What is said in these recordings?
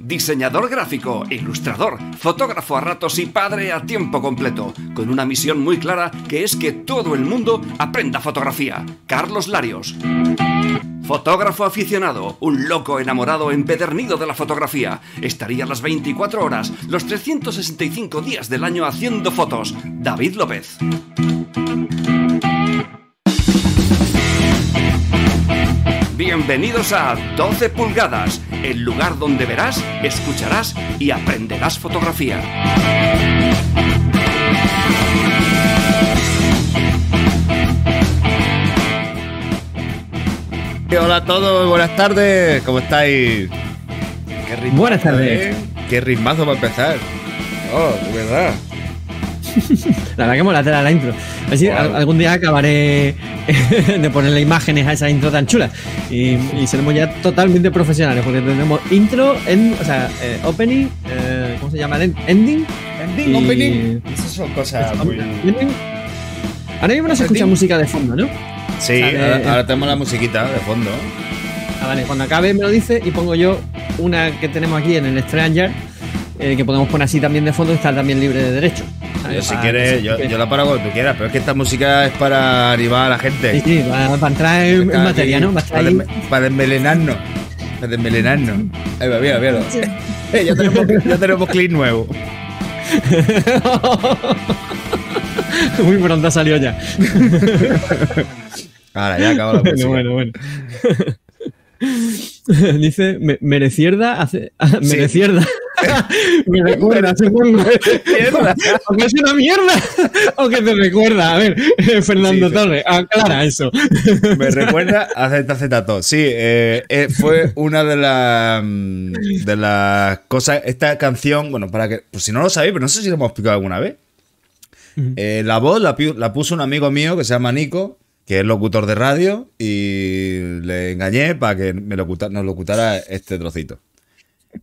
diseñador gráfico, ilustrador, fotógrafo a ratos y padre a tiempo completo, con una misión muy clara que es que todo el mundo aprenda fotografía. Carlos Larios. Fotógrafo aficionado, un loco enamorado empedernido de la fotografía. Estaría las 24 horas, los 365 días del año haciendo fotos. David López. Bienvenidos a 12 pulgadas, el lugar donde verás, escucharás y aprenderás fotografía. Hola a todos, buenas tardes, ¿cómo estáis? Qué buenas tardes. ¿eh? Qué ritmazo para empezar. Oh, de verdad. la verdad que mola la, la intro. Así, algún día acabaré de ponerle imágenes a esa intro tan chula. Y, seremos ya totalmente profesionales, porque tenemos intro, en, o sea, eh, opening, eh, ¿cómo se llama? Ending. Ending, opening. Esas son cosas muy. Ahora mismo no se escucha música de fondo, ¿no? Sí, ahora, tenemos la musiquita de fondo. Ah, vale, cuando acabe me lo dice y pongo yo una que tenemos aquí en el Stranger, eh, que podemos poner así también de fondo y está también libre de derecho. Yo, si quieres, yo, la paro cuando tú quieras, pero es que esta música es para animar a la gente. Sí, sí, para, entrar en, materia, ¿no? Para, desmelenarnos. Para desmelenarnos. Ahí va, mira, mira. ya, tenemos, ya tenemos clip nuevo. Muy pronto salió ya. Ahora, ya acabó la música. Bueno, bueno, bueno. Dice, merecierda hace. Ah, merecierda. me recuerda, supongo. o que es una mierda. O que te recuerda. A ver, Fernando Torres, aclara eso. me recuerda a ZZ Sí, eh, eh, fue una de las mm, de las cosas. Esta canción, bueno, para que. Pues si no lo sabéis, pero no sé si lo hemos explicado alguna vez. Eh, la voz la, la puso un amigo mío que se llama Nico que es locutor de radio, y le engañé para que me nos locutara este trocito.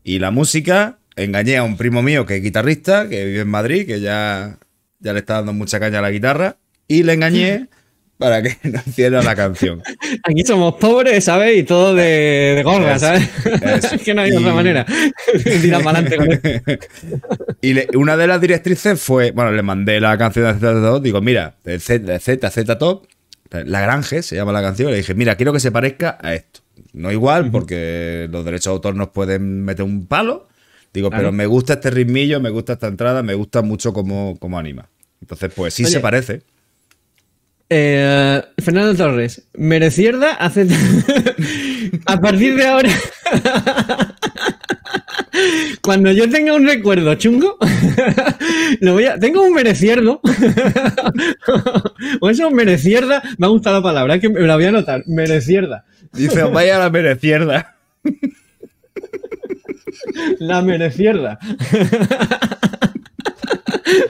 Y la música, engañé a un primo mío que es guitarrista, que vive en Madrid, que ya, ya le está dando mucha caña a la guitarra, y le engañé para que nos hiciera la canción. Aquí somos pobres, ¿sabes? Y todo de, de gorra, ¿sabes? Es, que no hay otra manera. Tira para adelante Y una de las directrices fue, bueno, le mandé la canción de Z Top, digo, mira, de Z, Z, Z Top, la Grange se llama la canción. Le dije, mira, quiero que se parezca a esto. No igual, porque los derechos de autor nos pueden meter un palo. Digo, pero me gusta este ritmillo, me gusta esta entrada, me gusta mucho cómo, anima. Entonces, pues sí se parece. Eh, Fernando Torres, Merecierda hace. a partir de ahora. Cuando yo tenga un recuerdo chungo, lo voy a. Tengo un merecierdo. o eso, merecierda. Me ha gustado la palabra, que me la voy a anotar. Merecierda. Dice, vaya la merecierda. la merecierda.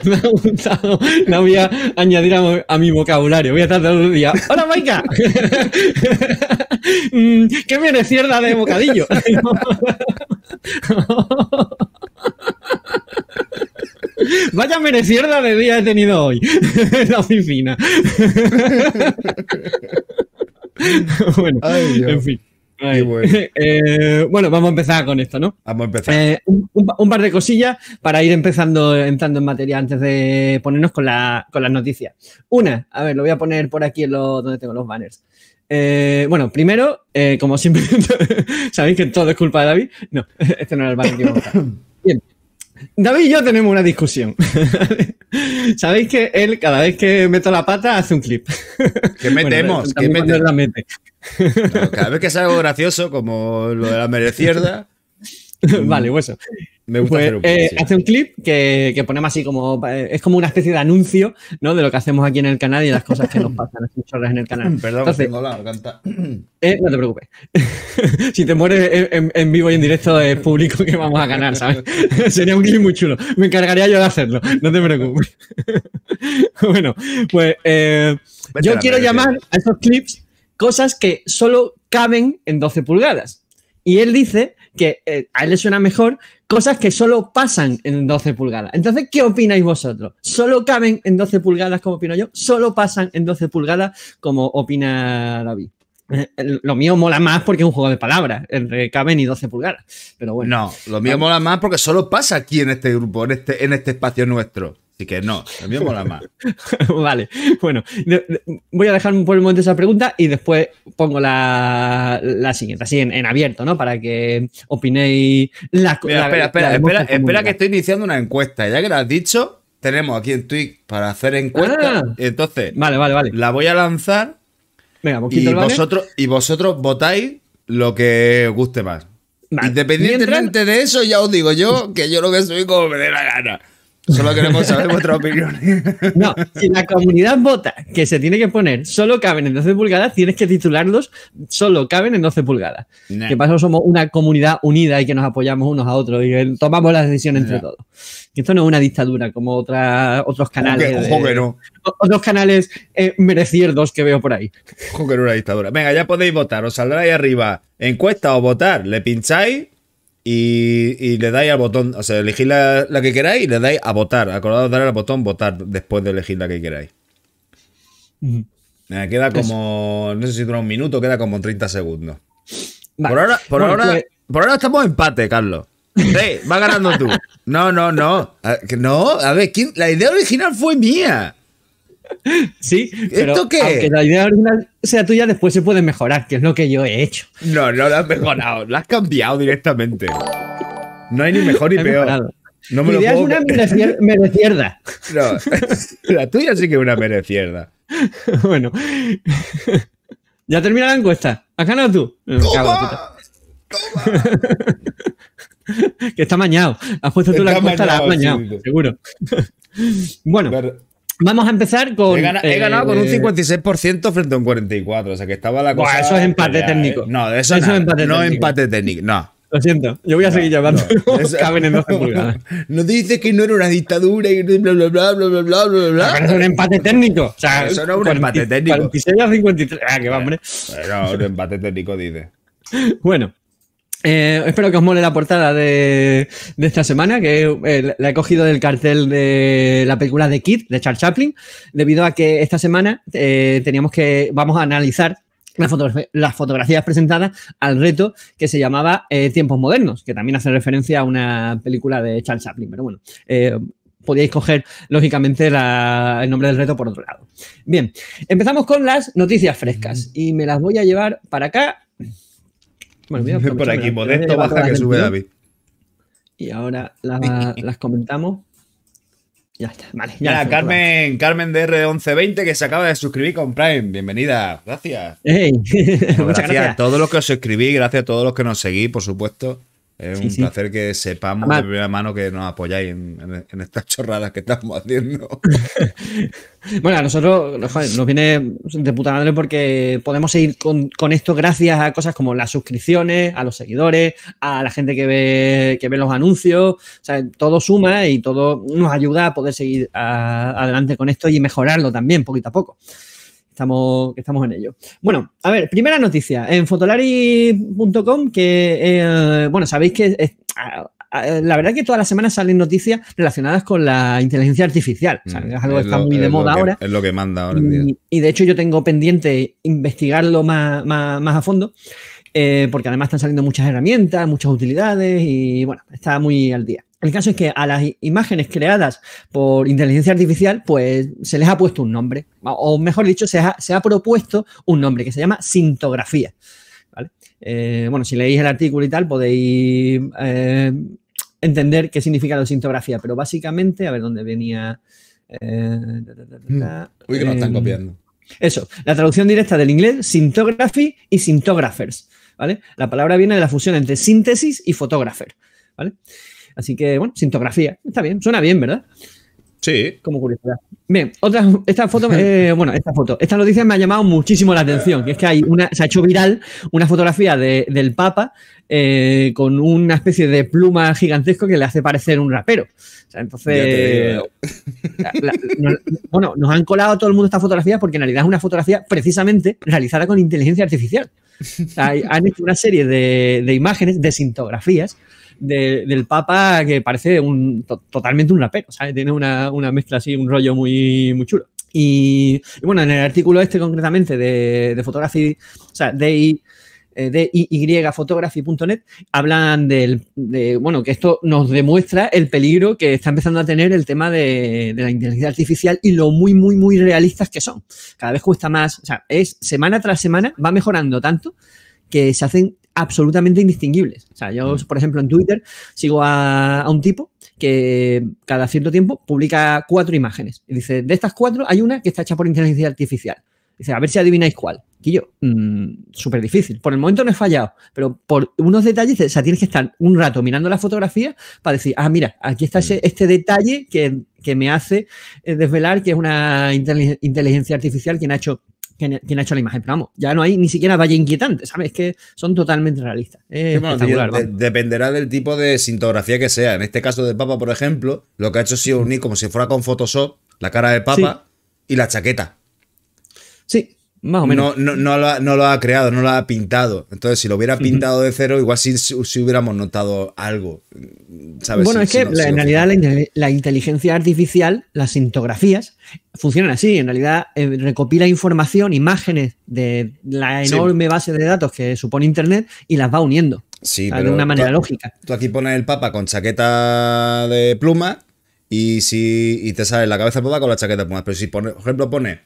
Me ha gustado. La voy a añadir a, mi vocabulario. Voy a estar todo el día. ¡Hola, Maika! Mm, ¡Qué merecierda de bocadillo! Vaya merecierda de día he tenido hoy en la oficina. bueno, en fin. Eh, bueno. vamos a empezar con esto, ¿no? Vamos a empezar. Eh, un, par de cosillas para ir empezando entrando en materia antes de ponernos con, la, con las noticias. Una, a ver, lo voy a poner por aquí en lo, donde tengo los banners. Eh, bueno, primero, como siempre, ¿sabéis que todo es culpa de David? No, este no era el banner que iba a Bien. David y yo tenemos una discusión. Sabéis que él, cada vez que meto la pata, hace un clip. ¿Qué metemos? ¿Qué metemos? La mete. cada vez que es algo gracioso, como lo de la merecierda. vale, pues eso. Me gusta pues, eh, hace un clip que, que, ponemos así como. Eh, es como una especie de anuncio, ¿no? De lo que hacemos aquí en el canal y las cosas que nos pasan en el canal. Perdón, Entonces, tengo la garganta. Eh, no te preocupes. si te mueres en, vivo y en directo es público que vamos a ganar, ¿sabes? Sería un clip muy chulo. Me encargaría yo de hacerlo. No te preocupes. bueno, pues yo quiero llamar a esos clips cosas que solo caben en 12 pulgadas. Y él dice que eh, a él le suena mejor cosas que solo pasan en 12 pulgadas. Entonces, ¿qué opináis vosotros? ¿Solo caben en 12 pulgadas como opino yo? ¿Solo pasan en 12 pulgadas como opina David? Eh, Lo mío mola más porque es un juego de palabras, entre caben y 12 pulgadas. Pero bueno. No, lo mío mola más porque solo pasa aquí en este grupo, en este, en este espacio nuestro. Así que no, lo mío mola más. vale, bueno, voy a dejar por el momento esa pregunta y después pongo la, la siguiente, así en, en abierto, ¿no? Para que opinéis la Mira, la- espera, la espera, espera, espera que estoy iniciando una encuesta. Ya que lo has dicho, tenemos aquí en Twitch para hacer encuestas. Ah. Entonces, Vale, vale, vale. la voy a lanzar Venga, poquito y el vosotros, y vosotros votáis lo que os guste más. Vale. Independientemente de eso, ya os digo yo que yo lo que soy como me dé la gana. Solo queremos saber vuestra opinión. No, si la comunidad vota que se tiene que poner solo caben en 12 pulgadas, tienes que titularlos solo caben en 12 pulgadas. Nah. Que eso somos una comunidad unida y que nos apoyamos unos a otros y que tomamos las decisiones entre todos. Que esto no es una dictadura como otra, otros canales. Ojo que- de- ojo que no. Otros canales eh, merecierdos que veo por ahí. Ojo que era una dictadura. Venga, ya podéis votar. Os saldrá ahí arriba encuesta o votar. Le pincháis y, y le dais al botón. O sea, elegís la, la que queráis y le dais a votar. Acordaos darle al botón votar después de elegir la que queráis. Venga, queda como. No sé si dura un minuto, queda como 30 segundos. Vale. Por ahora, por Bueno, ahora, pues- por ahora estamos en empate, Carlos. Sí, va ganando tú. No, no, no. A- que No, a ver, ¿quién- la idea original fue mía. Sí, pero ¿Esto qué? aunque la idea original sea tuya, después se puede mejorar, que es lo que yo he hecho. No, no la has mejorado, la has cambiado directamente. No hay ni mejor ni peor. mejorado. No me Mi lo idea es una merecierda. No, la tuya sí que es una merecierda. bueno. ya termina la encuesta. ¿Has ganado tú? La puta. Que está mañado. Has puesto tú la encuesta, la has mañado, mañado, sí. seguro. bueno, Pero Vamos a empezar con. He, gana, he eh, ganado con un eh, 56% frente a un 44%. O sea que estaba la cosa. Buah, eso es empate eh. técnico. No, eso, eso es empate no técnico. empate técnico. No. Lo siento, yo voy a seguir llamando. No, caben en 12. No dices que no era una dictadura y bla, bla, bla, bla, bla, bla, bla, bla. Ah, pero es un empate técnico. O sea, eso no es un empate técnico. 46 a 53. Ah, que va, hombre. Pero un empate técnico, dice. Bueno, eh, espero que os mole la portada de, de esta semana, que eh, la he cogido del cartel de la película de Kid, de Charles Chaplin, debido a que esta semana eh, teníamos que, vamos a analizar las, fotogra- las fotografías presentadas al reto que se llamaba Tiempos Modernos, que también hace referencia a una película de Charles Chaplin, pero bueno. Podíais coger, lógicamente, la- el nombre del reto por otro lado. Bien, empezamos con las noticias frescas y me las voy a llevar para acá. Bueno, voy a Por aquí, modesto baja que sube David. Y ahora la- las comentamos. Ya está, vale. Ya Mira, Carmen, Carmen de R1120 que se acaba de suscribir con Prime. Bienvenida. Gracias. todas. ¡Ey! Bueno, Muchas gracias a gracias. todos los que os suscribís, gracias a todos los que nos seguís, por supuesto. Es Sí, un sí. placer que sepamos Además- de primera mano que nos apoyáis en, en- en estas chorradas que estamos haciendo. Bueno, a nosotros joder, nos viene de puta madre porque podemos seguir con, con esto gracias a cosas como las suscripciones, a los seguidores, a la gente que ve, que ve los anuncios. O sea, todo suma y todo nos ayuda a poder seguir a- adelante con esto y mejorarlo también poquito a poco. Estamos, que estamos en ello. Bueno, a ver, primera noticia. En fotolari.com, que, eh, bueno, sabéis que es- la verdad que todas las semanas salen noticias relacionadas con la inteligencia artificial. O sea, es algo que está lo- muy de moda que- ahora. Es lo que manda ahora en día. Y, y de hecho yo tengo pendiente investigarlo más, más- más a fondo, eh, porque además están saliendo muchas herramientas, muchas utilidades y bueno, está muy al día. El caso es que a las imágenes creadas por inteligencia artificial, pues se les ha puesto un nombre, o mejor dicho, se ha, se ha propuesto un nombre que se llama sintografía. ¿vale? Eh, bueno, si leéis el artículo y tal, podéis eh, entender qué significa la sintografía, pero básicamente, a ver dónde venía. eh, ta, Uy, que nos están eh, copiando. eso, la traducción directa del inglés, syntography y syntographers, ¿vale? La palabra viene de la fusión entre síntesis y photographer, ¿vale? Así que, bueno, sintografía, está bien, suena bien, ¿verdad? Sí. Como curiosidad. Bien, otra, esta foto, eh, bueno, esta foto, esta noticia me ha llamado muchísimo la atención, que es que hay una, se ha hecho viral una fotografía de- del Papa eh, con una especie de pluma gigantesco que le hace parecer un rapero. O sea, entonces, la- la- bueno, nos han colado a todo el mundo esta fotografía porque en realidad es una fotografía precisamente realizada con inteligencia artificial. O sea, hay- han hecho una serie de, de imágenes, de sintografías de- del Papa que parece un, to- totalmente un rapero. ¿sabes? Tiene una, una mezcla así, un rollo muy, muy chulo. Y, bueno, en el artículo este concretamente de, de Photography, o sea, de, eh, de hablan del, de, bueno, que esto nos demuestra el peligro que está empezando a tener el tema de, de la inteligencia artificial y lo muy, muy, muy realistas que son. Cada vez cuesta más, o sea, es semana tras semana, va mejorando tanto que se hacen absolutamente indistinguibles. O sea, yo, por ejemplo, en Twitter sigo a, a, un tipo que cada cierto tiempo publica cuatro imágenes. Y dice, de estas cuatro hay una que está hecha por inteligencia artificial. Dice, a ver si adivináis cuál. Y yo, mmm, súper difícil. Por el momento no he fallado, pero por unos detalles, o sea, tienes que estar un rato mirando la fotografía para decir, ah, mira, aquí está ese, este detalle que, que me hace eh, desvelar que es una inteligencia artificial quien ha hecho quien, quien, ha hecho la imagen. Pero vamos, ya no hay ni siquiera valle inquietante, ¿sabes? Es que son totalmente realistas. Sí, bueno, de, dependerá del tipo de sintografía que sea. En este caso de Papa, por ejemplo, lo que ha hecho ha sido unir como si fuera con Photoshop la cara de Papa sí. y la chaqueta. Sí, más o menos. No, no, no, lo ha, no, lo ha, creado, no lo ha pintado. Entonces, si lo hubiera pintado uh -huh. de cero, igual sí, sí, hubiéramos notado algo. ¿sabes? Bueno, si, es que si la, en realidad la, la, inteligencia artificial, las sintografías, funcionan así. En realidad eh, recopila información, imágenes de la enorme sí. base de datos que supone Internet y las va uniendo. Sí, de una manera tú, lógica. Tú aquí pones el Papa con chaqueta de pluma y, si, y te sale la cabeza del Papa con la chaqueta de pluma. Pero si, pone, por ejemplo, pone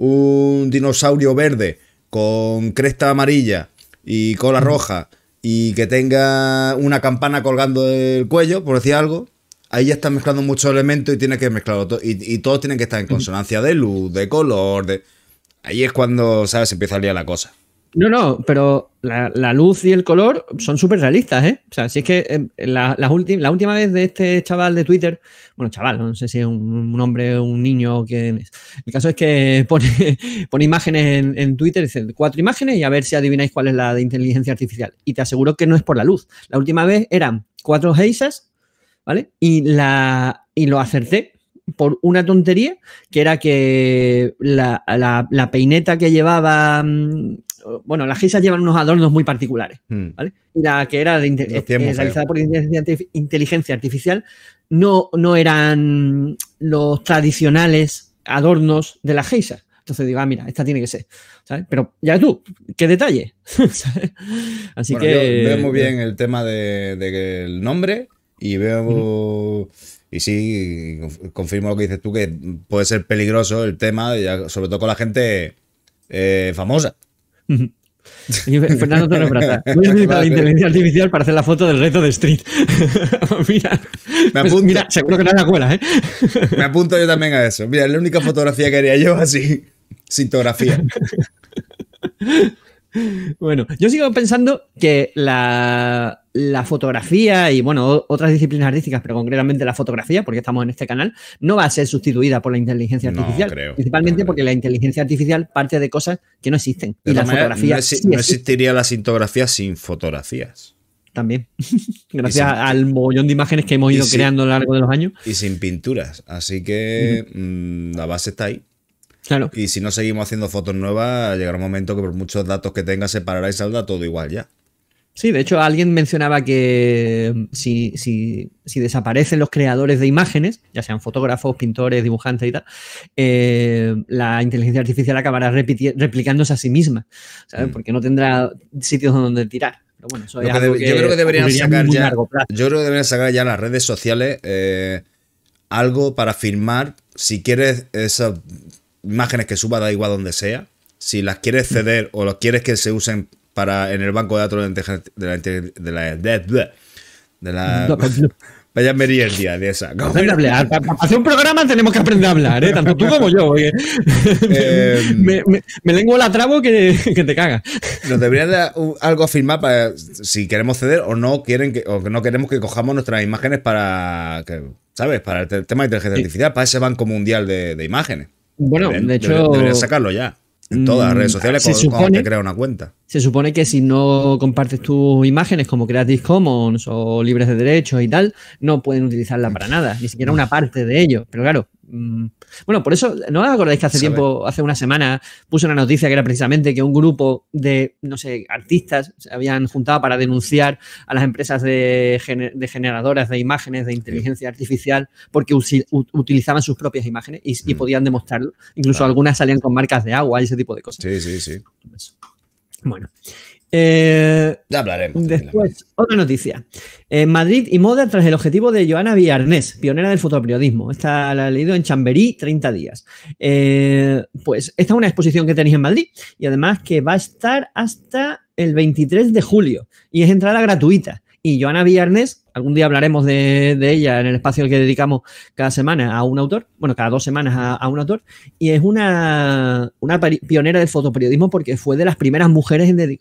un dinosaurio verde con cresta amarilla y cola roja y que tenga una campana colgando del cuello, por decir algo, ahí ya estás mezclando muchos elementos y tienes que mezclarlo todo. Y, y, todos tienen que estar en consonancia de luz, de color, de... Ahí es cuando, ¿sabes? Empieza a liar la cosa. No, no, pero la, luz y el color son súper realistas, ¿eh? O sea, si es que eh, la, última vez de este chaval de Twitter, bueno, chaval, no sé si es un, hombre o un niño o quién es. El caso es que pone, imágenes en, en, Twitter, dice cuatro imágenes y a ver si adivináis cuál es la de inteligencia artificial. Y te aseguro que no es por la luz. La última vez eran cuatro geisas, ¿vale? Y, la, y lo acerté por una tontería, que era que la, la, la peineta que llevaba mm, bueno, las geisas llevan unos adornos muy particulares, Hmm. ¿vale? Y la que era de eh, realizada por inteligencia artificial no, no eran los tradicionales adornos de las geisas. Entonces digo, ah, mira, esta tiene que ser. ¿sabes? Pero ya tú, qué detalle. Así bueno, que. veo muy bien el tema de, de el nombre y veo. Y sí, confirmo lo que dices tú, que puede ser peligroso el tema, sobre todo con la gente eh, famosa. Fernando Torres Prata. Voy a necesitar la inteligencia artificial para hacer la foto del reto de Street. mira, me apunto, pues mira, seguro que no la cuela, ¿eh? me apunto yo también a eso. Mira, es la única fotografía que haría yo así, sintografía. Bueno, yo sigo pensando que la, la, fotografía y, bueno, otras disciplinas artísticas, pero concretamente la fotografía, porque estamos en este canal, no va a ser sustituida por la inteligencia artificial. No, creo, principalmente no porque la inteligencia artificial parte de cosas que no existen. Y la manera, fotografía. No, sí no existiría la sintografía sin fotografías. También. Gracias sin, al mogollón de imágenes que hemos ido sin, creando a lo largo de los años. Y sin pinturas. Así que uh -huh. mmm, la base está ahí. Claro. Y si no seguimos haciendo fotos nuevas, llegará un momento que por muchos datos que tenga se parará y saldrá todo igual ya. Sí, de hecho alguien mencionaba que si, si, si, desaparecen los creadores de imágenes, ya sean fotógrafos, pintores, dibujantes y tal, eh, la inteligencia artificial acabará replicándose a sí misma, ¿sabes? Mm. Porque no tendrá sitios donde tirar. Pero bueno, eso es algo que yo creo que deberían sacar ya, yo creo que deberían sacar ya las redes sociales eh, algo para filmar si quieres esa imágenes que suba, da igual donde sea. Si las quieres ceder o las quieres que se usen para en el banco de datos de la de la de la, de la Vaya merienda de esa. Para hacer un programa tenemos que aprender a hablar, ¿eh? tanto tú como yo. Eh, me, me, me, lengua la trabo que, que te caga. Nos deberían dar algo a firmar para si queremos ceder o no quieren que, o que no queremos que cojamos nuestras imágenes para que, ¿sabes? Para el tema de inteligencia artificial, para ese banco mundial de, de imágenes. Bueno, deberían, de hecho. Deberían sacarlo ya. En todas las redes sociales se cuando, supone, cuando te crea una cuenta. Se supone que si no compartes tus imágenes como Creative Commons o libres de derechos y tal, no pueden utilizarla para nada, ni siquiera una parte de ello. Pero claro, Mm, bueno, por eso, ¿no os acordáis que hace tiempo, hace una semana, puse una noticia que era precisamente que un grupo de, no sé, artistas se habían juntado para denunciar a las empresas de, generadoras de imágenes de inteligencia artificial porque utilizaban sus propias imágenes y, mm. podían demostrarlo. Incluso algunas salían con marcas de agua y ese tipo de cosas. Sí, sí, sí. Bueno, eh, ya hablaremos. Después, otra noticia. En Madrid y moda tras el objetivo de Joana Villarnés, pionera del fotoperiodismo. Esta la he leído en Chamberí, 30 días. Eh, pues esta es una exposición que tenéis en Madrid y además que va a estar hasta el 23 de julio y es entrada gratuita. Y Joana Villarnés, algún día hablaremos de, ella en el espacio que dedicamos cada semana a un autor, bueno, cada dos semanas a, un autor, y es una, una, pionera del fotoperiodismo porque fue de las primeras mujeres en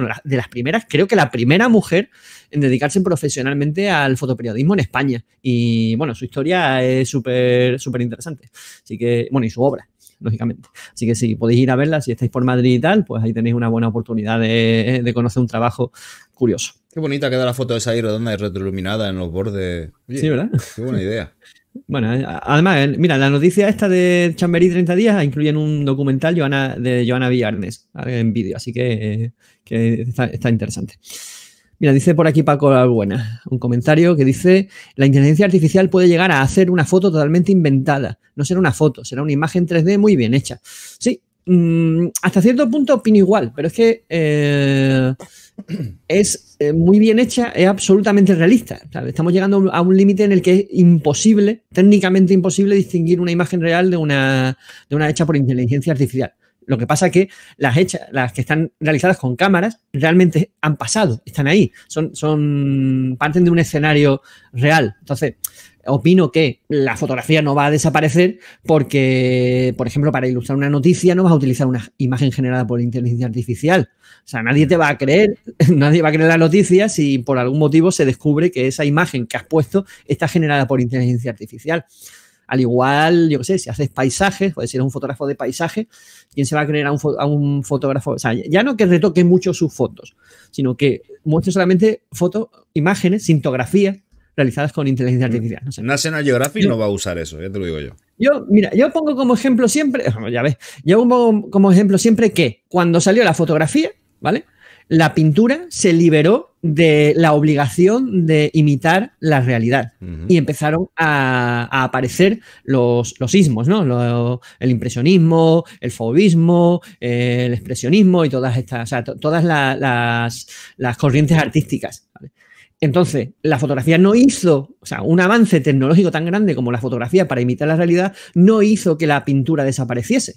bueno, de las primeras, creo que la primera mujer en dedicarse profesionalmente al fotoperiodismo en España. Y bueno, su historia es súper, súper interesante. Así que, bueno, y su obra lógicamente. Así que si podéis ir a verla, si estáis por Madrid y tal, pues ahí tenéis una buena oportunidad de, conocer un trabajo curioso. Qué bonita queda la foto de esa ahí redonda y retroiluminada en los bordes. sí, ¿verdad? Qué buena idea. Bueno, eh, además, eh, mira, la noticia esta de Chamberí 30 días incluyen un documental de Joana Villarnes en vídeo, así que, está, interesante. Mira, dice por aquí Paco Buena, un comentario que dice, la inteligencia artificial puede llegar a hacer una foto totalmente inventada. No será una foto, será una imagen 3D muy bien hecha. Sí, mm, hasta cierto punto opino igual, pero es que eh, es eh, muy bien hecha, es absolutamente realista. Estamos llegando a un límite en el que es imposible, técnicamente imposible, distinguir una imagen real de una, de una hecha por inteligencia artificial. Lo que pasa es que las hechas, las que están realizadas con cámaras, realmente han pasado, están ahí, son, son parten de un escenario real. Entonces, opino que la fotografía no va a desaparecer porque, por ejemplo, para ilustrar una noticia no vas a utilizar una imagen generada por inteligencia artificial. O sea, nadie te va a creer, nadie va a creer la noticia si por algún motivo se descubre que esa imagen que has puesto está generada por inteligencia artificial. Al igual, yo qué sé, si haces paisajes, puede ser un fotógrafo de paisaje, ¿quién se va a creer a un, fotógrafo? O sea, ya no que retoque mucho sus fotos, sino que muestre solamente fotos, imágenes, sintografías realizadas con inteligencia artificial. No sé. National Geographic no va a usar eso, ya te lo digo yo. Yo, mira, yo pongo como ejemplo siempre, ya ves, yo pongo como ejemplo siempre que cuando salió la fotografía, ¿vale? La pintura se liberó de la obligación de imitar la realidad y empezaron a, aparecer los, los ismos, ¿no? el impresionismo, el fauvismo, el expresionismo y todas estas, o sea, todas las, las corrientes artísticas. ¿vale? Entonces, la fotografía no hizo, o sea, un avance tecnológico tan grande como la fotografía para imitar la realidad, no hizo que la pintura desapareciese,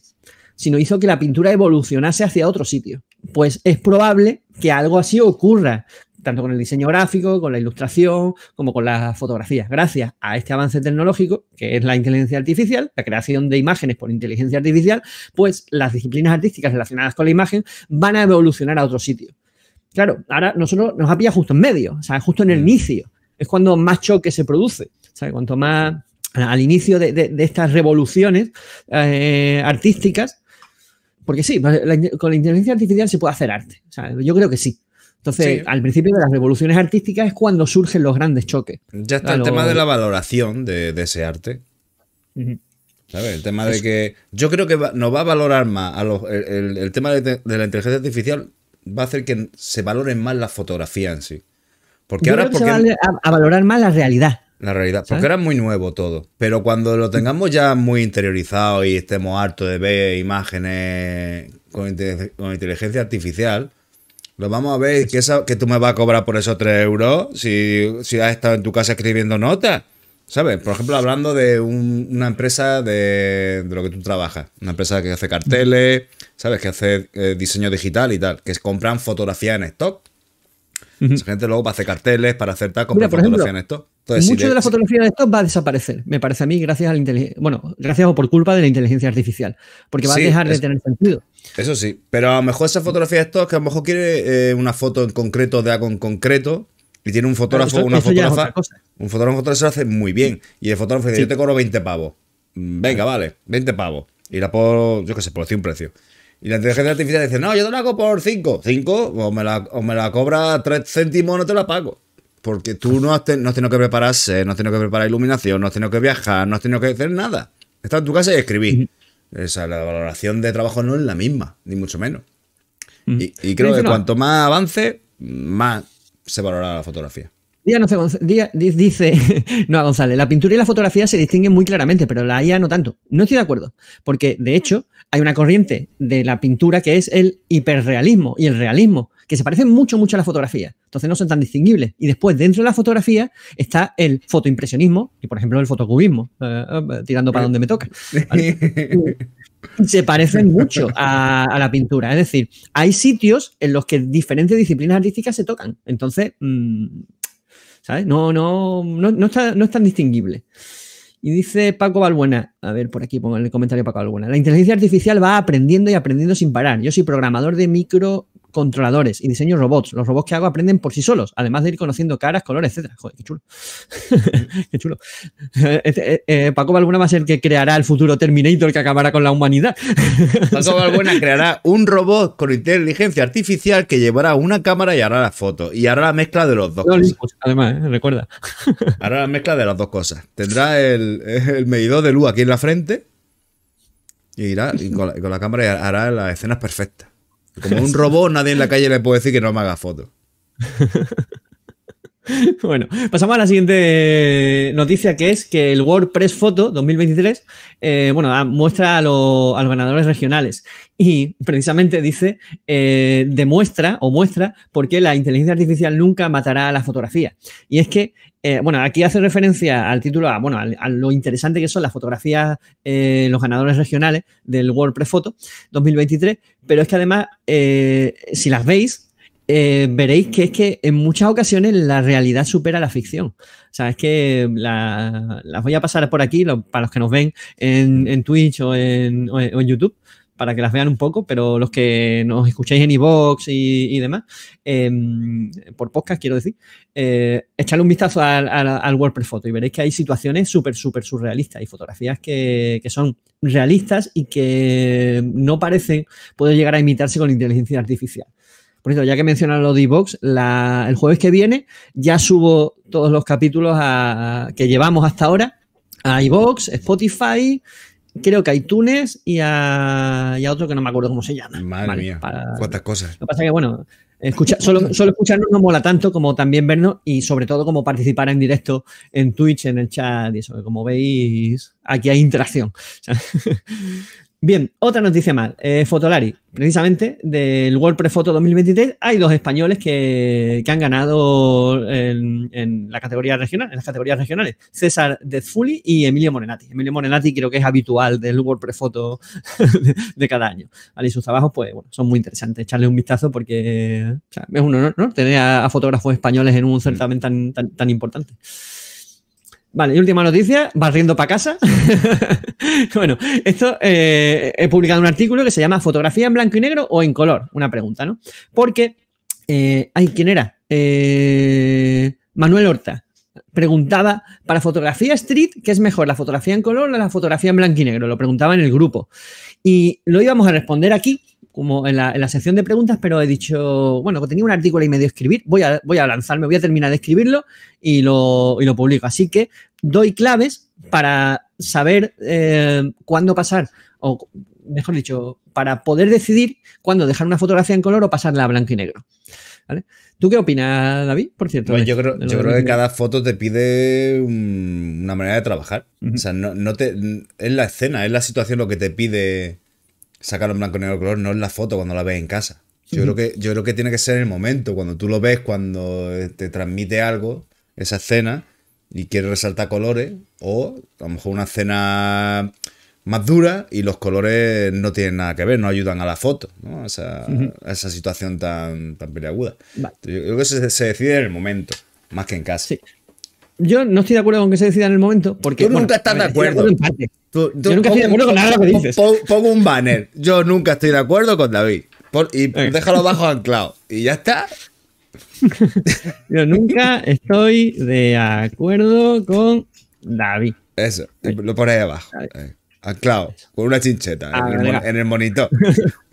sino hizo que la pintura evolucionase hacia otro sitio. Pues es probable que algo así ocurra, tanto con el diseño gráfico, con la ilustración, como con la fotografía. Gracias a este avance tecnológico, que es la inteligencia artificial, la creación de imágenes por inteligencia artificial, pues las disciplinas artísticas relacionadas con la imagen van a evolucionar a otro sitio. Claro, ahora nosotros nos ha pillado justo en medio, o sea, justo en el mm. inicio. Es cuando más choque se produce. O cuanto más al inicio de, estas revoluciones eh, artísticas, porque sí, con la inteligencia artificial se puede hacer arte. O sea, yo creo que sí. Entonces, al principio de las revoluciones artísticas es cuando surgen los grandes choques. Ya está el tema de la valoración de, ese arte. ¿Sabes? El tema de que. Yo creo que nos va a valorar más el, tema de, la inteligencia artificial va a hacer que se valoren más la fotografía en sí. Porque ahora se va a, valorar más la realidad. La realidad, porque ahora es muy nuevo todo. Pero cuando lo tengamos ya muy interiorizado y estemos hartos de ver imágenes con, inteligencia artificial, lo vamos a ver que, que tú me vas a cobrar por esos 3 euros si, si has estado en tu casa escribiendo notas. ¿Sabes? Por ejemplo, hablando de una empresa de, lo que tú trabajas, una empresa que hace carteles, ¿sabes? Que hace eh, diseño digital y tal, que compran fotografía en stock. Esa gente luego para hacer carteles, para hacer tal, compran fotografía en stock. mucho de la fotografía de stock va a desaparecer, me parece a mí, gracias a la inteligencia, bueno, gracias o por culpa de la inteligencia artificial, porque va a dejar de tener sentido. Eso sí, pero a lo mejor esa fotografía de stock, que a lo mejor quiere eh, una foto en concreto de algo en concreto, y tiene un fotógrafo, una fotógrafa. Un fotógrafo se lo hace muy bien. Y el fotógrafo dice, yo te cobro 20 pavos. Mm, venga, vale, 20 pavos. Y la por, yo qué sé, por decir un precio. Y la inteligencia artificial dice, no, yo te la hago por 5. 5, o me la, o me la cobra 3 céntimos, no te la pago. Porque tú no has, no has tenido que prepararse, no has tenido que preparar iluminación, no has tenido que viajar, no has tenido que hacer nada. Estás en tu casa y escribís. O sea, la valoración de trabajo no es la misma, ni mucho menos. Y, y creo que cuanto más avance, más se valora la fotografía. No di- dice, no, González, la pintura y la fotografía se distinguen muy claramente, pero la IA no tanto. No estoy de acuerdo, porque de hecho hay una corriente de la pintura que es el hiperrealismo y el realismo, que se parecen mucho, mucho a la fotografía. Entonces no son tan distinguibles. Y después, dentro de la fotografía, está el fotoimpresionismo y, por ejemplo, el fotocubismo, eh, eh, tirando para donde me toca. ¿vale? se parecen mucho a, a la pintura. Es decir, hay sitios en los que diferentes disciplinas artísticas se tocan. Entonces, mm, ¿sabes? No, no, no, no, está, no es tan distinguible. Y dice Paco Balbuena, a ver, por aquí pongo el comentario Paco Balbuena, la inteligencia artificial va aprendiendo y aprendiendo sin parar. Yo soy programador de microcontroladores y diseño robots. Los robots que hago aprenden por sí solos, además de ir conociendo caras, colores, etcétera. Joder, qué chulo. qué chulo. Este, eh, eh, Paco Balbuena va a ser el que creará el futuro Terminator que acabará con la humanidad. Paco Balbuena creará un robot con inteligencia artificial que llevará una cámara y hará la foto. Y hará la mezcla de los dos cosas. Además, ¿eh? recuerda. Hará la mezcla de las dos cosas. Tendrá el, el medidor de luz aquí en la frente y irá y con, la, y con la cámara hará las escenas perfectas. Como un robot, nadie en la calle le puede decir que no me haga fotos. Bueno, pasamos a la siguiente noticia que es que el WordPress Photo 2023 eh, bueno, da- muestra a, lo- a los ganadores regionales y precisamente dice, eh, demuestra o muestra por qué la inteligencia artificial nunca matará a la fotografía. Y es que, eh, bueno, aquí hace referencia al título, a, bueno, al- a, lo interesante que son las fotografías, eh, los ganadores regionales del WordPress Photo 2023, pero es que además, eh, si las veis, eh, veréis que es que en muchas ocasiones la realidad supera la ficción. O sea, es que la- las voy a pasar por aquí para los que nos ven en, Twitch o en YouTube, para que las vean un poco, pero los que nos escucháis en iVoox y, demás, eh, por podcast quiero decir, eh, echarle un vistazo al, al- al WordPress Photo y veréis que hay situaciones súper, súper surrealistas y fotografías que, que son realistas y que no parecen poder llegar a imitarse con inteligencia artificial. Por cierto, ya que mencionan lo de iVoox, el jueves que viene ya subo todos los capítulos que llevamos hasta ahora a iVoox, Spotify, creo que a iTunes y a, y a otro que no me acuerdo cómo se llama. Madre Vale, mía, para- cuántas cosas. lo que pasa es que, bueno, escucha, solo, solo escucharnos no mola tanto como también vernos y sobre todo como participar en directo en Twitch, en el chat y eso, que como veis, aquí hay interacción. Bien, otra noticia más. Eh, Fotolari, precisamente del WordPress Photo 2023, hay dos españoles que, que han ganado en, en la categoría regional, en las categorías regionales. César Dezfuli y Emilio Morenati. Emilio Morenati creo que es habitual del WordPress Photo de, de cada año. ¿vale? Y sus trabajos, pues, bueno, son muy interesantes. Echarle un vistazo porque o sea, es un honor, ¿no? Tener a, a fotógrafos españoles en un certamen tan, tan, tan importante. Vale, y última noticia, barriendo para casa. bueno, esto eh, he publicado un artículo que se llama Fotografía en blanco y negro o en color. Una pregunta, ¿no? Porque, eh, ay, ¿quién era? Eh, Manuel Horta preguntaba para fotografía street, ¿qué es mejor, la fotografía en color o la fotografía en blanco y negro? Lo preguntaba en el grupo. Y lo íbamos a responder aquí, como en la, en la sección de preguntas, pero he dicho, bueno, tenía un artículo y medio escribir, voy a, voy a lanzarme, voy a terminar de escribirlo y lo, y lo publico. Así que doy claves para saber eh, cuándo pasar, o mejor dicho, para poder decidir cuándo dejar una fotografía en color o pasarla a blanco y negro. ¿Vale? ¿Tú qué opinas, David? Por cierto. Yo creo, yo creo que cada foto te pide un- una manera de trabajar. O sea, no, no te, es la escena, es la situación lo que te pide sacarlo en blanco y negro color, no es la foto cuando la ves en casa. Yo, creo que, yo creo que tiene que ser el momento, cuando tú lo ves, cuando te transmite algo, esa escena, y quieres resaltar colores, o a lo mejor una escena más dura y los colores no tienen nada que ver, no ayudan a la foto, ¿no? A esa, a esa situación tan, tan peliaguda. Vale. Yo creo que se, se decide en el momento, más que en casa. Sí. Yo no estoy de acuerdo con que se decida en el momento, porque. Tú nunca estás de acuerdo. Tú- tú Yo nunca estoy de acuerdo con nada de lo que dices. pon- Pongo un banner. Yo nunca estoy de acuerdo con David. Y Venga. déjalo bajo anclado. Y ya está. Yo nunca estoy de acuerdo con David. Eso. Lo pones ahí abajo. Anclado. Con una chincheta Ah, en, el, en el monitor.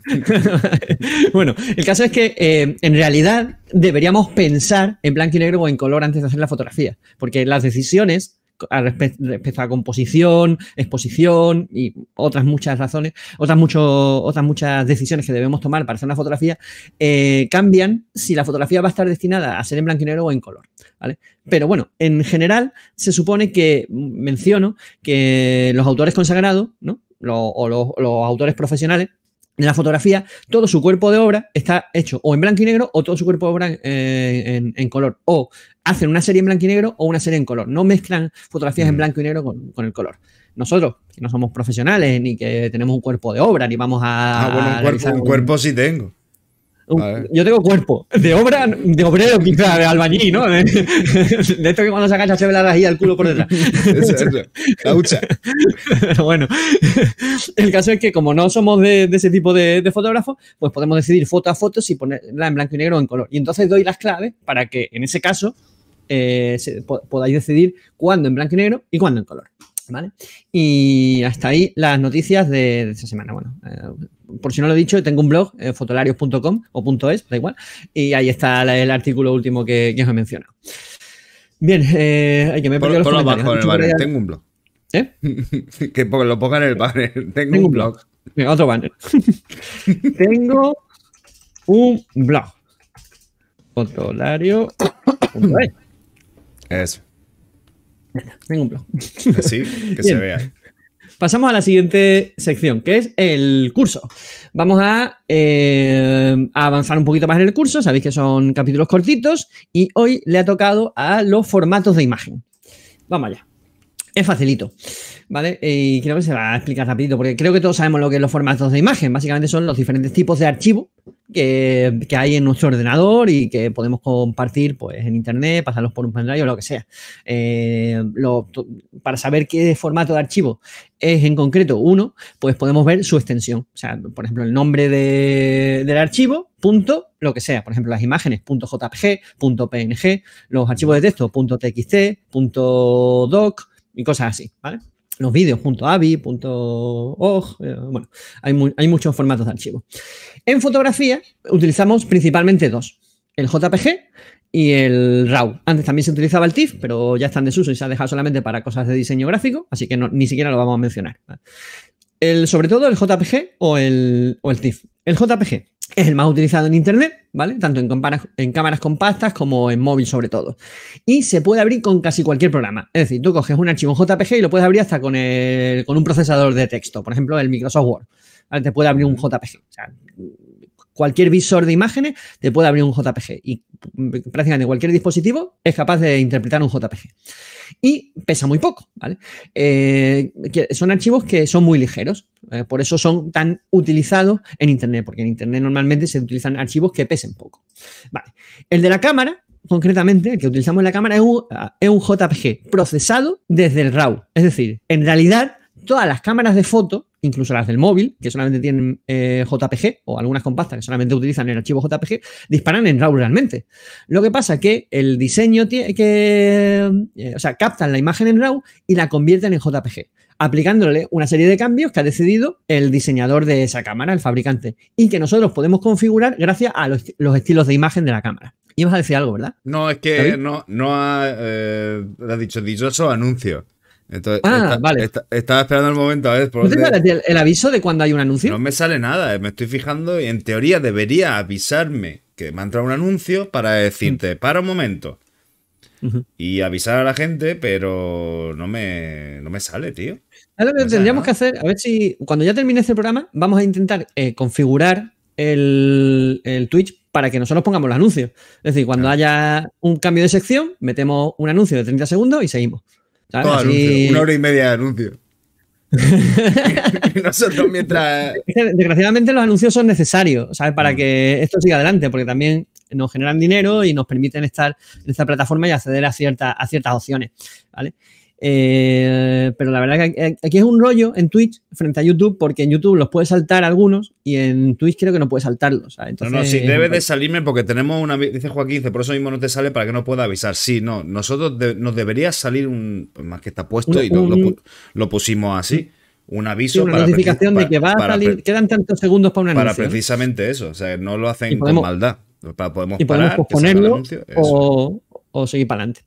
bueno, el caso es que eh, en realidad deberíamos pensar en blanco y negro o en color antes de hacer la fotografía, porque las decisiones respecto a composición, exposición y otras muchas razones, otras, mucho, otras muchas decisiones que debemos tomar para hacer una fotografía, eh, cambian si la fotografía va a estar destinada a ser en blanco y negro o en color. ¿vale? Pero bueno, en general se supone que menciono que los autores consagrados, ¿no? Lo- o los, los autores profesionales de la fotografía, todo su cuerpo de obra está hecho o en blanco y negro o todo su cuerpo de obra en, en color. O hacen una serie en blanco y negro o una serie en color. No mezclan fotografías en Mm. blanco y negro con, con el color. Nosotros, que no somos profesionales ni que tenemos un cuerpo de obra, ni vamos a. Ah, bueno, un cuerpo, un cuerpo sí tengo. un- yo tengo cuerpo de obra, de obrero quizá, de albañil, ¿no? De, de esto que cuando se agacha se ve la rajilla del culo por detrás. Eso, eso. Caucha. Pero bueno, el caso es que como no somos de, de ese tipo de, de fotógrafos, pues podemos decidir foto a foto si ponerla en blanco y negro o en color. Y entonces doy las claves para que en ese caso eh, se- po- podáis decidir cuándo en blanco y negro y cuándo en color. ¿Vale? Y hasta ahí las noticias de, de esta semana. Bueno, eh, por si no lo he dicho, tengo un blog, eh, fotolarios.com o punto .es, da igual, y ahí está la- el artículo último que, que os he mencionado. Bien, eh, que me he perdido Ponlo, los abajo en el banner. Tengo un blog. ¿Eh? que lo ponga en el banner. Tengo, Tengo un blog. Otro banner. Tengo un blog. Fotolario.es. Eso. Tengo un blog. Así, que se vea. Pasamos a la siguiente sección, que es el curso. Vamos a, eh, a avanzar un poquito más en el curso. Sabéis que son capítulos cortitos y hoy le ha tocado a los formatos de imagen. Vamos allá. Es facilito, ¿vale? Y creo que se va a explicar rapidito, porque creo que todos sabemos lo que son los formatos de imagen. Básicamente son los diferentes tipos de archivos que, que hay en nuestro ordenador y que podemos compartir pues, en internet, pasarlos por un pendrive o lo que sea. Eh, para saber qué formato de archivo es en concreto uno, pues podemos ver su extensión. O sea, por ejemplo, el nombre de- del archivo, punto, lo que sea. Por ejemplo, las imágenes, punto .jpg, punto .png, los archivos de texto, punto .txt, punto .doc y cosas así, ¿vale? Los vídeos, punto .avi, punto eh, bueno, hay, hay muchos formatos de archivo. En fotografía utilizamos principalmente dos, el JPG y el RAW. Antes también se utilizaba el TIFF, pero ya está en desuso y se ha dejado solamente para cosas de diseño gráfico, así que ni siquiera lo vamos a mencionar. El, sobre todo el JPG o el, o el TIFF. El JPG es el más utilizado en Internet, ¿vale? Tanto en, en cámaras compactas como en móvil sobre todo. Y se puede abrir con casi cualquier programa. Es decir, tú coges un archivo JPG y lo puedes abrir hasta con, el- con un procesador de texto, por ejemplo, el Microsoft Word. Te puede abrir un JPG. O sea, cualquier visor de imágenes te puede abrir un JPG y prácticamente cualquier dispositivo es capaz de interpretar un JPG. Y pesa muy poco, ¿vale? Eh, son archivos que son muy ligeros, eh, por eso son tan utilizados en Internet, porque en Internet normalmente se utilizan archivos que pesen poco. El de la cámara, concretamente, el que utilizamos en la cámara es un, es un JPG procesado desde el RAW. Es decir, en realidad, todas las cámaras de foto, incluso las del móvil, que solamente tienen eh, JPG, o algunas compactas que solamente utilizan el archivo JPG, disparan en RAW realmente. Lo que pasa es que el diseño tiene que. eh, o sea, captan la imagen en RAW y la convierten en JPG, aplicándole una serie de cambios que ha decidido el diseñador de esa cámara, el fabricante, y que nosotros podemos configurar gracias a los, los estilos de imagen de la cámara. Y vas a decir algo, ¿verdad? No, es que ¿David? no, no ha, eh, has dicho dichoso anuncio. Entonces, Ah, vale. estaba esperando el momento a ver por ¿No te dónde- sale el, el aviso de cuando hay un anuncio? No me sale nada, eh, me estoy fijando y en teoría debería avisarme que me ha entrado un anuncio para decirte, para un momento. Mm. Y avisar a la gente, pero no me, no me sale, tío. Que No tendríamos que hacer, a ver si cuando ya termine este programa, vamos a intentar eh, configurar el, el Twitch para que nosotros pongamos los anuncios. Es decir, cuando Claro. haya un cambio de sección, metemos un anuncio de 30 segundos y seguimos. ¿Sabes? Todo Así- anuncio, una hora y media de anuncio. nosotros mientras... Desgraciadamente los anuncios son necesarios, ¿sabes? Para Mm. que esto siga adelante, porque también nos generan dinero y nos permiten estar en esta plataforma y acceder a, cierta- a ciertas opciones, ¿vale? Eh, pero la verdad que aquí es un rollo en Twitch frente a YouTube, porque en YouTube los puedes saltar algunos y en Twitch creo que no puedes saltarlos. ¿sabes? No, Entonces, no, sí, un debe de salirme porque tenemos una... Dice Joaquín, dice, por eso mismo no te sale para que no pueda avisar. Sí, no, nosotros de- nos debería salir un... pues Más que está puesto y lo un- lo pusimos así. Un Sí, aviso una para notificación de que va a para- salir, para- quedan tantos segundos para un Para anuncio. ¿no? precisamente eso. O sea, no lo hacen podemos- con maldad. Para, podemos y podemos parar, posponerlo anuncio, o, o seguir para adelante.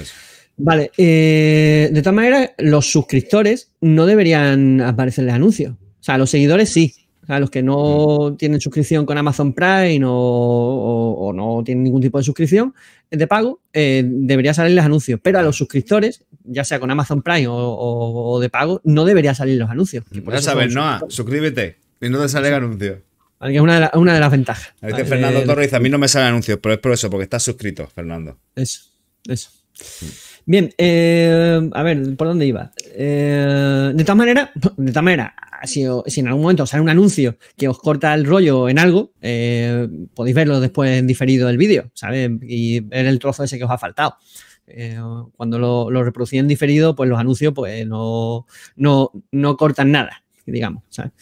eso. Vale, eh, de todas maneras, los suscriptores no deberían aparecerles anuncios. O sea, los seguidores sí. O sea, los que no tienen suscripción con Amazon Prime o, o- o no tienen ningún tipo de suscripción de pago, eh, debería salirles anuncios. Pero a los suscriptores, ya sea con Amazon Prime o, o- o de pago, no debería salir los anuncios. Ya sabes, Noah, suscríbete y no te sale anuncio. Vale, que es una de, la- una de las ventajas. Dice Vale, Fernando de- Torres dice, a mí no me salen anuncios, pero es por eso, porque estás suscrito, Fernando. Eso, eso. Bien, eh, a ver, ¿por dónde iba? Eh, de todas maneras, de todas maneras, si, si en algún momento sale un anuncio que os corta el rollo en algo, eh, podéis verlo después en diferido del vídeo, ¿sabes? Y ver el trozo ese que os ha faltado. Cuando lo, lo reproducís en diferido, pues los anuncios pues no, no, no cortan nada, digamos, ¿sabes?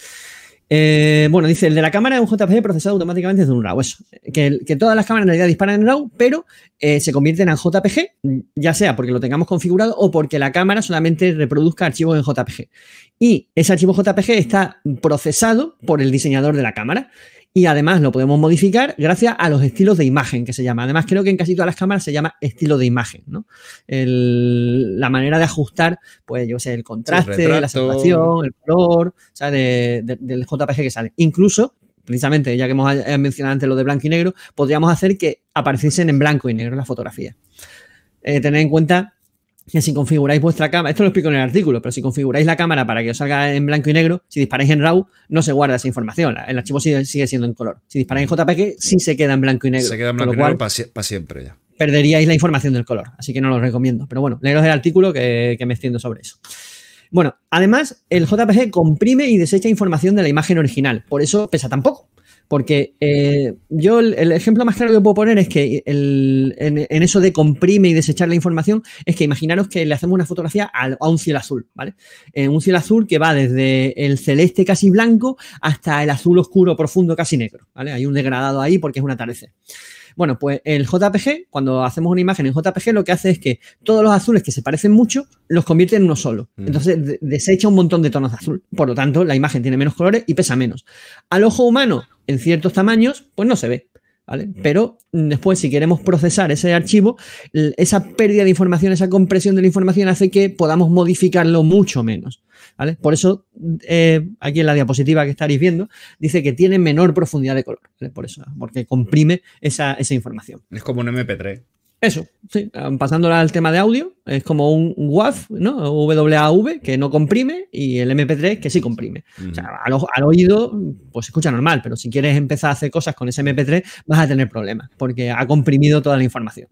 Eh, bueno, dice, el de la cámara es un JPG procesado automáticamente desde un RAW. Eso, que, todas las cámaras en realidad disparan en RAW, pero eh, se convierten en JPG, ya sea porque lo tengamos configurado o porque la cámara solamente reproduzca archivos en JPG. Y ese archivo JPG está procesado por el diseñador de la cámara. Y además lo podemos modificar gracias a los estilos de imagen que se llama. Además, creo que en casi todas las cámaras se llama estilo de imagen, ¿no? El- la manera de ajustar, pues yo sé, el contraste, retrato. la saturación, el color, o sea, de- de- del JPG que sale. Incluso, precisamente, ya que hemos eh, mencionado antes lo de blanco y negro, podríamos hacer que apareciesen en blanco y negro las fotografías. Eh, tened en cuenta que si configuráis vuestra cámara, esto lo explico en el artículo, pero si configuráis la cámara para que os salga en blanco y negro, si disparáis en RAW, no se guarda esa información. El archivo sigue, sigue siendo en color. Si disparáis en JPG, sí se queda en blanco y negro. Se queda en blanco y negro para siempre ya. perderíais la información del color. Así que no lo recomiendo. Pero bueno, leeros el artículo que, que me extiendo sobre eso. Bueno, además, el JPG comprime y desecha información de la imagen original. Por eso pesa tan poco. Porque eh, yo el, el ejemplo más claro que puedo poner es que el- en, en eso de comprime y desechar la información es que imaginaros que le hacemos una fotografía a, un cielo azul, ¿vale? Eh, un cielo azul que va desde el celeste casi blanco hasta el azul oscuro profundo casi negro, ¿vale? Hay un degradado ahí porque es un atardecer. Bueno, pues el JPG, cuando hacemos una imagen en JPG, lo que hace es que todos los azules que se parecen mucho los convierte en uno solo. Mm. Entonces de- desecha un montón de tonos de azul. Por lo tanto, la imagen tiene menos colores y pesa menos. Al ojo humano, en ciertos tamaños, pues no se ve. ¿Vale? Pero mm, después, si queremos procesar ese archivo, esa pérdida de información, esa compresión de la información hace que podamos modificarlo mucho menos. ¿vale? Por eso, eh, aquí en la diapositiva que estaréis viendo, dice que tiene menor profundidad de color. ¿vale? Por eso, porque comprime esa, esa información. Es como un MP3. Eso, sí. Pasándola al tema de audio, es como un WAV, ¿no? WAV, que no comprime, y el MP3 que sí comprime. O sea, al, oído, pues se escucha normal, pero si quieres empezar a hacer cosas con ese MP3, vas a tener problemas, porque ha comprimido toda la información.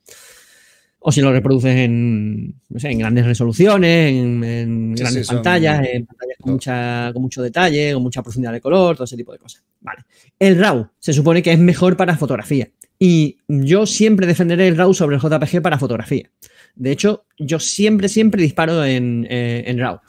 O si lo reproduces en, no sé, en grandes resoluciones, en, en Sí, grandes sí, son- pantallas, en pantallas con, mucha, con mucho detalle, con mucha profundidad de color, todo ese tipo de cosas. Vale. El RAW se supone que es mejor para fotografía. Y yo siempre defenderé el RAW sobre el JPG para fotografía. De hecho, yo siempre, siempre disparo en, eh, en RAW.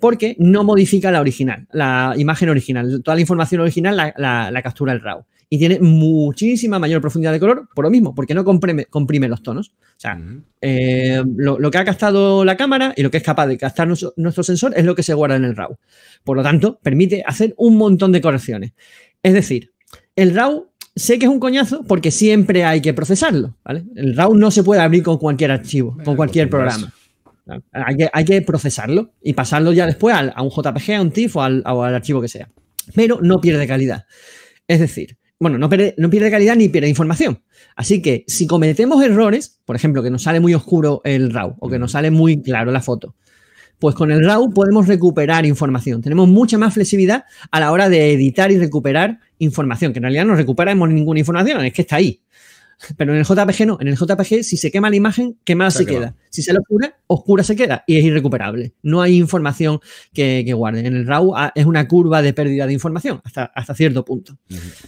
Porque no modifica la original, la imagen original. Toda la información original la, la- la captura el RAW. Y tiene muchísima mayor profundidad de color por lo mismo, porque no comprime, comprime los tonos. O sea, eh, lo, lo que ha captado la cámara y lo que es capaz de captar nuestro, nuestro sensor es lo que se guarda en el RAW. Por lo tanto, permite hacer un montón de correcciones. Es decir, el RAW sé que es un coñazo porque siempre hay que procesarlo. ¿vale? El RAW no se puede abrir con cualquier archivo, con cualquier programa. ¿vale? Hay que, hay que procesarlo y pasarlo ya después al- a un JPG, a un TIFF o al, o al archivo que sea. Pero no pierde calidad. Es decir, bueno, no pierde, no pierde calidad ni pierde información. Así que si cometemos errores, por ejemplo, que nos sale muy oscuro el RAW o que nos sale muy claro la foto, pues con el RAW podemos recuperar información. Tenemos mucha más flexibilidad a la hora de editar y recuperar información, que en realidad no recuperamos ninguna información, es que está ahí. Pero en el JPG no, en el JPG si se quema la imagen, quemada se queda. Si se le oscura, oscura se queda y es irrecuperable. No hay información que, que guarde. En el RAW ah, es una curva de pérdida de información hasta, hasta cierto punto.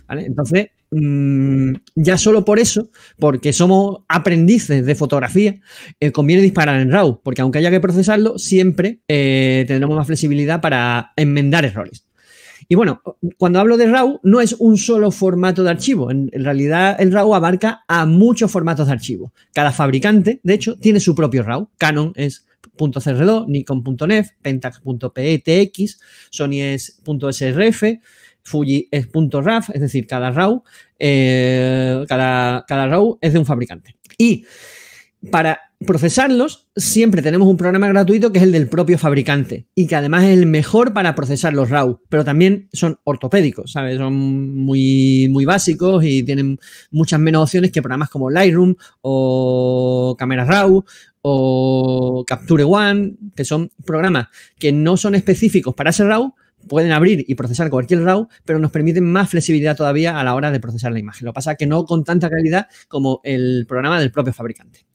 ¿vale? Entonces, mm, ya solo por eso, porque somos aprendices de fotografía, eh, conviene disparar en RAW, porque aunque haya que procesarlo, siempre eh, tendremos más flexibilidad para enmendar errores. Y bueno, cuando hablo de RAW, no es un solo formato de archivo. En, realidad, el RAW abarca a muchos formatos de archivo. Cada fabricante, de hecho, tiene su propio RAW. Canon es .cr2, Nikon.nef, Pentax.petx, Sony es .srf, Fuji es .raf, es decir, cada RAW, eh, cada RAW es de un fabricante. Y para procesarlos, siempre tenemos un programa gratuito que es el del propio fabricante y que además es el mejor para procesar los RAW, pero también son ortopédicos, ¿sabes? Son muy, muy básicos y tienen muchas menos opciones que programas como Lightroom o Camera RAW o Capture One, que son programas que no son específicos para ese RAW, pueden abrir y procesar cualquier RAW, pero nos permiten más flexibilidad todavía a la hora de procesar la imagen. Lo que pasa es que no con tanta calidad como el programa del propio fabricante.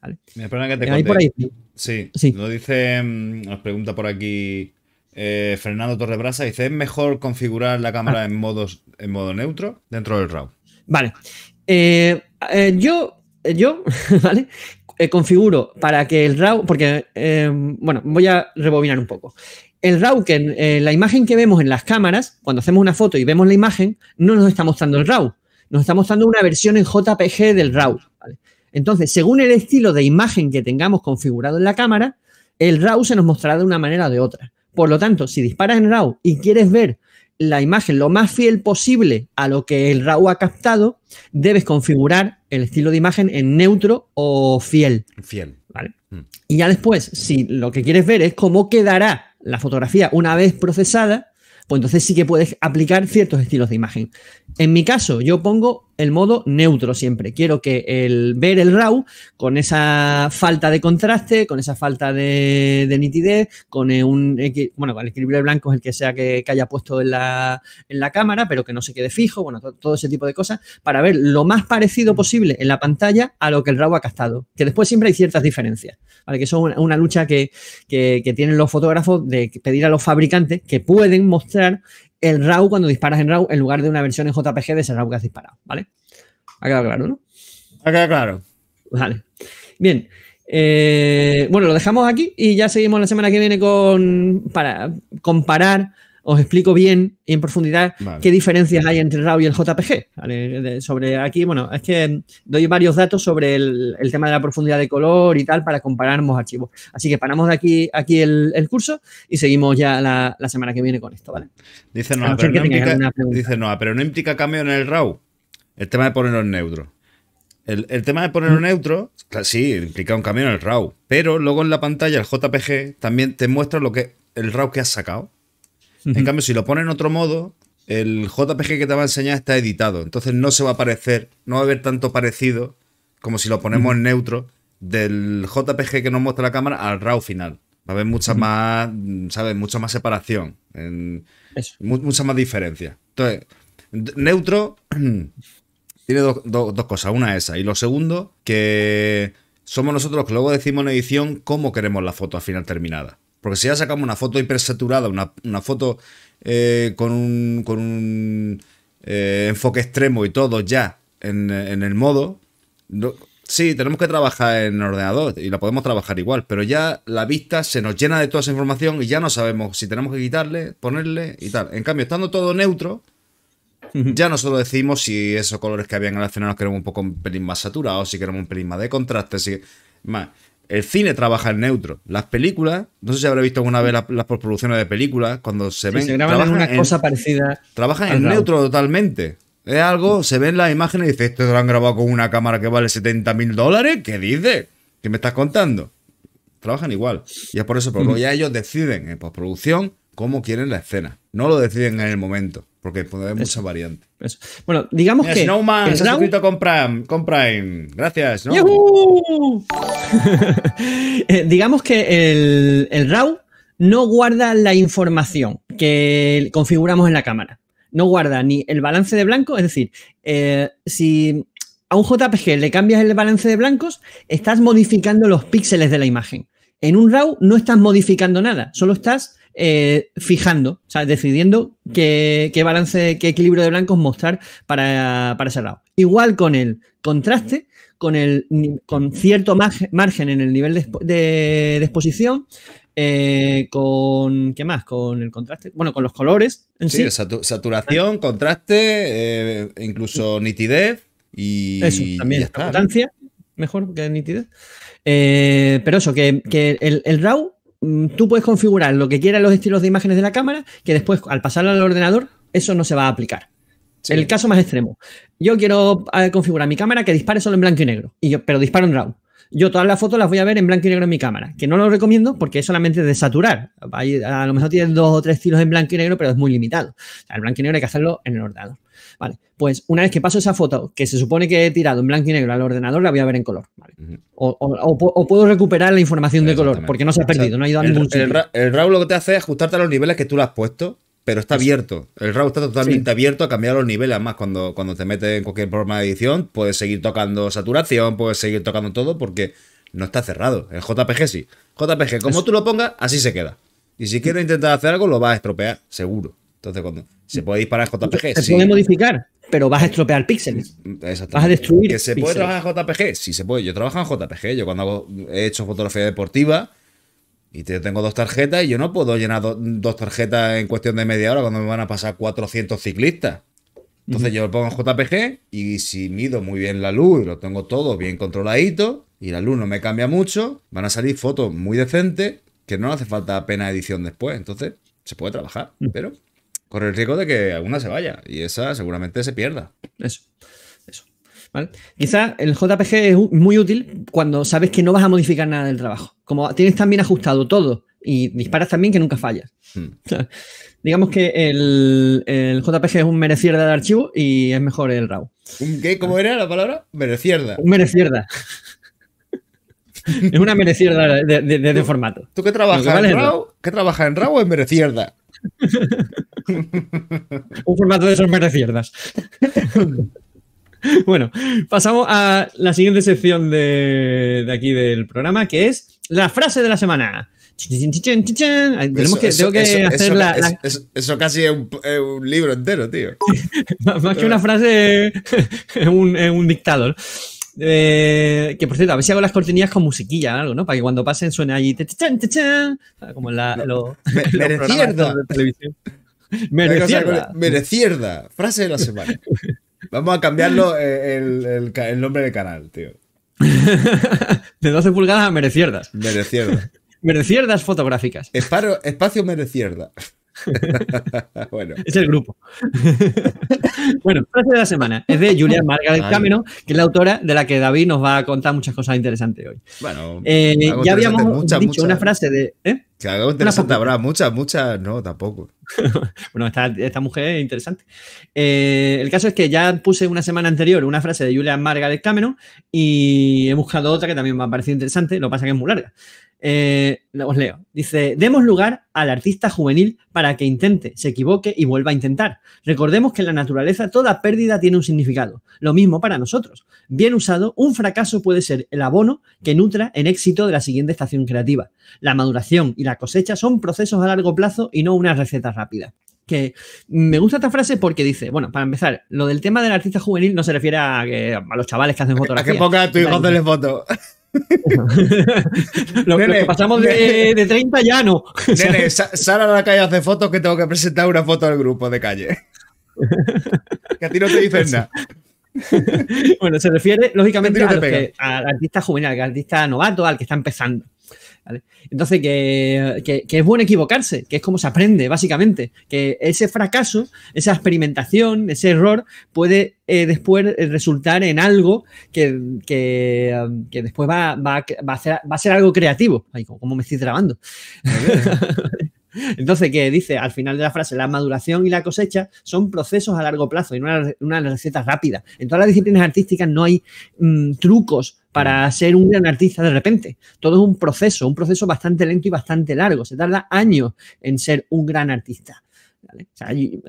¿Vale? Me que te ahí por ahí. Sí, sí, lo dice, mm, nos pregunta por aquí eh, Fernando Torrebrasa, dice, ¿es mejor configurar la cámara ah. en, modos, en modo neutro dentro del RAW? Vale. Eh, eh, yo, yo, ¿vale? configuro para que el RAW, porque, bueno, voy a rebobinar un poco el RAW, que eh, la imagen que vemos en las cámaras, cuando hacemos una foto y vemos la imagen, no nos está mostrando el RAW, nos está mostrando una versión en JPG del RAW. Entonces, según el estilo de imagen que tengamos configurado en la cámara, el RAW se nos mostrará de una manera o de otra. Por lo tanto, si disparas en RAW y quieres ver la imagen lo más fiel posible a lo que el RAW ha captado, debes configurar el estilo de imagen en neutro o fiel. Fiel. ¿vale? Mm. Y ya después, si lo que quieres ver es cómo quedará la fotografía una vez procesada, pues entonces sí que puedes aplicar ciertos estilos de imagen. En mi caso, yo pongo el modo neutro siempre. Quiero que el ver el RAW con esa falta de contraste, con esa falta de, nitidez, con un bueno, el equilibrio de blanco es el que sea que, haya puesto en la, en la, cámara, pero que no se quede fijo, bueno, todo, ese tipo de cosas, para ver lo más parecido posible en la pantalla a lo que el RAW ha captado. Que después siempre hay ciertas diferencias. Que son una, lucha que, que tienen los fotógrafos de pedir a los fabricantes que pueden mostrar el RAW cuando disparas en RAW en lugar de una versión en JPG de ese RAW que has disparado, ¿vale? Ha quedado claro, ¿no? Ha quedado claro. Vale. Bien. Eh, bueno, lo dejamos aquí y ya seguimos la semana que viene con para comparar os explico bien y en profundidad qué diferencias hay entre el RAW y el JPG. sobre aquí, bueno, es que doy varios datos sobre el, tema de la profundidad de color y tal para comparar ambos archivos. Así que paramos de aquí, aquí el, curso y seguimos ya la, semana que viene con esto, ¿vale? Dice no, pero no, implica, dice no, pero no implica cambio en el RAW. El tema de ponerlo en neutro. El, tema de ponerlo en neutro, sí, implica un cambio en el RAW. Pero luego en la pantalla el JPG también te muestra lo que el RAW que has sacado. En cambio, si lo pones en otro modo, el JPG que te va a enseñar está editado. Entonces no se va a parecer, no va a haber tanto parecido como si lo ponemos en neutro del JPG que nos muestra la cámara al RAW final. Va a haber mucha más, ¿sabes? Mucha más separación. mucha más diferencia. Entonces, neutro tiene dos cosas. Una es esa. Y lo segundo, que somos nosotros los que luego decimos en edición cómo queremos la foto al final terminada. Porque si ya sacamos una foto hipersaturada, una, una foto eh, con un, con un eh, enfoque extremo y todo ya en, el modo, sí, tenemos que trabajar en ordenador y la podemos trabajar igual, pero ya la vista se nos llena de toda esa información y ya no sabemos si tenemos que quitarle, ponerle y tal. En cambio, estando todo neutro, ya nosotros decimos si esos colores que habían en la escena nos queremos un poco un pelín más saturados, si queremos un pelín más de contraste, si más. El cine trabaja en neutro. Las películas, no sé si habré visto alguna vez las, postproducciones de películas, cuando se ven. Se graban una cosa parecida. Trabajan en neutro totalmente. Es algo, se ven las imágenes y dices, esto lo han grabado con una cámara que vale 70 mil dólares. ¿Qué dices? ¿Qué me estás contando? Trabajan igual. Y es por eso, porque ya ellos deciden en postproducción cómo quieren la escena. No lo deciden en el momento. Porque puede haber muchas variantes. Bueno, digamos que. Snowman se ha suscrito con Prime, Gracias, ¿no? Eh, digamos que el, el RAW no guarda la información que configuramos en la cámara. No guarda ni el balance de blancos, es decir, eh, si a un JPG le cambias el balance de blancos, estás modificando los píxeles de la imagen. En un RAW no estás modificando nada, solo estás eh, fijando, o sea, decidiendo qué, balance, qué equilibrio de blancos mostrar para, ese lado. Igual con el contraste, con, el, con cierto margen en el nivel de, exposición, eh, con, ¿qué más? Con el contraste, bueno, con los colores en sí. saturación, contraste, eh, incluso nitidez y... Eso, también, importancia, mejor que nitidez. pero eso, que, el, el RAW tú puedes configurar lo que quieras los estilos de imágenes de la cámara, que después al pasarlo al ordenador, eso no se va a aplicar. El caso más extremo, yo quiero eh, configurar mi cámara que dispare solo en blanco y negro, y yo, pero disparo en RAW. yo todas las fotos las voy a ver en blanco y negro en mi cámara, que no lo recomiendo porque es solamente de saturar. A lo mejor tienes dos o tres estilos en blanco y negro, pero es muy limitado. O sea, el blanco y negro hay que hacerlo en el ordenador. Vale, pues una vez que paso esa foto, que se supone que he tirado en blanco y negro al ordenador, la voy a ver en color. ¿vale? O, o- o pu- o puedo recuperar la información de color, porque no se ha O sea, perdido, no ha ido a el, ningún el, sitio. ra- el RAW lo que te hace es ajustarte a los niveles que tú le has puesto, pero está abierto. El RAW está totalmente abierto a cambiar los niveles. Además, cuando, cuando te metes en cualquier programa de edición, puedes seguir tocando saturación, puedes seguir tocando todo, porque no está cerrado. El JPG sí. JPG, como tú lo pongas, así se queda. Y si quieres intentar hacer algo, lo vas a estropear, seguro. Entonces, cuando se puede disparar en JPG, Se sí. puede modificar, pero vas a estropear píxeles. Vas a destruir ¿Que se puede trabajar en JPG? Sí, se puede. Yo trabajo en JPG. Yo cuando hago- he hecho fotografía deportiva y te- tengo dos tarjetas y yo no puedo llenar do- dos tarjetas en cuestión de media hora cuando me van a pasar 400 ciclistas. Entonces yo lo pongo en JPG y si mido muy bien la luz, lo tengo todo bien controladito y la luz no me cambia mucho, van a salir fotos muy decentes que no hace falta apenas edición después. Entonces se puede trabajar, pero corre el riesgo de que alguna se vaya y esa seguramente se pierda. Eso. Eso. ¿Vale? Quizá el JPG es muy útil cuando sabes que no vas a modificar nada del trabajo. Como tienes tan bien ajustado todo y disparas también que nunca fallas. Hmm. Digamos que el, el JPG es un merecierda de archivo y es mejor el RAW. ¿Un qué? ¿Cómo era la palabra? Merecierda. Un merecierda. es una merecierda de, de- de- de formato. ¿Tú qué trabajas que vale en es RAW? ¿Qué trabajas en RAW o en merecierda? Un formato de esos merecierdas. bueno, pasamos a la siguiente sección de, de aquí del programa, que es la frase de la semana. Tenemos que, tengo que hacer eso- la, eso- la- eso- eso casi es un, es un libro entero, tío. más que una frase, es un, es un dictador. Eh, que por cierto, a ver si hago las cortinillas con musiquilla o algo, ¿no? Para que cuando pasen suene allí. te- te- chan, te- chan, como en la, lo- Me- los merecierda. de televisión. Merecierda. Merecierda. Frase de la semana. Vamos a cambiarlo eh, el, el nombre del canal, tío. De 12 pulgadas a merecierdas. Merecierda. Merecierdas fotográficas. Esparo- espacio merecierda. bueno. Es el grupo. bueno, frase de la semana. Es de Julia Margaret Ay. Cameron, que es la autora de la que David nos va a contar muchas cosas interesantes hoy. Bueno, Eh, ya habíamos dicho una frase de. ¿eh? Que algo interesante habrá. Muchas, muchas, no, tampoco. Bueno, esta, esta mujer es interesante. Eh, el caso es que ya puse una semana anterior una frase de Julia Margaret Cameron y he buscado otra que también me ha parecido interesante, lo que pasa que es muy larga. Eh, os leo. Dice, demos lugar al artista juvenil para que intente, se equivoque y vuelva a intentar. Recordemos que en la naturaleza toda pérdida tiene un significado. Lo mismo para nosotros. Bien usado, un fracaso puede ser el abono que nutra en éxito de la siguiente estación creativa. La maduración y la cosecha son procesos a largo plazo y no una receta rápida. Que me gusta esta frase porque dice, bueno, para empezar, lo del tema del artista juvenil no se refiere a, que- a los chavales que hacen A fotografía. que ponga a tu hijo a foto. lo, que pasamos de, de 30 ya no. Nene, sa- sal a la calle a hacer fotos que tengo que presentar una foto al grupo de calle. que a ti no te dicen nada. bueno, se refiere lógicamente ¿Qué tiro a los que- al artista juvenil, al artista novato, al que está empezando. Entonces, que, que- es bueno equivocarse, que es como se aprende, básicamente. Que ese fracaso, esa experimentación, ese error puede eh, después eh, resultar en algo que, um, que después va, va, va a va a ser algo creativo. Ay, como me estoy trabando. Entonces, que dice al final de la frase, la maduración y la cosecha son procesos a largo plazo y no una, una receta rápida. En todas las disciplinas artísticas no hay mm, trucos para ser un gran artista de repente. Todo es un proceso, un proceso bastante lento y bastante largo. Se tarda años en ser un gran artista. ¿vale? O sea, y-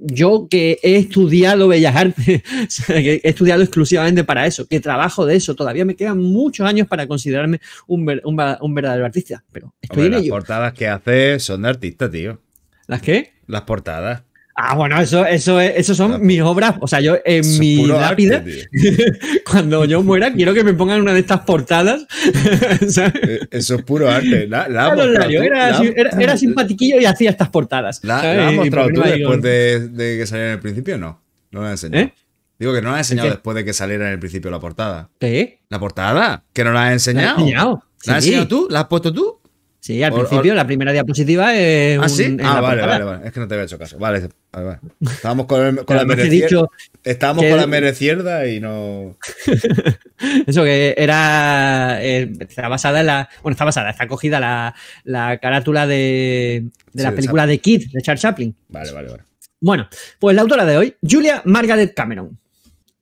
yo que he estudiado Bellas Artes, que he estudiado exclusivamente para eso, que trabajo de eso, todavía me quedan muchos años para considerarme un, ver- un va- un verdadero artista, pero estoy Hombre, en las ello. portadas que hace son de artista, tío. ¿Las qué? Las portadas. Ah, bueno, eso, eso, es- eso son Ah, mis obras. O sea, yo en Eso es mi arte, lápida, tío. cuando yo muera, quiero que me pongan una de estas portadas. Eh, Eso es puro arte. La, la has mostrado Lario tú, era, la- era, era simpatiquillo y hacía estas portadas. La, has mostrado tú después de, de que saliera en el principio? No. No la has enseñado. ¿Eh? Digo que no la has enseñado después de que saliera en el principio la portada. ¿Qué? ¿La portada? ¿Que no la has ¿La he enseñado? enseñado? ¿La has enseñado tú? ¿La has puesto tú? Sí, al principio la primera diapositiva es. ¿Ah, un- sí? Ah, vale, vale, vale. Es que no te había hecho caso. Vale, vale, vale. Estábamos con, el- con la merecierda. Estábamos que con la merecierda y no. eso que era. eh, está basada en la. Bueno, está basada, está cogida la, la carátula de, de la película de Kid de Charles Chaplin. Vale, vale, vale. Bueno, pues la autora de hoy, Julia Margaret Cameron.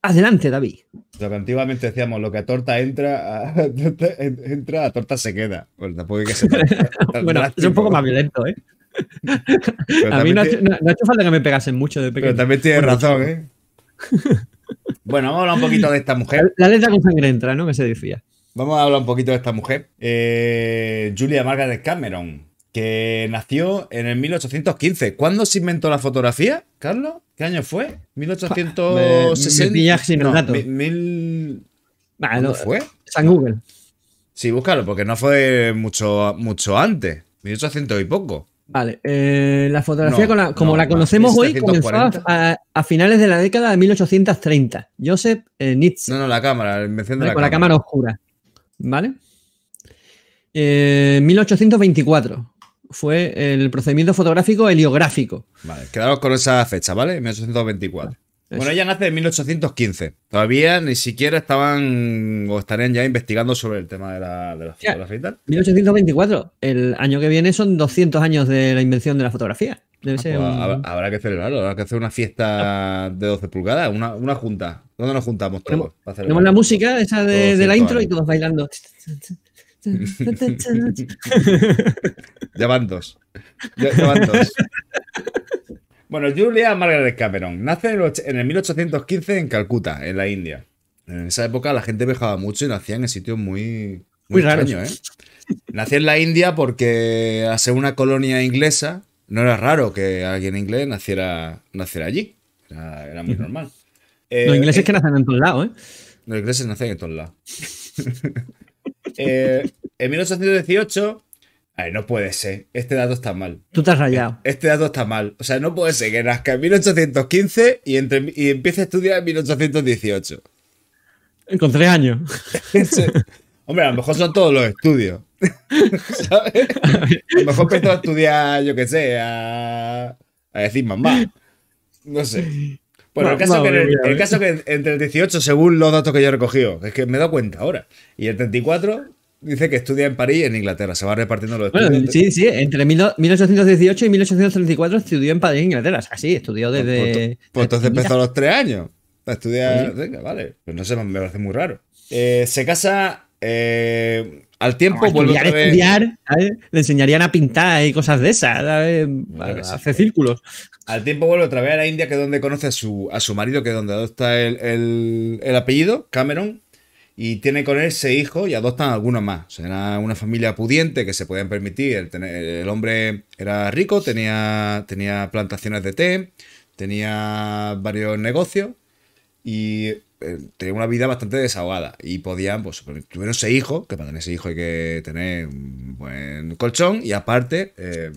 Adelante, David. Lo que antiguamente decíamos, lo que a torta entra, a, entra, a torta se queda. Bueno, tampoco hay que ser Bueno, es drástico, un poco más violento, ¿eh? Pero A mí no ha, ti- hecho, no- no ha hecho falta que me pegasen mucho de Pero pequeño. también tienes Bueno, razón, ¿eh? Bueno, vamos a hablar un poquito de esta mujer. La letra con sangre entra, ¿no? Que se decía. Vamos a hablar un poquito de esta mujer. Eh, Julia Margaret Cameron, que nació en el 1815. ¿Cuándo se inventó la fotografía, Carlos? ¿Qué año fue? ¿1860? Me- No, dato. mil- ¿Cuándo no, fue? San Google. Sí, búscalo, porque no fue mucho, mucho antes. 1800 y poco. Vale, eh, la fotografía No, con la- como no, la conocemos hoy comenzó 1740. a, a finales de la década de 1830. Joseph eh, Nietzsche, No, no, la cámara, la invención la con la cámara. cámara oscura. ¿Vale? Eh, 1824 fue el procedimiento fotográfico heliográfico. Vale, quedaros con esa fecha, ¿vale? 1824. Bueno, ella nace en 1815. Todavía ni siquiera estaban o estarían ya investigando sobre el tema de la, de la fotografía y tal. 1824. El año que viene son 200 años de la invención de la fotografía. Debe ser Pues un- habrá, que celebrarlo, habrá que hacer una fiesta de 12 pulgadas, una, una junta. ¿Dónde nos juntamos todos? Tenemos- para Tenemos la música esa de, la intro y años. todos bailando. Ya van dos. Ya, ya van dos. Bueno, Julia Margaret Cameron nace en el, och- en el 1815 en Calcuta, en la India. En esa época la gente viajaba mucho y nacían en sitios muy, Muy raros. extraños, ¿eh? Nació en la India porque, al ser una colonia inglesa, no era raro que alguien inglés naciera, naciera allí. Era, era muy normal. Eh, Los ingleses eh, que nacen en todos lados, ¿eh? los ingleses nacen en todos lados. Eh, en 1818. Ay, no puede ser. Este dato está mal. Tú te has rayado. Este dato está mal. O sea, no puede ser que nazca en 1815 y, entre, y empiece a estudiar en 1818. Con tres años. Hombre, a lo mejor son todos los estudios. ¿Sabes? A lo mejor empezó a estudiar, yo qué sé, a, a decir mamá. No sé. Bueno, el caso, Madre que, en el, mía, el ¿eh? caso que entre el 18, según los datos que yo he recogido, es que me he dado cuenta ahora, y el 34 dice que estudia en París y en Inglaterra. Se va repartiendo los Bueno, estudios. sí, sí, entre mil- 1818 y 1834 estudió en París, Inglaterra. O sea, sí, estudió Pues, desde. pues, pues entonces empezó a los tres años a estudiar. Oye. Venga, vale. Pues no sé, me parece muy raro. Eh, se casa eh, al tiempo, a vuelve estudiar, otra vez. estudiar, ¿sabes? Le enseñarían a pintar y cosas de esas, A-. Hace círculos. Al tiempo vuelve otra vez a la India, que es donde conoce a su, a su marido, que es donde adopta el, el- el apellido, Cameron, y tiene con él seis hijos y adoptan algunos más. O sea, era una familia pudiente que se podían permitir. El, tener- el hombre era rico, tenía, tenía plantaciones de té, tenía varios negocios y eh, tenía una vida bastante desahogada. Y podían, pues, tuvieron seis hijos, que para tener seis hijos hay que tener un buen colchón, y aparte, eh,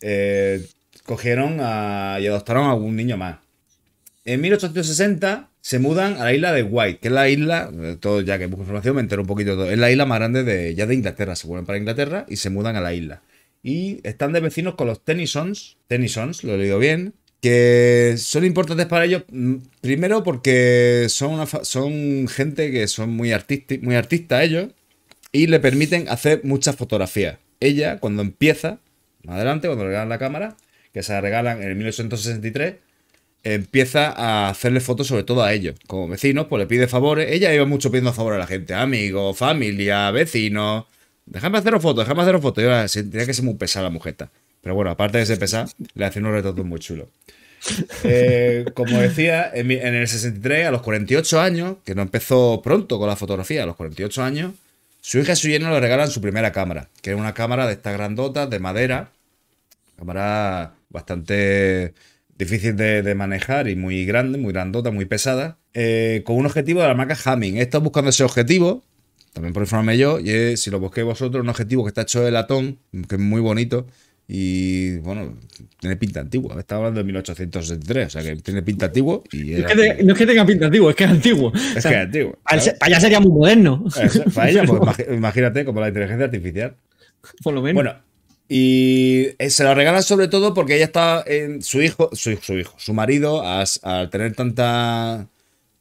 eh, cogieron a- y adoptaron a un niño más. En 1860 se mudan a la isla de White, que es la isla, todo ya que busco información me entero un poquito todo, es la isla más grande de, ya de Inglaterra, se vuelven para Inglaterra y se mudan a la isla. Y están de vecinos con los Tennysons, Tennysons, lo he leído bien, que son importantes para ellos, mm, primero porque son, son gente que son muy, artisti- muy artistas ellos y le permiten hacer muchas fotografías. Ella, cuando empieza, más adelante, cuando le regalan la cámara, que se la regalan en el 1863, empieza a hacerle fotos sobre todo a ellos. Como vecinos, pues le pide favores. Ella iba mucho pidiendo favores a la gente, amigos, familia, vecinos. Déjame haceros fotos, déjame haceros fotos. Y tenía que ser muy pesada la mujer. Pero bueno, aparte de ser pesada, le hace unos retratos muy chulos. Eh, como decía, en, mi- en el 63, a los 48 años, que no empezó pronto con la fotografía, a los 48 años, su hija y su yerno le regalan su primera cámara, que era una cámara de estas grandotas, de madera, cámara bastante difícil de, de manejar y muy grande, muy grandota, muy pesada, eh, con un objetivo de la marca Hamming. He estado buscando ese objetivo, también por informarme yo, y si lo busquéis vosotros, un objetivo que está hecho de latón, que es muy bonito. Y bueno, tiene pinta antigua. Estaba hablando de 1863, o sea que tiene pinta antiguo. Y Es era- que te- no es que tenga pinta antiguo, es que es antiguo. es O sea, que es antiguo. ¿sabes? para allá sería muy moderno. Para ella, pues imagínate como la inteligencia artificial. por lo menos. Bueno, y eh, se lo regalan sobre todo porque ella está en su hijo, su, hijo- su hijo, su marido, al tener tanta,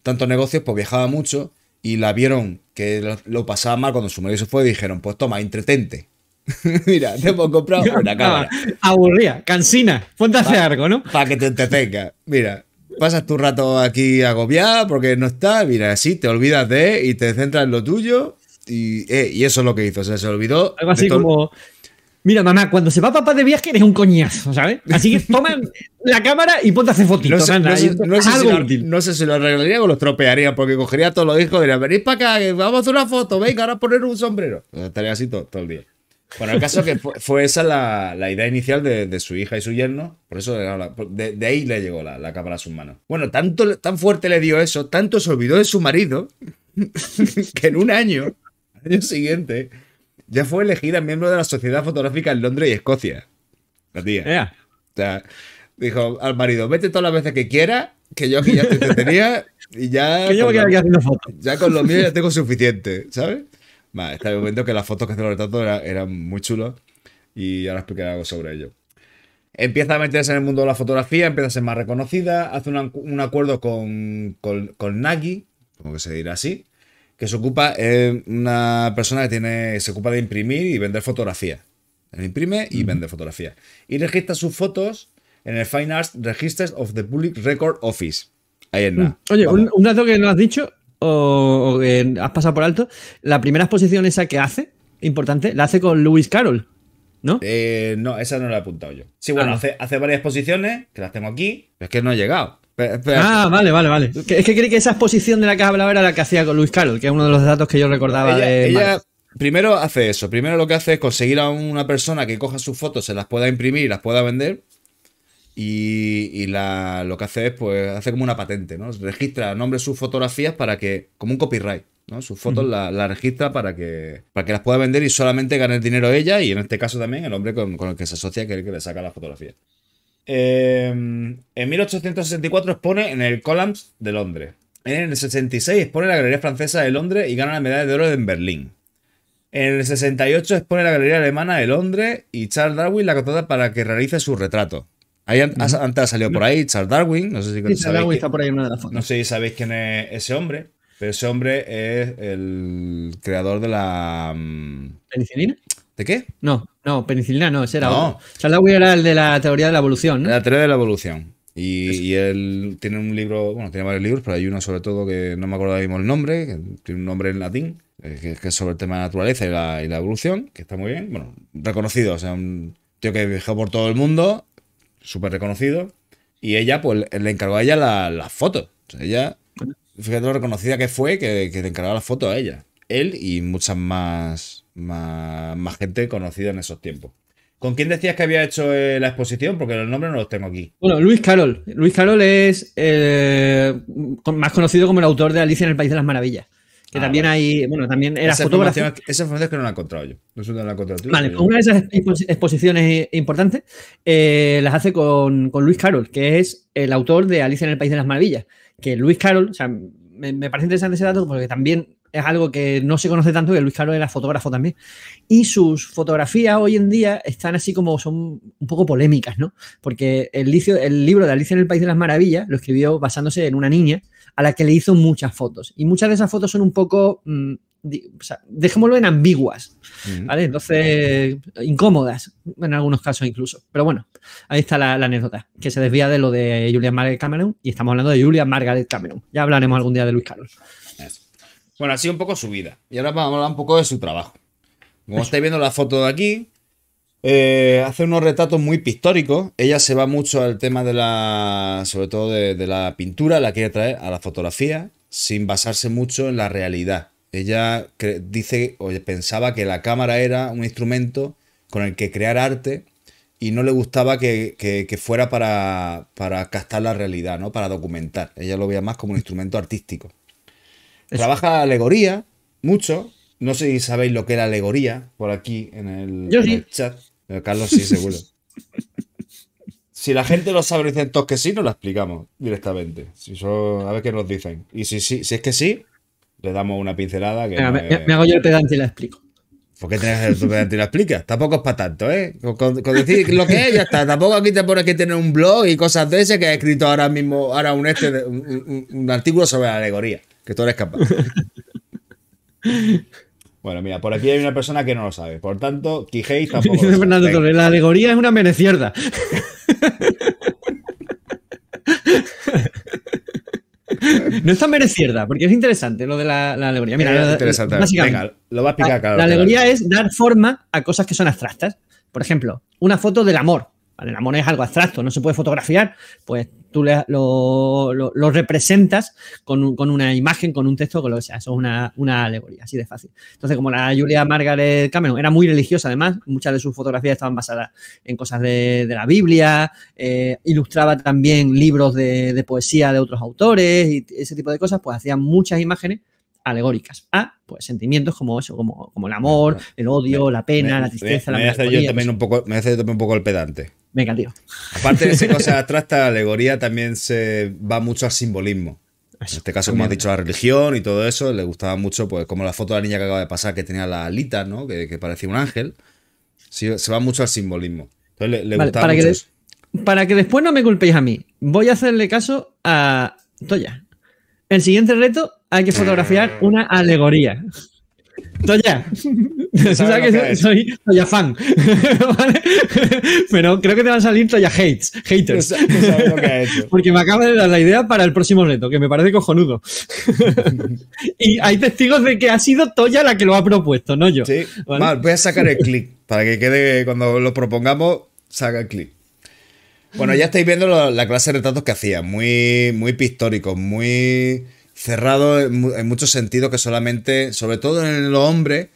tantos negocios, pues viajaba mucho y la vieron que lo, lo pasaba mal cuando su marido se fue y dijeron, pues toma, entretente. Mira, te hemos comprado una cámara Aburrida, cansina. Ponte a hacer algo, ¿no? para que te entretenga. Mira, pasas tu rato aquí agobiada porque no está, mira, así te olvidas de y te centras en lo tuyo y, eh, y eso es lo que hizo, o sea, se olvidó. Algo así como. Mira, mamá, cuando se va papá de viaje eres un coñazo, ¿sabes? Así que toma la cámara y ponte a hacer No fotitos. sé, anda, no sé- no sé si lo, útil. no sé si lo arreglaría o lo estropearía, porque cogería a todos los hijos y diría, venid para acá, que vamos a hacer una foto, venga, ahora a poner un sombrero. O sea, estaría así todo, todo el día. Bueno, el caso es que fue, fue esa la, la idea inicial de, de su hija y su yerno, por eso de, de ahí le llegó la, la cámara a sus manos. Bueno, tanto, tan fuerte le dio eso, tanto se olvidó de su marido, que en un año, al año siguiente, ya fue elegida miembro de la Sociedad Fotográfica en Londres y Escocia. La tía. Ea. O sea, dijo al marido, vete todas las veces que quieras, que yo aquí ya te entretenía y ya, Que yo aquí lo, haciendo fotos. ya con lo mío ya tengo suficiente, ¿sabes? Vale, está el momento que las fotos que hace los retratos era- eran muy chulos y ahora explicaré algo sobre ello. Empieza a meterse en el mundo de la fotografía, empieza a ser más reconocida, hace un, un acuerdo con, con, con Nagi, como que se dirá así, que se ocupa, es una persona que tiene, se ocupa de imprimir y vender fotografías. Él imprime y vende fotografías. Y registra sus fotos en el Fine Arts Registers of the Public Record Office. Ahí es nada. Oye, Vamos. un, un dato que no has dicho o, o has pasado por alto, la primera exposición esa que hace, importante, la hace con Lewis Carroll, ¿no? Eh, no, esa no la he apuntado yo. Sí, bueno, Ah, hace, hace varias exposiciones, que las tengo aquí, pero es que no he llegado. Ah, vale, vale, vale. Es que creí que esa exposición de la que has hablado era la que hacía con Lewis Carroll, que es uno de los datos que yo recordaba ella, de ella primero hace eso. Primero lo que hace es conseguir a una persona que coja sus fotos, se las pueda imprimir y las pueda vender. Y, y la, lo que hace es, pues, hace como una patente, ¿no? Registra nombre sus fotografías para que, como un copyright, ¿no? Sus fotos las la registra para que, para que las pueda vender y solamente gane el dinero ella y en este caso también el hombre con, con el que se asocia, que es el que le saca las fotografías. Eh, en 1864 expone en el Columns de Londres. En el 66 expone en la Galería Francesa de Londres y gana la medalla de oro en Berlín. En el 68 expone en la Galería Alemana de Londres y Charles Darwin la contrata para que realice su retrato. Ahí an- has- antes ha salido por ahí Charles Darwin, no sé si Sí, sabéis Darwin quién- está por ahí en una de las fotos. no sé si sabéis quién es ese hombre, pero ese hombre es el creador de la... mm, ¿Penicilina? ¿De qué? No, no, penicilina no, ese era No. otro. Charles Darwin era el de la teoría de la evolución, ¿no? La teoría de la evolución. Y, y él tiene un libro, bueno, tiene varios libros, pero hay uno sobre todo que no me acuerdo ahora mismo el nombre, que tiene un nombre en latín, eh, que, que es sobre el tema de la naturaleza y la, y la evolución, que está muy bien. Bueno, reconocido, o sea, un tío que viajó por todo el mundo, súper reconocido. Y ella, pues, le encargó a ella la- las fotos. O sea, ella, fíjate lo reconocida que fue, que, que le encargaba las fotos a ella. Él y muchas más, más, más gente conocida en esos tiempos. ¿Con quién decías que había hecho eh, la exposición? Porque los nombres no los tengo aquí. Bueno, Luis Carroll. Luis Carroll es eh, más conocido como el autor de Alicia en el País de las Maravillas. Que Ah, también vale. hay, bueno, también era esa, fotógrafo. información, esa información es que no la he encontrado yo. No la he encontrado tú. Vale, pues una de esas expo- exposiciones importantes eh, las hace con, con Luis Carroll, que es el autor de Alicia en el País de las Maravillas. Que Luis Carroll, o sea, me, me parece interesante ese dato porque también es algo que no se conoce tanto, que Luis Carroll era fotógrafo también. Y sus fotografías hoy en día están así como son un poco polémicas, ¿no? Porque el, licio- el libro de Alicia en el País de las Maravillas lo escribió basándose en una niña a la que le hizo muchas fotos. Y muchas de esas fotos son un poco, mm, di- o sea, dejémoslo en ambiguas. Ujú. ¿Vale? Entonces, incómodas en algunos casos incluso. Pero bueno, ahí está la, la anécdota, que se desvía de lo de Julian Margaret Cameron y estamos hablando de Julian Margaret Cameron. Ya hablaremos algún día de Luis Carlos. Bueno, así un poco su vida. Y ahora vamos a hablar un poco de su trabajo. Como estáis viendo la foto de aquí, eh, hace unos retratos muy pictóricos. Ella se va mucho al tema de la, sobre todo de, de la pintura, la quiere traer a la fotografía, sin basarse mucho en la realidad. Ella dice o pensaba que la cámara era un instrumento con el que crear arte y no le gustaba que, que- que fuera para, para captar la realidad, ¿no? Para documentar. Ella lo veía más como un instrumento artístico. Trabaja alegoría mucho. No sé si sabéis lo que era alegoría por aquí en el, Yo en sí. el chat. Pero Carlos sí, seguro. si la gente lo sabe dicen todos que sí, nos lo explicamos directamente. Si son- a ver qué nos dicen. Y si, si, si es que sí, le damos una pincelada. Que Venga, no me, es- me hago yo el pedante y la explico. ¿Por qué tienes tu pedante y lo explicas? Tampoco es para tanto, ¿eh? Con, con decir lo que es, ya está. Tampoco aquí te pones que tener un blog y cosas de ese que ha escrito ahora mismo, ahora un, este, un- un artículo sobre la alegoría, que tú eres capaz. Bueno, mira, por aquí hay una persona que no lo sabe. Por tanto, Quijéis tampoco. Dice. Fernando. Torres, la alegoría es una menecierda. No es tan merecierda, porque es interesante lo de la, la alegoría. Mira, la- interesante. básicamente, Venga, lo va a explicar la, claro. la alegoría es dar forma a cosas que son abstractas. Por ejemplo, una foto del amor. El amor es algo abstracto, no se puede fotografiar. Pues tú le- lo, lo- lo representas con, un- con una imagen, con un texto, con lo que sea. Eso es una, una alegoría, así de fácil. Entonces, como la Julia Margaret Cameron era muy religiosa, además, muchas de sus fotografías estaban basadas en cosas de, de la Biblia, eh, ilustraba también libros de, de poesía de otros autores y ese tipo de cosas, pues hacían muchas imágenes alegóricas a pues, sentimientos como eso, como, como el amor, el odio, la pena, la tristeza, me, la yo también un poco, me hacer yo también un poco el pedante. Venga, tío. Aparte de esa cosa abstracta, la alegoría también se va mucho al simbolismo. En este caso, como has dicho, la religión y todo eso, le gustaba mucho, pues como la foto de la niña que acaba de pasar, que tenía la alita, ¿no? Que, que parecía un ángel. Sí, se va mucho al simbolismo. Entonces le, le Vale, gustaba para, que mucho de- eso. para que después no me culpéis a mí, voy a hacerle caso a Toya. El siguiente reto hay que fotografiar una alegoría. Toya, sabes que soy Toya fan, ¿vale? Pero creo que te van a salir Toya hates, haters. sabes lo que ha hecho. Porque me acaba de dar la idea para el próximo reto, que me parece cojonudo. y hay testigos de que ha sido Toya la que lo ha propuesto, no yo. Sí. ¿Vale? Vale, voy a sacar el clic para que quede cuando lo propongamos, saca el clic. Bueno, ya estáis viendo la clase de retratos que hacía, muy, muy pictóricos, muy cerrados en, en muchos sentidos que solamente, sobre todo en los hombres,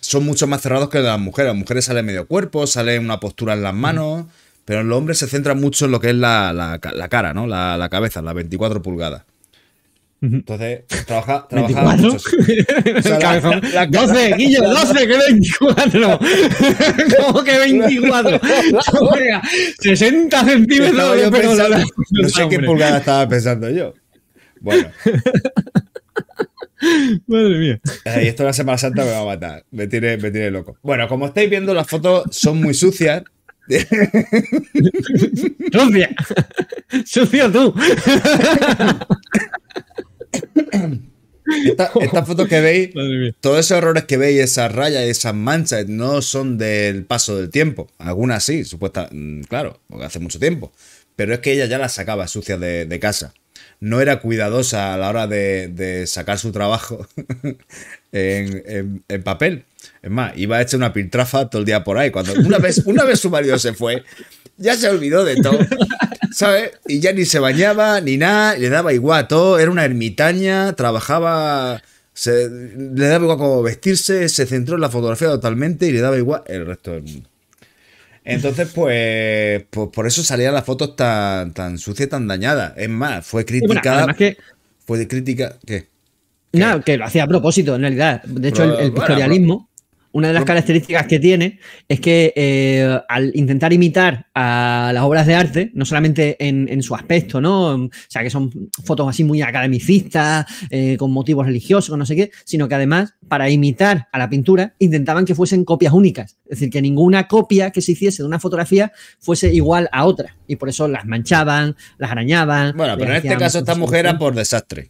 son mucho más cerrados que las mujeres. Las mujeres sale medio cuerpo, sale una postura en las manos, pero en los hombres se centra mucho en lo que es la, la ca- la cara, ¿no? La, la cabeza, las 24 pulgadas. Entonces, trabaja, trabajaba 24. mucho. O sea, la- Cabezón. la- la- 12, Guillo, 12, que 24. ¿Cómo que 24? Oiga, 60 centímetros yo pensando- no sé qué pulgada estaba pensando yo. Bueno, Madre mía. y esto la Semana Santa me va a matar. Me tiene, me tiene loco. Bueno, como estáis viendo, las fotos son muy sucias. Sucia. Sucio tú. Esta- Estas fotos que veis, todos esos errores que veis, esas rayas, esas manchas, no son del paso del tiempo. Algunas sí, supuesta, mm, claro, porque hace mucho tiempo. Pero es que ella ya las sacaba sucias de, de casa. No era cuidadosa a la hora de, sacar su trabajo en, papel. Es más, iba a echar una piltrafa todo el día por ahí. Cuando una vez, una vez su marido se fue, ya se olvidó de todo. ¿Sabes? Y ya ni se bañaba, ni nada, le daba igual todo. Era una ermitaña, trabajaba. le daba igual cómo vestirse, se centró en la fotografía totalmente y le daba igual el resto del mundo. Entonces, pues, pues por eso salían las fotos tan, tan sucias, tan dañadas. Es más, fue bueno, criticada. que, Fue de crítica. ¿Qué? nada, que lo hacía a propósito, en realidad. De hecho, el, Pero, el bueno, una de las características que tiene es que eh, al intentar imitar a las obras de arte, no solamente en, en su aspecto, ¿no? O sea, que son fotos así muy academicistas, eh, con motivos religiosos, con no sé qué, sino que además, para imitar a la pintura, intentaban que fuesen copias únicas. Es decir, que ninguna copia que se hiciese de una fotografía fuese igual a otra. Y por eso las manchaban, las arañaban. Bueno, pero en este caso, esta mujer era por desastre.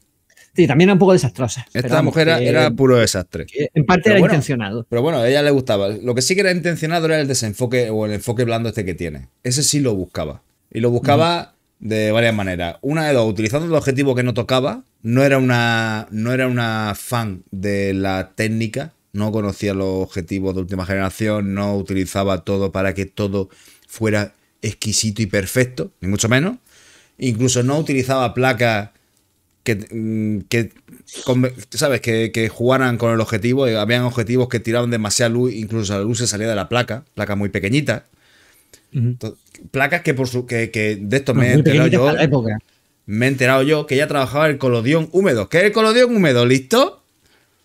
Sí, también era un poco desastrosa. Esta mujer era, que- era puro desastre. en parte Pero era bueno, intencionado. Pero bueno, a ella le gustaba. Lo que sí que era intencionado era el desenfoque o el enfoque blando este que tiene. Ese sí lo buscaba. Y lo buscaba de varias maneras. Una de dos, utilizando el objetivo que no tocaba. No era una, no era una fan de la técnica. No conocía los objetivos de última generación. No utilizaba todo para que todo fuera exquisito y perfecto. Ni mucho menos. Incluso no utilizaba placas que, mm, que ¿sabes? Que, que jugaran con el objetivo. eh, Habían objetivos que tiraban demasiada luz, incluso la luz se salía de la placa, placa muy pequeñita. Placas que por su, que, que de esto me he enterado yo. para la época. Me he enterado yo que ella trabajaba el colodión húmedo. ¿Qué es el colodión húmedo? ¿Listo?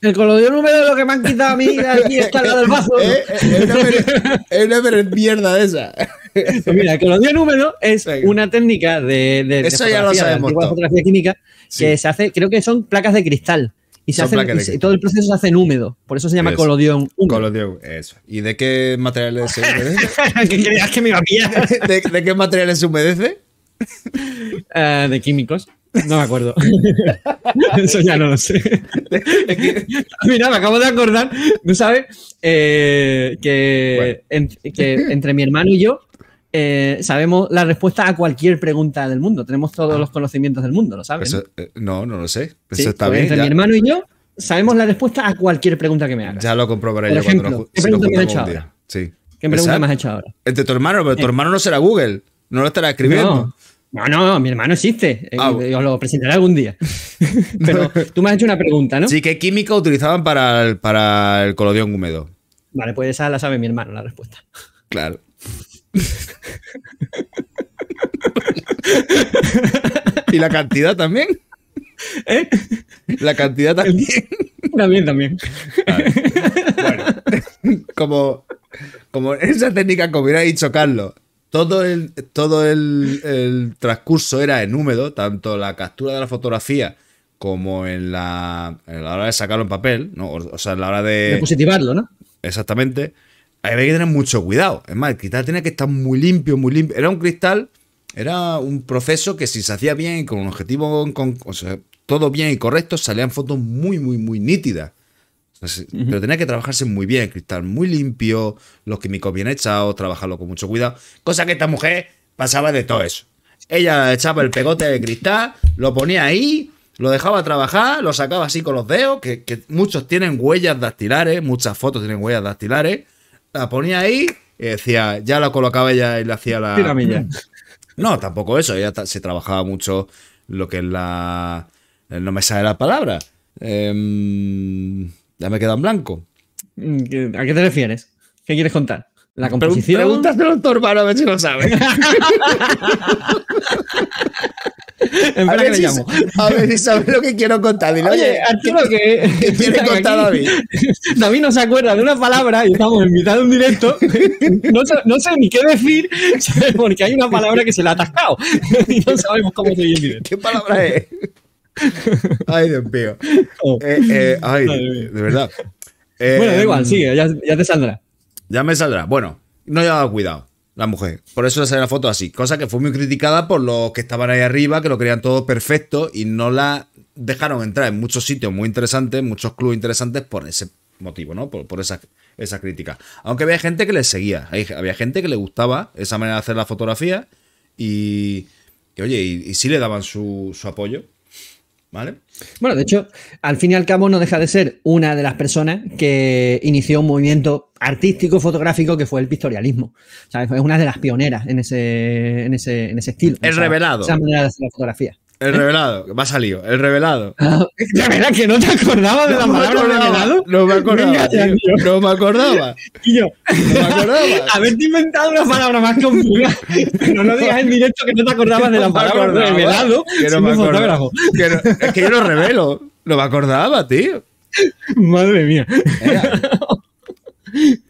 El colodión húmedo es lo que me han quitado a mí de aquí está al lado del vaso. Eh, eh, Es una es mierda esa. Pues mira, el colodión húmedo es Venga. una técnica de, de, de Eso ya lo de sabemos fotografía química Sí. que se hace, creo que son placas de cristal. Y, se Son hace, placas de y se- todo el proceso se hace en húmedo. Por eso se llama Eso. colodión húmedo. Colodión, eso. ¿Y de qué materiales se humedece? que creías que me iba a pillar. ¿De, de qué materiales se humedece? Eh, de químicos. No me acuerdo. Eso ya no lo sé. Mira, me acabo de acordar, ¿no sabes? Eh, que, en- que entre mi hermano y yo eh, sabemos la respuesta a cualquier pregunta del mundo. Tenemos todos los conocimientos del mundo, ¿lo sabes? Eh, no, no lo sé. Eso Sí, está bien. Entre Ya, mi hermano y yo sabemos la respuesta a cualquier pregunta que me hagas. ya lo comprobaré Por yo cuando ejemplo, nos ju- ¿qué si nos pregunta me has hecho. Sí. ¿Qué pregunta me has hecho ahora? Entre tu hermano, pero tu Eh. hermano no será Google. No lo estará escribiendo. No, no, no, mi hermano existe. Eh, Ah, Os lo presentaré algún día. Pero tú me has hecho una pregunta, ¿no? Sí, ¿qué química utilizaban para el, para el colodión húmedo? Vale, pues esa la sabe mi hermano, la respuesta. Claro. ¿Y la cantidad también? ¿Eh? La cantidad también. También, también. como, como esa técnica, como hubiera dicho Carlos, todo el, todo el, el transcurso era en húmedo, tanto la captura de la fotografía como en la, en la hora de sacarlo en papel, ¿no? o, o sea, en la hora De de... positivarlo, ¿no? Exactamente. Había que tener mucho cuidado. Es más, el cristal tenía que estar muy limpio, muy limpio. Era un cristal, era un proceso que si se hacía bien y con un objetivo, con, o sea, todo bien y correcto, salían fotos muy, muy, muy nítidas. O sea, se- Pero tenía que trabajarse muy bien el cristal, muy limpio, los químicos bien echados, trabajarlo con mucho cuidado. Cosa que esta mujer pasaba de todo eso. Ella echaba el pegote de cristal, lo ponía ahí, lo dejaba trabajar, lo sacaba así con los dedos, que, que muchos tienen huellas dactilares, muchas fotos tienen huellas dactilares. La ponía ahí y decía, ya la colocaba ella y le hacía la. Piramilla. No, tampoco eso. Ella ta- se trabajaba mucho lo que es la. No me sale la palabra. Em, ya me queda en blanco. Mm, ¿qué- ¿A qué te refieres? ¿Qué quieres contar? ¿La composición? Pregúntaselo a tu hermano a ver si lo sabe. Espera A que ver, si, llamo. a ver si sabe lo que quiero contar. Dile, Oye, Arturo, que. ¿qué quiere Aquí- contar David? David no se acuerda de una palabra y estamos en mitad de un directo. No sé, no sé ni qué decir porque hay una palabra que se le ha atascado y no sabemos cómo seguir el directo. ¿Qué palabra es? Ay, Dios mío. Oh. Eh, eh, ay, de verdad. Eh, Bueno, da igual, sigue, ya, ya te saldrá. Ya me saldrá. Bueno, no llevaba cuidado la mujer. Por eso le sale la foto así. Cosa que fue muy criticada por los que estaban ahí arriba, que lo querían todo perfecto y no la dejaron entrar en muchos sitios muy interesantes, muchos clubes interesantes por ese motivo, ¿no? Por, por esa, esa crítica. Aunque había gente que le seguía. Había gente que le gustaba esa manera de hacer la fotografía y, y, oye, y, y sí le daban su, su apoyo. ¿Vale? Bueno, de hecho, al fin y al cabo no deja de ser una de las personas que inició un movimiento artístico fotográfico que fue el pictorialismo. ¿Sabes? Fue una de las pioneras en ese, en ese, en ese estilo. El Esa- revelado. Esa manera de hacer la fotografía. El revelado, me ha salido, el revelado. ¿De verdad que no te acordabas de la me palabra acordaba, revelado? No me acordaba, tío, tío. No me acordaba. Yo, No me acordaba. haberte inventado una palabra más complicada. Pero no digas en directo que no te acordabas de la No palabra acordaba, revelado que no me fotógrafo. Que no- es que yo lo revelo. No me acordaba, tío. Madre mía.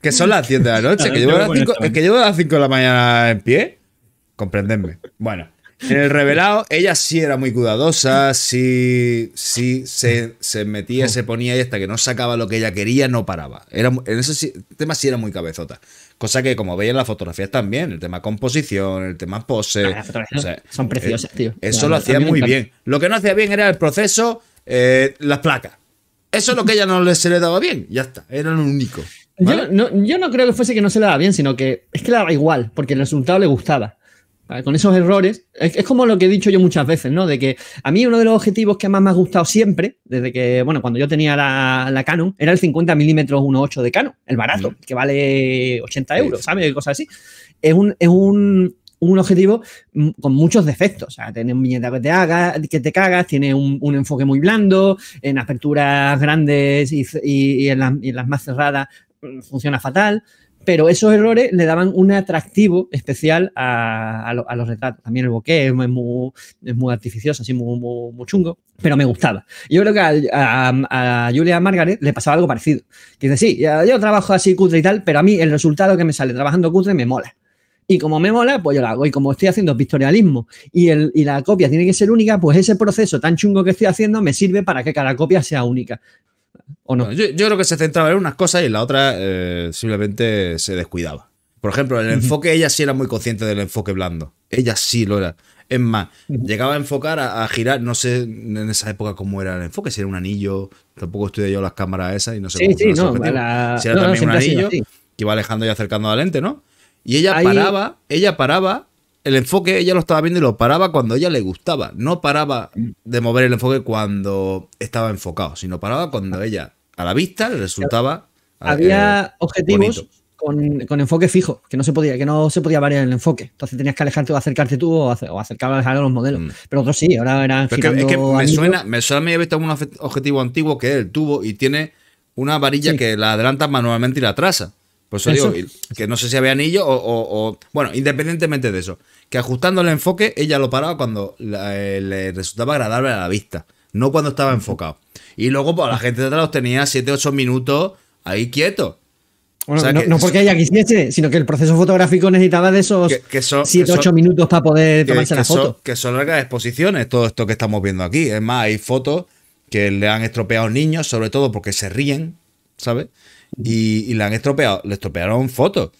Que son las 10 de la noche. Claro, que llevo yo a me las pongo 5, esta es que llevo a las 5 de la mañana en pie. Comprendedme. Bueno, en el revelado, ella sí era muy cuidadosa, sí, sí se, se metía, se ponía y hasta que no sacaba lo que ella quería, no paraba. Era, en ese tema sí era muy cabezota. Cosa que, como veis en las fotografías también, el tema composición, el tema pose. Ah, o sea, son preciosas, eh, tío. Eso lo hacía muy bien. Lo que no hacía bien era el proceso, eh, las placas. Eso es lo que ella no le, se le daba bien. Ya está, era lo único. ¿vale? Yo, no, yo no creo que fuese que no se le daba bien, sino que es que le daba igual, porque el resultado le gustaba. ¿Vale? Con esos errores, es, es como lo que he dicho yo muchas veces, ¿no? De que a mí uno de los objetivos que más me ha gustado siempre, desde que, bueno, cuando yo tenía la, la Canon, era el 50 milímetros 1.8 de Canon, el barato, que vale 80 euros, ¿sabes? Cosas así. Es un, es un, un objetivo mm, con muchos defectos. O sea, tiene un viñeta que te haga, que te cagas, tiene un, un enfoque muy blando, en aperturas grandes y, y- y en, las, y en las más cerradas mm, funciona fatal. Pero esos errores le daban un atractivo especial a, lo- los retratos. También el bokeh es muy, artificioso, así muy, chungo, pero me gustaba. Yo creo que a, a- Julia Margaret le pasaba algo parecido. Que dice, sí, yo trabajo así cutre y tal, pero a mí el resultado que me sale trabajando cutre me mola. Y como me mola, pues yo la hago. Y como estoy haciendo pictorialismo y la copia tiene que ser única, pues ese proceso tan chungo que estoy haciendo me sirve para que cada copia sea única. ¿O no? Bueno, yo, yo creo que se centraba en unas cosas y en la otra eh, simplemente se descuidaba. Por ejemplo, el enfoque, ella sí era muy consciente del enfoque blando. Ella sí lo era. Es más, llegaba a enfocar, a, a girar, no sé en esa época cómo era el enfoque, si era un anillo, tampoco estudié yo las cámaras esas y no sé Sí, cómo sí, no, la- Si era no, no, también un sido anillo que iba alejando y acercando a la lente, ¿no? Y ella Ahí- paraba, ella paraba, el enfoque ella lo estaba viendo y lo paraba cuando a ella le gustaba. No paraba de mover el enfoque cuando estaba enfocado, sino paraba cuando ella a la vista le resultaba. Había eh, objetivos con, con enfoque fijo, que no se podía, que no se podía variar el enfoque. Entonces tenías que alejarte o acercarte tú o, acer- o acercar a los modelos. Mm. Pero otros sí, ahora eran es que, es que me suena, me suena a mí he visto un objetivo antiguo que es el tubo y tiene una varilla Sí. que la adelanta manualmente y la atrasa. Por eso, Eso. digo, que no sé si había anillo o, o- o- Bueno, independientemente de eso, que ajustando el enfoque, ella lo paraba cuando la- eh, le resultaba agradable a la vista, no cuando estaba enfocado. Y luego, pues la gente de atrás los tenía 7-8 minutos ahí quietos. Bueno, O sea, no, no porque ella quisiese, sino que el proceso fotográfico necesitaba de esos Que- que son- 7 que 8 son- minutos para poder que, tomarse que la foto. son, que son largas exposiciones, todo esto que estamos viendo aquí. Es más, hay fotos que le han estropeado niños, sobre todo porque se ríen, ¿sabes? Y, y le han estropeado, le estropearon fotos.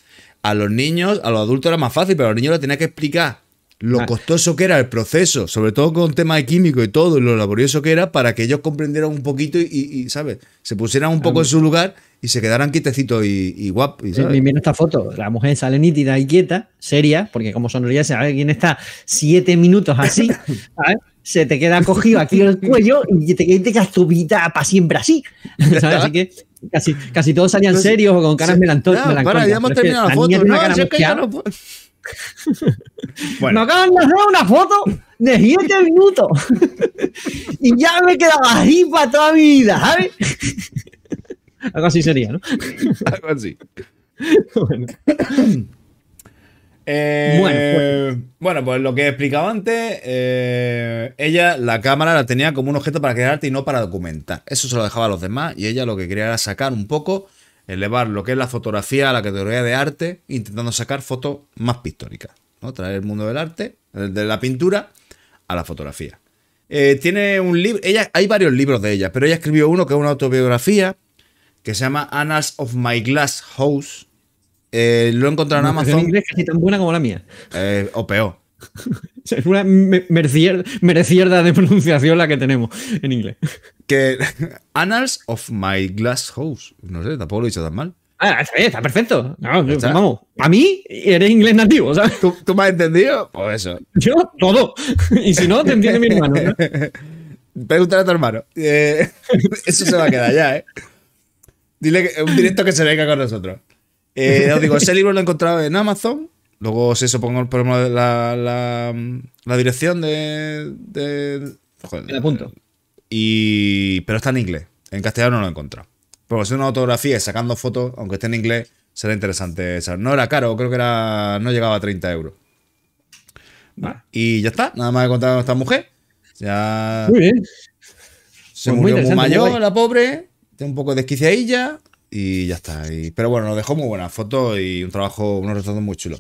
A los niños, a los adultos era más fácil, pero a los niños le tenía que explicar lo Ah. costoso que era el proceso, sobre todo con temas de químico y todo, y lo laborioso que era, para que ellos comprendieran un poquito y, y, ¿sabes? Se pusieran un poco en su lugar y se quedaran quietecitos y, y guapos. y, viene esta foto, la mujer sale nítida y quieta, seria, porque como sonríe, se sabe quién está siete minutos así, ¿sabes? se te queda cogido aquí el cuello y te, te quedas tu vida para siempre así. ¿sabes? Así que casi, casi todos salían Entonces, serios o con caras Sí, melancólicas. para, ya hemos terminado la la foto. No, cara si es que ya mosqueada. no puedo- Me Bueno, acaban de hacer una foto de 7 minutos y ya me he quedado así para toda mi vida, ¿sabes? Algo así sería, ¿no? algo así. Bueno. Eh, Bueno, bueno, pues lo que he explicado antes, eh, ella la cámara la tenía como un objeto para crear arte y no para documentar. Eso se lo dejaba a los demás y ella lo que quería era sacar un poco, elevar lo que es la fotografía a la categoría de arte, intentando sacar fotos más pictóricas, ¿no? Traer el mundo del arte, de la pintura, a la fotografía. Eh, tiene un libro, ella, hay varios libros de ella, pero ella escribió uno que es una autobiografía que se llama Annals of My Glass House. Eh, lo he encontrado en En Amazon. inglés casi tan buena como la mía. Eh, o peor. Es una me- merecier- merecierda de pronunciación la que tenemos en inglés. Que Annals of My Glass House. No sé, tampoco lo he dicho tan mal. Ah, está bien, está perfecto. No. Vamos, a mí eres inglés nativo, ¿sabes? ¿Tú, tú me has entendido? Pues eso. Yo, todo. Y si no, te entiende mi hermano. ¿no? Pregúntale a tu hermano. Eh, eso se va a quedar ya, ¿eh? Dile que un directo que se venga con nosotros. Eh, os digo, ese libro lo he encontrado en Amazon. Luego, si eso pongo ponemos la, la, la dirección de. de joder, la apunto. Y, pero está en inglés. En castellano no lo he encontrado. Pero si es una fotografía y sacando fotos, aunque esté en inglés, será interesante. saber. No era caro, creo que era no llegaba a 30 euros. Y ya está, nada más he contado con esta mujer. Ya Muy bien. se Pues murió muy muy mayor, la pobre. Tiene un poco de desquiciadilla. Y ya está. Y- pero bueno, nos dejó muy buenas fotos y un trabajo, unos retratos muy chulos.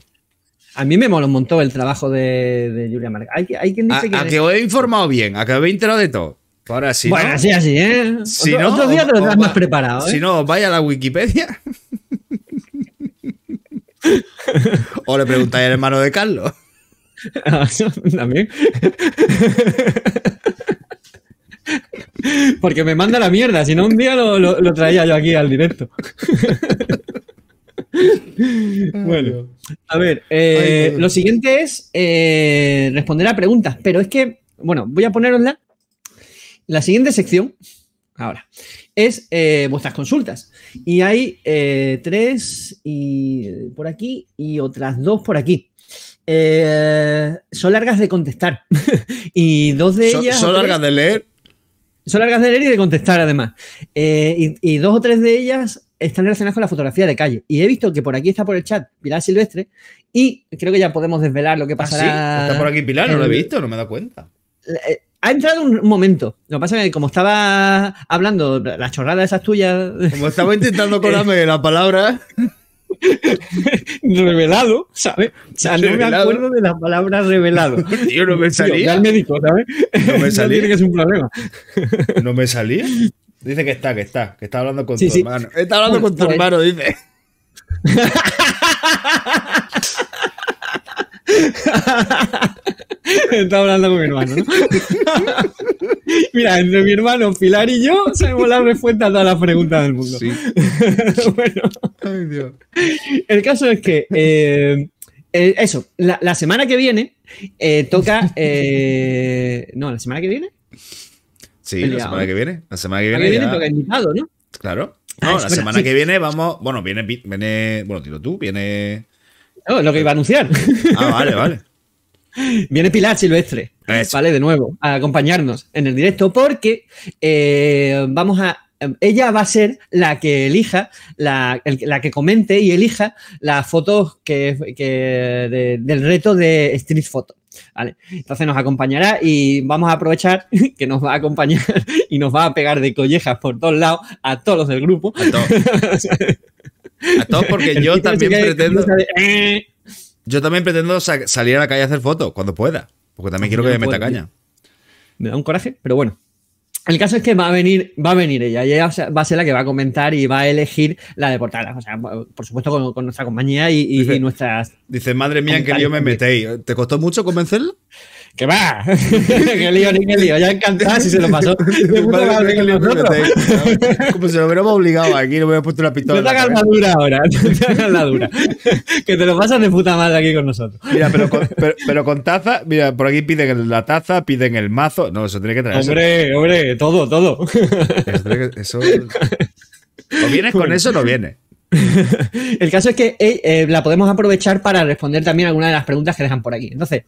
A mí me mola un montón el trabajo de, de Julia Marc. Hay, hay quien A, dice que. a que os he informado bien, a que os he enterado de todo. Ahora sí. bueno, no, así, así, ¿eh? Si otro, no, otro día te lo va- más preparado, ¿eh? Si no, vaya a la Wikipedia. o le preguntáis al hermano de Carlos. También. Porque me manda la mierda, si no un día lo, lo- lo traía yo aquí al directo. bueno, a ver, eh, lo siguiente es eh, responder a preguntas, pero es que, bueno, voy a ponerosla. La siguiente sección, ahora, es eh, vuestras consultas. Y hay eh, tres y, por aquí y otras dos por aquí. Eh, son largas de contestar. y dos de ellas. son tres- largas de leer. son largas de leer y de contestar, además. Eh, y, y dos o tres de ellas están relacionadas con la fotografía de calle. Y he visto que por aquí está por el chat Pilar Silvestre. Y creo que ya podemos desvelar lo que Ah, sí, pasará. está por aquí Pilar, no lo he visto, no me he dado cuenta. Ha entrado un momento. Lo que pasa es que, como estaba hablando las chorradas esas tuyas. Como estaba intentando colarme la palabra. revelado, ¿sabes? O sea, no me acuerdo de la palabra revelado. Tío, no me Tío, salía. al médico, ¿sabes? No me salía. tiene que ser un problema. No me salía. Dice que está, que está, que está hablando con Sí, tu sí. hermano. Está hablando Bueno, con tu hermano, dice. Estaba hablando con mi hermano, ¿no? Mira, entre mi hermano Pilar y yo sabemos la respuesta a todas las preguntas del mundo. bueno, Ay, Dios. el caso es que eh, eh, eso, la, la semana que viene eh, toca. no, la semana que viene. Sí, la semana que viene. La semana que viene. viene ya- toca invitado, ¿no? Claro. Ah, No, la semana sí. que viene vamos. Bueno, viene, viene. Bueno, dilo tú, viene. No, es lo que iba a anunciar. Ah, vale, vale. Viene Pilar Silvestre, Eso. ¿vale? De nuevo, a acompañarnos en el directo porque eh, vamos a... Ella va a ser la que elija, la, el- la que comente y elija las fotos que, que de- del reto de Street Photo. ¿vale? Entonces nos acompañará y vamos a aprovechar que nos va a acompañar y nos va a pegar de collejas por todos lados a todos los del grupo. A todos. A todos porque yo también pretendo. eh, Yo también pretendo sa- salir a la calle a hacer fotos cuando pueda. Porque también quiero que me meta puedo, caña. me da un coraje, pero bueno. El caso es que va a venir, va a venir ella, y ella va a ser la que va a comentar y va a elegir la de portada. O sea, por supuesto, con, con nuestra compañía y, y- Dice- y nuestras. Dice, madre mía, en qué lío me metéis. ¿Te costó mucho convencerlo? ¡Que va! ¡Qué lío, ni qué lío! Ya encantada si se lo pasó. De puta Madre me nosotros. Como si lo hubiéramos obligado aquí, no me hubiera puesto una pistola. No te hagas la dura ahora, no te hagas la dura. Que te lo pasas de puta madre aquí con nosotros. Mira, pero con, pero, pero con taza, mira, por aquí piden la taza, piden el mazo. No, eso tiene que traerse. Hombre, hombre, todo, todo. Que- eso- O vienes con eso o no vienes. El caso es que eh, eh, la podemos aprovechar para responder también algunas de las preguntas que dejan por aquí. Entonces,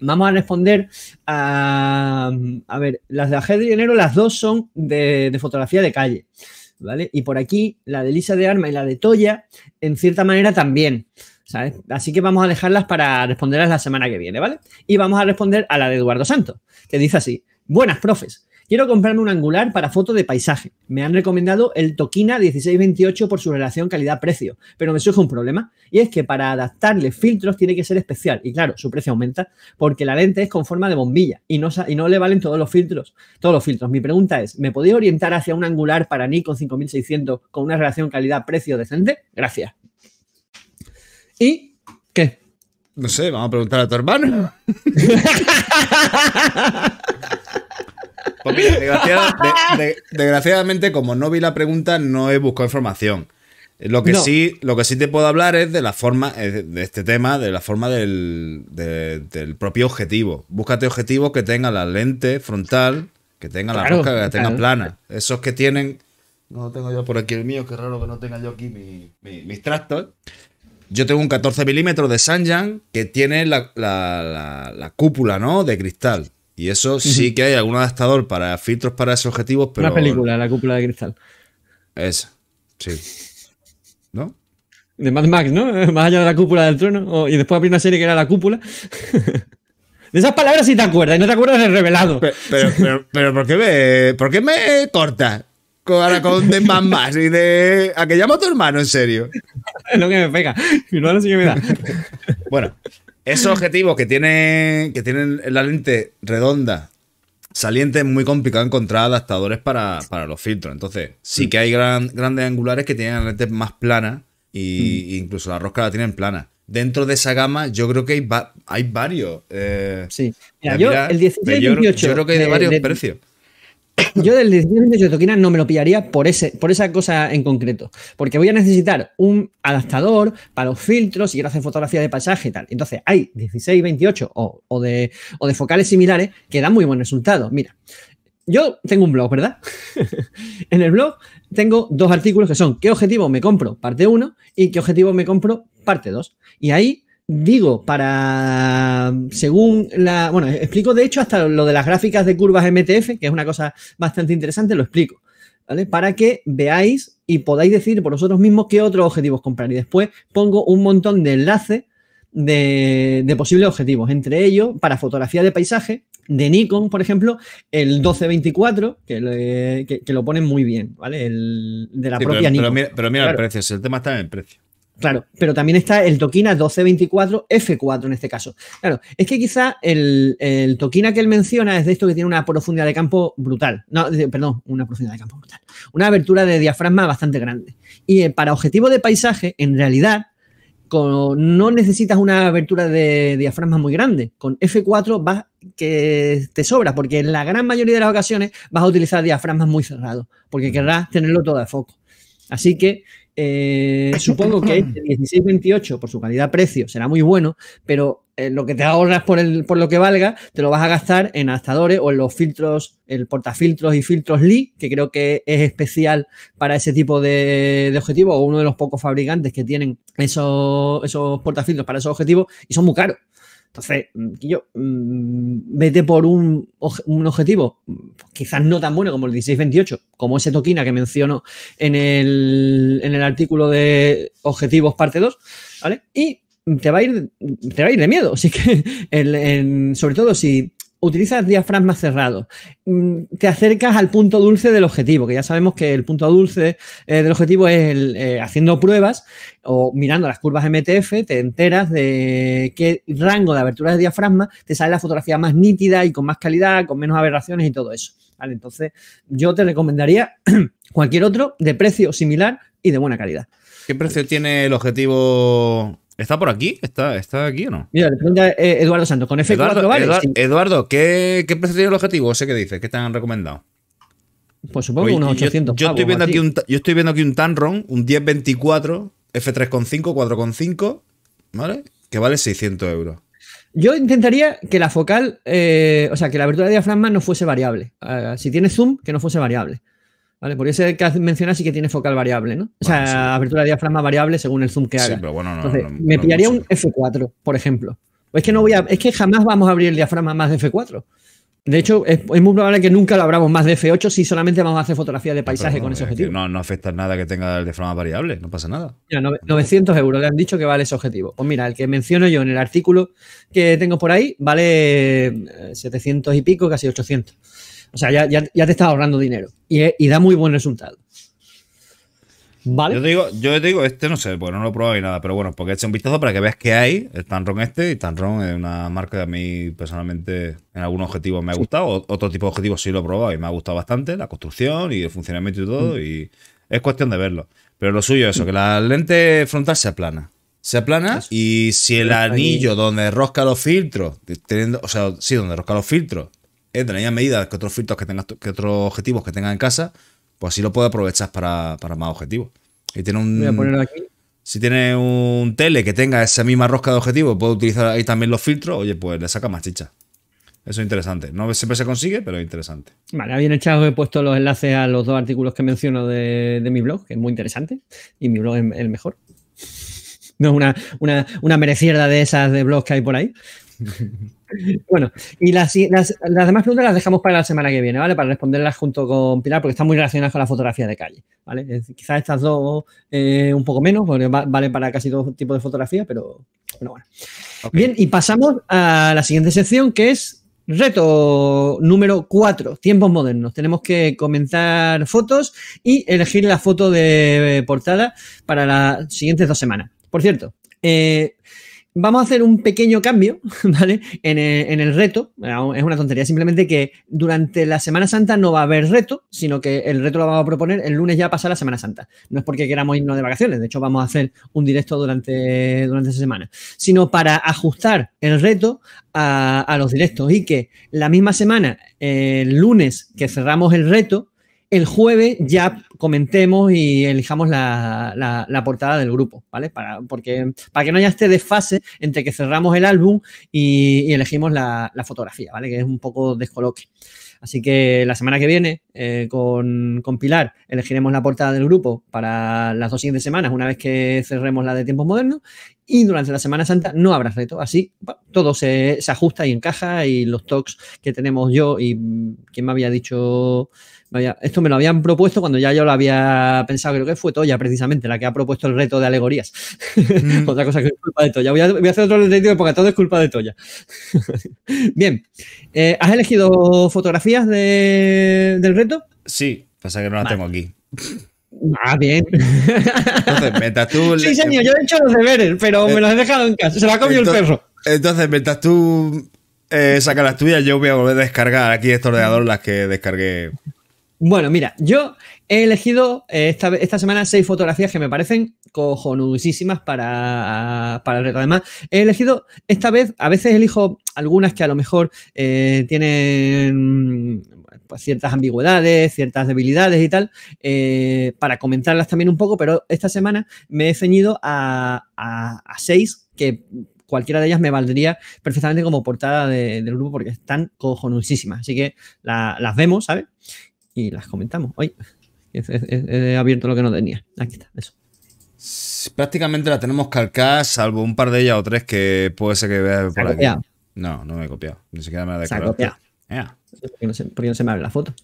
vamos a responder a. A ver, las de ajedrez y dinero, las dos son de, de fotografía de calle. ¿Vale? Y por aquí, la de Lisa de Arma y la de Toya, en cierta manera también. ¿sabes? Así que vamos a dejarlas para responderlas la semana que viene, ¿vale? Y vamos a responder a la de Eduardo Santos, que dice así: Buenas, profes. Quiero comprarme un angular para foto de paisaje. Me han recomendado el Tokina 1628 por su relación calidad-precio, pero me surge un problema y es que para adaptarle filtros tiene que ser especial y claro, su precio aumenta porque la lente es con forma de bombilla y no, y no le valen todos los filtros. Todos los filtros. Mi pregunta es, ¿me podéis orientar hacia un angular para Nikon 5600 con una relación calidad-precio decente? Gracias. ¿Y qué? No sé, vamos a preguntar a tu hermano. Pues mira, desgraciada- de- de- desgraciadamente, como no vi la pregunta, no he buscado información. Lo que, No. sí, lo que sí te puedo hablar es de la forma, de este tema, de la forma del, de- del propio objetivo. Búscate objetivos que tengan la lente frontal, que tengan la rosca, que la tengan claro. plana. Esos que tienen. No lo tengo yo por aquí el mío, qué raro que no tenga yo aquí mi- mi- mis tractos. Yo tengo un 14 milímetros de Sanyan que tiene la, la- la- la cúpula, ¿no? De cristal. Y eso sí que hay algún adaptador para filtros para esos objetivos, pero. Una película, La cúpula de cristal. Esa. Sí. ¿No? De Mad Max, ¿no? Más allá de la cúpula del trono. O- y después habría una serie que era La cúpula. De esas palabras sí te acuerdas, y no te acuerdas del revelado. Pero, pero, pero, pero ¿por, qué me, ¿por qué me cortas? Con- Ahora con de más más y de. ¿A que llamo a tu hermano, en serio? Es lo que me pega. Mi hermano sí que me da. Bueno, esos objetivos que tienen, que tienen la lente redonda, saliente, es muy complicado encontrar adaptadores para, para los filtros. Entonces, sí que hay gran- grandes angulares que tienen lentes más planas y Mm. incluso la rosca la tienen plana. Dentro de esa gama, yo creo que hay, va- hay varios. eh, Sí. Mira, ya yo el 16 pero yo, creo- 28 yo creo que hay de de- varios de- precios. Yo del 16 de Tokina no me lo pillaría por, ese, por esa cosa en concreto. Porque voy a necesitar un adaptador para los filtros y quiero hacer fotografía de paisaje y tal. Entonces hay 16, 28 o, o de, o de focales similares que dan muy buen resultado. Mira, yo tengo un blog, ¿verdad? en el blog tengo dos artículos que son qué objetivo me compro parte 1 y qué objetivo me compro parte 2. Y ahí digo para, según la, bueno, explico de hecho hasta lo de las gráficas de curvas MTF, que es una cosa bastante interesante, lo explico, ¿vale? Para que veáis y podáis decir por vosotros mismos qué otros objetivos comprar. Y después pongo un montón de enlaces de, de posibles objetivos, entre ellos para fotografía de paisaje, de Nikon, por ejemplo, el 1224, que, le- que- que lo ponen muy bien, ¿vale? El de la Sí, propia pero, Nikon. pero mira, pero mira el precio, el tema está en el precio. Claro, pero también está el Tokina 1224 F4 en este caso. Claro, es que quizá el, el Tokina que él menciona es de esto que tiene una profundidad de campo brutal. No, de- perdón, una profundidad de campo brutal. Una abertura de diafragma bastante grande. Y eh, para objetivo de paisaje, en realidad, con- no necesitas una abertura de diafragma muy grande. Con F4 vas que te sobra, porque en la gran mayoría de las ocasiones vas a utilizar diafragmas muy cerrados, porque querrás tenerlo todo de foco. Así que eh, supongo que este 1628 por su calidad-precio será muy bueno, pero eh, lo que te ahorras por, el, por lo que valga, te lo vas a gastar en adaptadores o en los filtros, el portafiltros y filtros Lee, que creo que es especial para ese tipo de, de objetivos, o uno de los pocos fabricantes que tienen esos, esos portafiltros para esos objetivos y son muy caros. Entonces, mm, yo mm, vete por un, un objetivo quizás no tan bueno como el 1628, como ese Tokina que menciono en el, en el artículo de objetivos parte 2, ¿vale? Y te va a ir, te va a ir de miedo. Así que, sobre todo si utilizas diafragmas cerrados, mm, te acercas al punto dulce del objetivo, que ya sabemos que el punto dulce eh, del objetivo es el, eh, haciendo pruebas o mirando las curvas MTF, te enteras de qué rango de abertura de diafragma te sale la fotografía más nítida y con más calidad, con menos aberraciones y todo eso. Entonces, yo te recomendaría cualquier otro de precio similar y de buena calidad. ¿Qué precio tiene el objetivo? ¿Está por aquí? ¿Está, está aquí o no? Mira, le pregunta eh, Eduardo Santos, ¿con F4 Eduardo, vale? Eduard- Sí. Eduardo, ¿qué, qué precio tiene el objetivo? Sé que dices, ¿qué te han recomendado? Pues supongo Oye, unos yo- 800 yo, estoy pavos, viendo aquí un, yo estoy viendo aquí un Tamron, un 1024, F3.5, 4.5, ¿vale? Que vale 600 euros. Yo intentaría que la focal, eh, o sea, que la abertura de diafragma no fuese variable. Ah, si tiene zoom, que no fuese variable. ¿Vale? Por eso que mencionas sí que tiene focal variable, ¿no? O sea, sí. abertura de diafragma variable según el zoom que Sí, haga. pero bueno, no. Entonces, no- me no pillaría un F4, por ejemplo. Es que no voy a, es que jamás vamos a abrir el diafragma más de F4. De hecho, es, es muy probable que nunca lo abramos más de F8 si solamente vamos a hacer fotografía de paisaje con no, ese es que objetivo. No, no afecta nada que tenga el diafragma variable, no pasa nada. Mira, nove- 900 euros le han dicho que vale ese objetivo. Pues mira, el que menciono yo en el artículo que tengo por ahí vale eh, 700 y pico, casi 800. O sea, ya, ya, ya te estás ahorrando dinero y, da muy buen resultado. ¿Vale? Yo te digo, yo te digo, este no sé, pues no lo he probado ni nada, pero bueno, porque he hecho un vistazo para que veas qué hay, el Tanron este, y Tanron es una marca que a mí personalmente en algunos objetivos me ha gustado, otro tipo de objetivos sí lo he probado y me ha gustado bastante, la construcción y el funcionamiento y todo, Mm. y es cuestión de verlo. Pero lo suyo es eso, que la lente frontal se aplana. Se aplana Eso. y si el anillo donde rosca los filtros, teniendo, o sea, sí, donde rosca los filtros, es de la misma medida que otros filtros que tengas, que otros objetivos que tengas en casa, pues así lo puedes aprovechar para, para más objetivos. Y tiene un, Voy a ponerlo aquí. si tiene un tele que tenga esa misma rosca de objetivo, puede utilizar ahí también los filtros, oye, pues le saca más chicha. Eso es interesante. No siempre se consigue, pero es interesante. Vale, bien echado, he puesto los enlaces a los dos artículos que menciono de, de mi blog, que es muy interesante, y mi blog es el mejor. No es una, una, una merecierda de esas de blogs que hay por ahí. Bueno, y las, las, las demás preguntas las dejamos para la semana que viene, ¿vale? Para responderlas junto con Pilar, porque están muy relacionadas con la fotografía de calle, ¿vale? Es quizás estas dos eh, un poco menos, porque va- vale para casi todo tipo de fotografía, pero, bueno. Ok. Bien, y pasamos a la siguiente sección, que es reto número 4, tiempos modernos. Tenemos que comentar fotos y elegir la foto de portada para las siguientes dos semanas. Por cierto, eh, vamos a hacer un pequeño cambio, ¿vale? En el, en el reto. Es una tontería, simplemente que durante la Semana Santa no va a haber reto, sino que el reto lo vamos a proponer el lunes ya pasa la Semana Santa. No es porque queramos irnos de vacaciones, de hecho vamos a hacer un directo durante, durante esa semana, sino para ajustar el reto a, a los directos y que la misma semana, el lunes que cerramos el reto, el jueves ya comentemos y elijamos la, la- portada del grupo, ¿vale? Para, porque, para que no haya este desfase entre que cerramos el álbum y, elegimos la, fotografía, ¿vale? Que es un poco descoloque. Así que la semana que viene, eh, con, con Pilar, elegiremos la portada del grupo para las dos siguientes semanas, una vez que cerremos la de tiempos modernos. Y durante la Semana Santa no habrá reto. Así todo se, se ajusta y encaja. Y los talks que tenemos yo y mm, quien me había dicho. Había- esto me lo habían propuesto cuando ya yo lo había pensado, creo que fue Toya precisamente, la que ha propuesto el reto de alegorías. Otra cosa que es culpa de Toya. Voy a, voy a hacer otro detective porque todo es culpa de Toya. Bien, Eh, ¿has elegido fotografías de- del reto? Sí, pasa que no la Vale. tengo aquí. Ah, bien. Entonces, mientras tú. Sí, señor, yo he hecho los deberes, pero me los he dejado en casa. Se lo ha comido el perro. Entonces, mientras tú eh, sacas las tuyas, yo voy a volver a descargar aquí este ordenador las que descargué. Bueno, mira, yo he elegido eh, esta, esta semana seis fotografías que me parecen cojonudísimas para, para el reto. Además, he elegido esta vez, a veces elijo algunas que a lo mejor eh, tienen pues, ciertas ambigüedades, ciertas debilidades y tal, eh, para comentarlas también un poco, pero esta semana me he ceñido a, a- seis que cualquiera de ellas me valdría perfectamente como portada de- del grupo porque están cojonudísimas. Así que la- las vemos, ¿sabes? Y las comentamos. Hoy he, abierto lo que no tenía. Aquí está, eso. Prácticamente la tenemos calcadas, salvo un par de ellas o tres que puede ser que veas por aquí. No, no me he copiado. Ni siquiera me la he Se ha. Ya, Porque no, se, porque no se me abre la foto.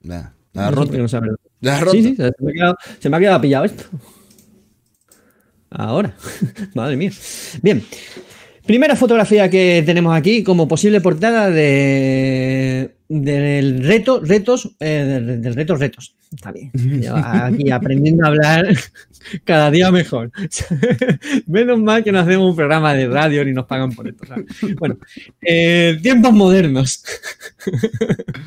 La has No roto. se abre la foto. Sí, sí, se me, ha quedado, se me ha quedado pillado esto. Ahora. Madre mía. Bien. Primera fotografía que tenemos aquí como posible portada de, del reto, retos, eh, del, del reto, retos. Está bien. Yo aquí aprendiendo a hablar cada día mejor. Menos mal que no hacemos un programa de radio ni nos pagan por esto. ¿sabes? Bueno, eh, tiempos modernos.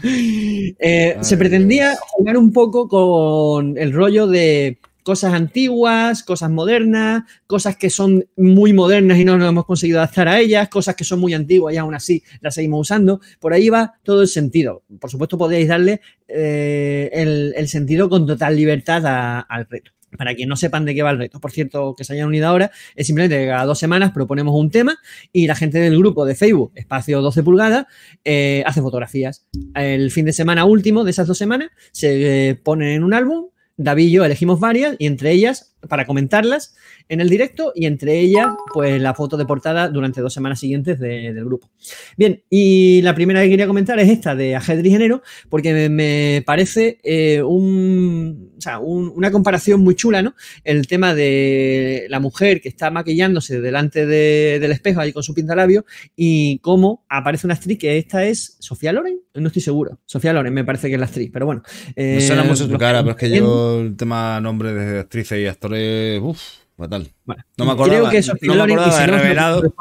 Eh, se pretendía jugar un poco con el rollo de cosas antiguas, cosas modernas, cosas que son muy modernas y no nos hemos conseguido adaptar a ellas, cosas que son muy antiguas y aún así las seguimos usando. Por ahí va todo el sentido. Por supuesto, podéis darle eh, el, sentido con total libertad al reto. Para quien no sepan de qué va el reto, por cierto, que se hayan unido ahora, es simplemente que cada dos semanas proponemos un tema y la gente del grupo de Facebook, espacio 12 pulgadas, eh, hace fotografías. El fin de semana último de esas dos semanas se eh, ponen en un álbum. David y yo elegimos varias y entre ellas, para comentarlas en el directo y entre ellas, pues la foto de portada durante dos semanas siguientes de- del grupo. Bien, y la primera que quería comentar es esta de ajedrez género, porque me, me parece eh, un, o sea, un- una comparación muy chula, ¿no? El tema de la mujer que está maquillándose delante de- del espejo ahí con su pintalabio y cómo aparece una actriz que esta es Sofía Loren, no estoy seguro. Sofía Loren me parece que es la actriz, pero bueno. Me eh, suena mucho tu cara, pero es que yo el tema nombre de actrices y actores, uff, fatal. Bueno, No me acordaba, Creo que Sofía no me acordaba de revelado.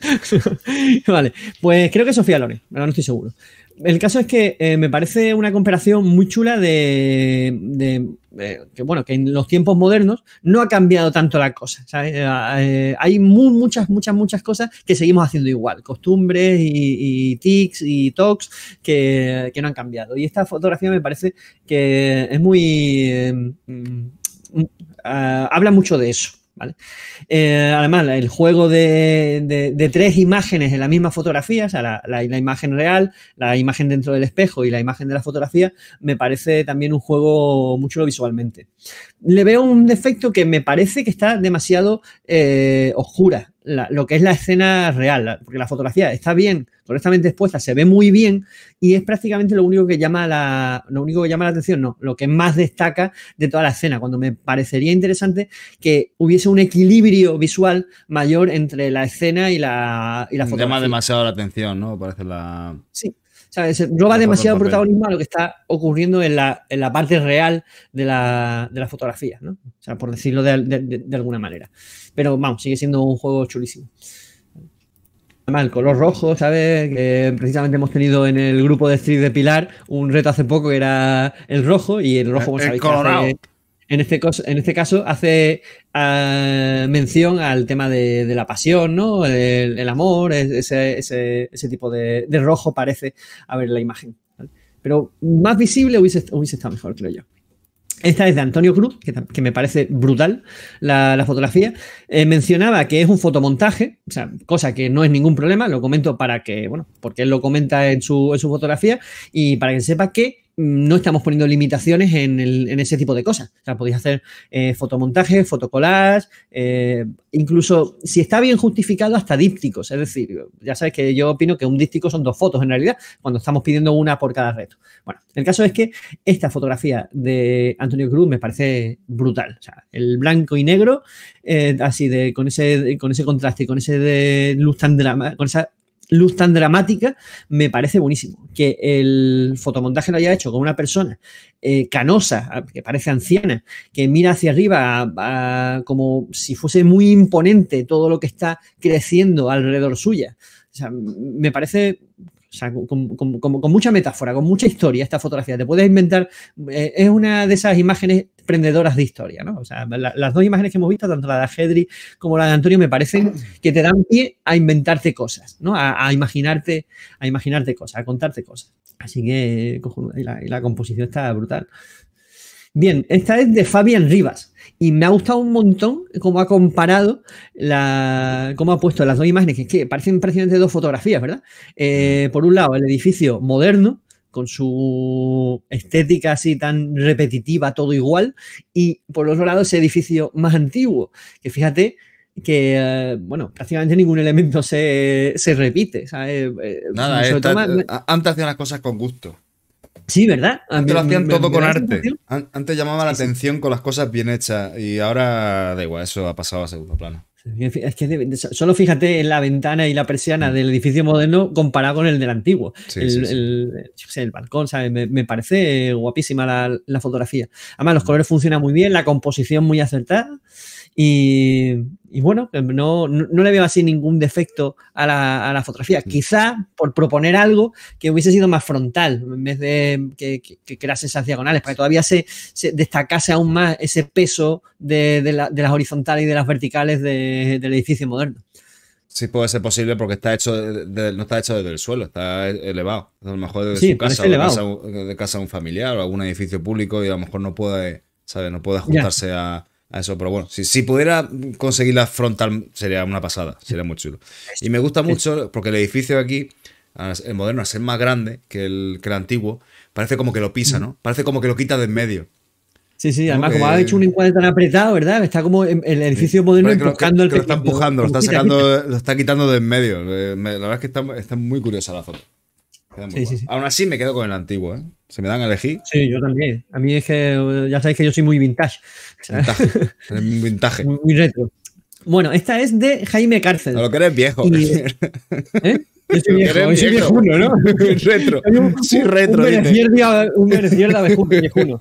vale, pues creo que Sofía Loren, pero no estoy seguro. El caso es que eh, me parece una comparación muy chula de, eh, que, bueno, que en los tiempos modernos no ha cambiado tanto la cosa. Eh, hay mu- muchas, muchas, muchas cosas que seguimos haciendo igual. Costumbres y, tics y talks que, que no han cambiado. Y esta fotografía me parece que es muy... eh, mm, ah, habla mucho de eso. Eh, además, el juego de, tres imágenes en la misma fotografía, o sea, la, imagen real, la imagen dentro del espejo y la imagen de la fotografía, me parece también un juego muy chulo visualmente. Le veo un defecto que me parece que está demasiado eh, oscura, lo que es la escena real, porque la fotografía está bien, correctamente expuesta, se ve muy bien y es prácticamente lo único que llama la, lo único que llama la atención, no, lo que más destaca de toda la escena, cuando me parecería interesante que hubiese un equilibrio visual mayor entre la escena y la, y la Llama fotografía. demasiado la atención, ¿no? Parece la. Sí. ¿Sabes? Se roba demasiado protagonismo a lo que está ocurriendo en la, en la parte real de la, de la fotografía, ¿no? O sea, por decirlo de, de- de- de alguna manera. Pero vamos, sigue siendo un juego chulísimo. Además, el color rojo, ¿sabes? Que precisamente hemos tenido en el grupo de Street de Pilar un reto hace poco que era el rojo y el rojo, El- sabéis en este, caso, en este caso hace ah, mención al tema de, de la pasión, ¿no? El, el amor, ese, ese- ese tipo de, de rojo parece haber en la imagen. ¿vale? Pero más visible hubiese, hubiese estado mejor, creo yo. Esta es de Antonio Cruz, que, me parece brutal la, fotografía. Eh, mencionaba que es un fotomontaje, cosa que no es ningún problema, lo comento para que, bueno, porque él lo comenta en su, en su fotografía y para que sepa que no estamos poniendo limitaciones en, el- en ese tipo de cosas. O sea, podéis hacer eh, fotomontaje, fotocollage, eh, incluso si está bien justificado, hasta dípticos. Es decir, ya sabes que yo opino que un díptico son dos fotos en realidad, cuando estamos pidiendo una por cada reto. Bueno, el caso es que esta fotografía de Antonio Cruz me parece brutal. O sea, el blanco y negro, eh, así de con ese, con ese contraste con ese de luz tan drama, con esa luz tan dramática, me parece buenísimo. Que el fotomontaje lo haya hecho con una persona eh, canosa, que parece anciana, que mira hacia arriba como si fuese muy imponente todo lo que está creciendo alrededor suya. O sea, me parece o sea, con, mucha metáfora, con mucha historia esta fotografía. Te puedes inventar, eh, es una de esas imágenes prendedoras de historia, ¿no? O sea, las dos imágenes que hemos visto, tanto la de Hedri como la de Antonio, me parecen que te dan pie a inventarte cosas, ¿no? A, imaginarte, a imaginarte cosas, a contarte cosas. Así que la composición está brutal. Bien, esta es de Fabián Rivas y me ha gustado un montón cómo ha comparado, la, cómo ha puesto las dos imágenes, que, es que parecen prácticamente dos fotografías, ¿verdad? Eh, por un lado, el edificio moderno, con su estética así tan repetitiva, todo igual, y por otro lado ese edificio más antiguo, que fíjate que, eh, bueno, prácticamente ningún elemento se, repite. ¿sabes? Eh, Nada, antes hacían las cosas con gusto. Sí, ¿verdad? Antes lo hacían todo con arte. Antes llamaba la atención con las cosas bien hechas y ahora da igual, eso ha pasado a segundo plano. Es que solo fíjate en la ventana y la persiana del edificio moderno comparado con el del antiguo. el, balcón, ¿sabes? Me, parece guapísima la, la, fotografía. Además, los colores funcionan muy bien, la composición muy acertada. Y, bueno, no, le veo así ningún defecto a la, fotografía. Mm. Quizá por proponer algo que hubiese sido más frontal, en vez de que, que, crease esas diagonales, para que todavía se, destacase aún más ese peso de, las horizontales y de las verticales del edificio moderno. Sí, puede ser posible porque está hecho no está hecho desde el suelo, está elevado. A lo mejor desde su casa, o de casa, de un familiar o algún edificio público y a lo mejor no puede, ¿sabes? No puede ajustarse a eso, pero bueno, si, si pudiera conseguir la frontal sería una pasada, sería muy chulo. Y me gusta mucho porque el edificio aquí, el moderno, a ser más grande que el, que el antiguo, parece como que lo pisa, ¿no? Parece como que lo quita de en medio. Sí, sí, además, como ha hecho un encuadre tan apretado, ¿verdad? Está como el edificio moderno empujando el que Lo está empujando, lo está sacando, lo está quitando de en medio. La verdad es que está, está muy curiosa la foto. Aún así me quedo con el antiguo, ¿eh? Se me dan a elegir. Sí, yo también. A mí es que ya sabéis que yo soy muy vintage. Vintage. un vintage. Muy, retro. Bueno, esta es de Jaime Cárcel. A lo que eres viejo. ¿Eh? Yo soy viejo, yo soy viejuno, ¿no? retro. sí, retro. Un merecier de viejuno.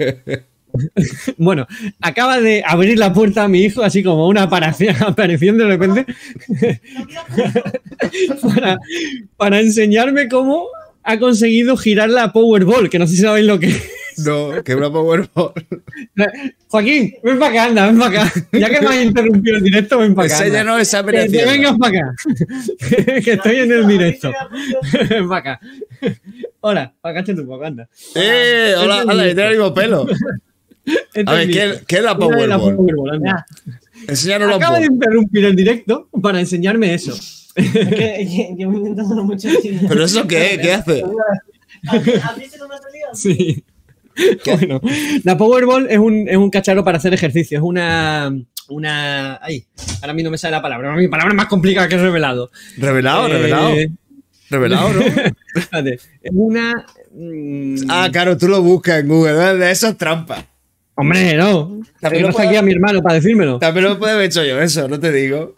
Bueno, acaba de abrir la puerta a mi hijo, así como una aparición de repente, para, para enseñarme cómo ha conseguido girar la Powerball, que no sé si sabéis lo que es. No, que una Powerball. Joaquín, ven para acá, anda, ven para acá. Ya que me has interrumpido el directo, ven para acá. Enséñanos esa operación. vengas para acá. que estoy en el directo. ven para acá. Hola, para acá tu poco, anda. Eh, hola, hola, tiene el mismo pelo. a ver, ¿qué, ¿qué, es la Powerball? La Powerball Enséñanos Acaba de interrumpir el directo para enseñarme eso. Es que, mucho. ¿Pero eso qué? ¿Qué hace? ¿Has visto cómo ha salido? Sí. Bueno, la Powerball es un, es un cacharro para hacer ejercicio. Es una. Una. Ay, ahora a mí no me sale la palabra. Mi palabra es más complicada que revelado. ¿Revelado? Eh, ¿Revelado? Revelado, ¿no? es una. Mm, ah, claro, tú lo buscas en Google. De eso es trampa. Hombre, no. También lo está aquí a mi hermano para decírmelo. También lo puede haber hecho yo, eso, no te digo.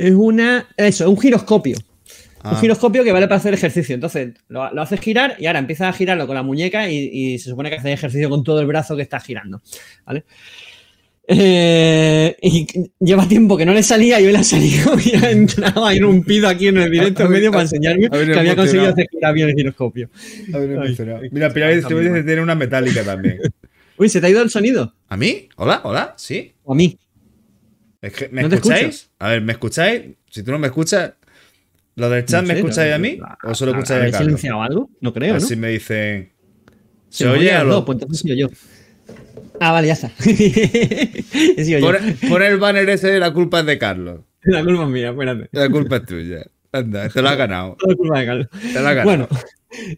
Es una. Eso, es un giroscopio. Un ah. giroscopio que vale para hacer ejercicio. Entonces, lo, haces girar y ahora empiezas a girarlo con la muñeca y, se supone que haces ejercicio con todo el brazo que está girando. ¿Vale? Eh, y lleva tiempo que no le salía y hoy le ha salido y ha entrado, ha irrumpido aquí en el directo en medio para enseñarme que había conseguido hacer girar bien el giroscopio. Mira, Pilar, te voy a tener una metálica también. Uy, ¿se te ha ido el sonido? ¿A mí? ¿Hola? ¿Hola? ¿Sí? ¿O a mí? ¿Me escucháis? A ver, ¿me escucháis? Si tú no me escuchas, ¿lo del chat me escucháis a mí? ¿O solo escucháis a, a Carlos? silenciado algo? No creo, Así me dicen... ¿Se, oye o no? Pues entonces yo. Ah, vale, ya está. pon, el banner ese de la culpa es de Carlos. La culpa es mía, espérate. La culpa es tuya. Anda, te lo has ganado. La. Te lo has ganado. Bueno,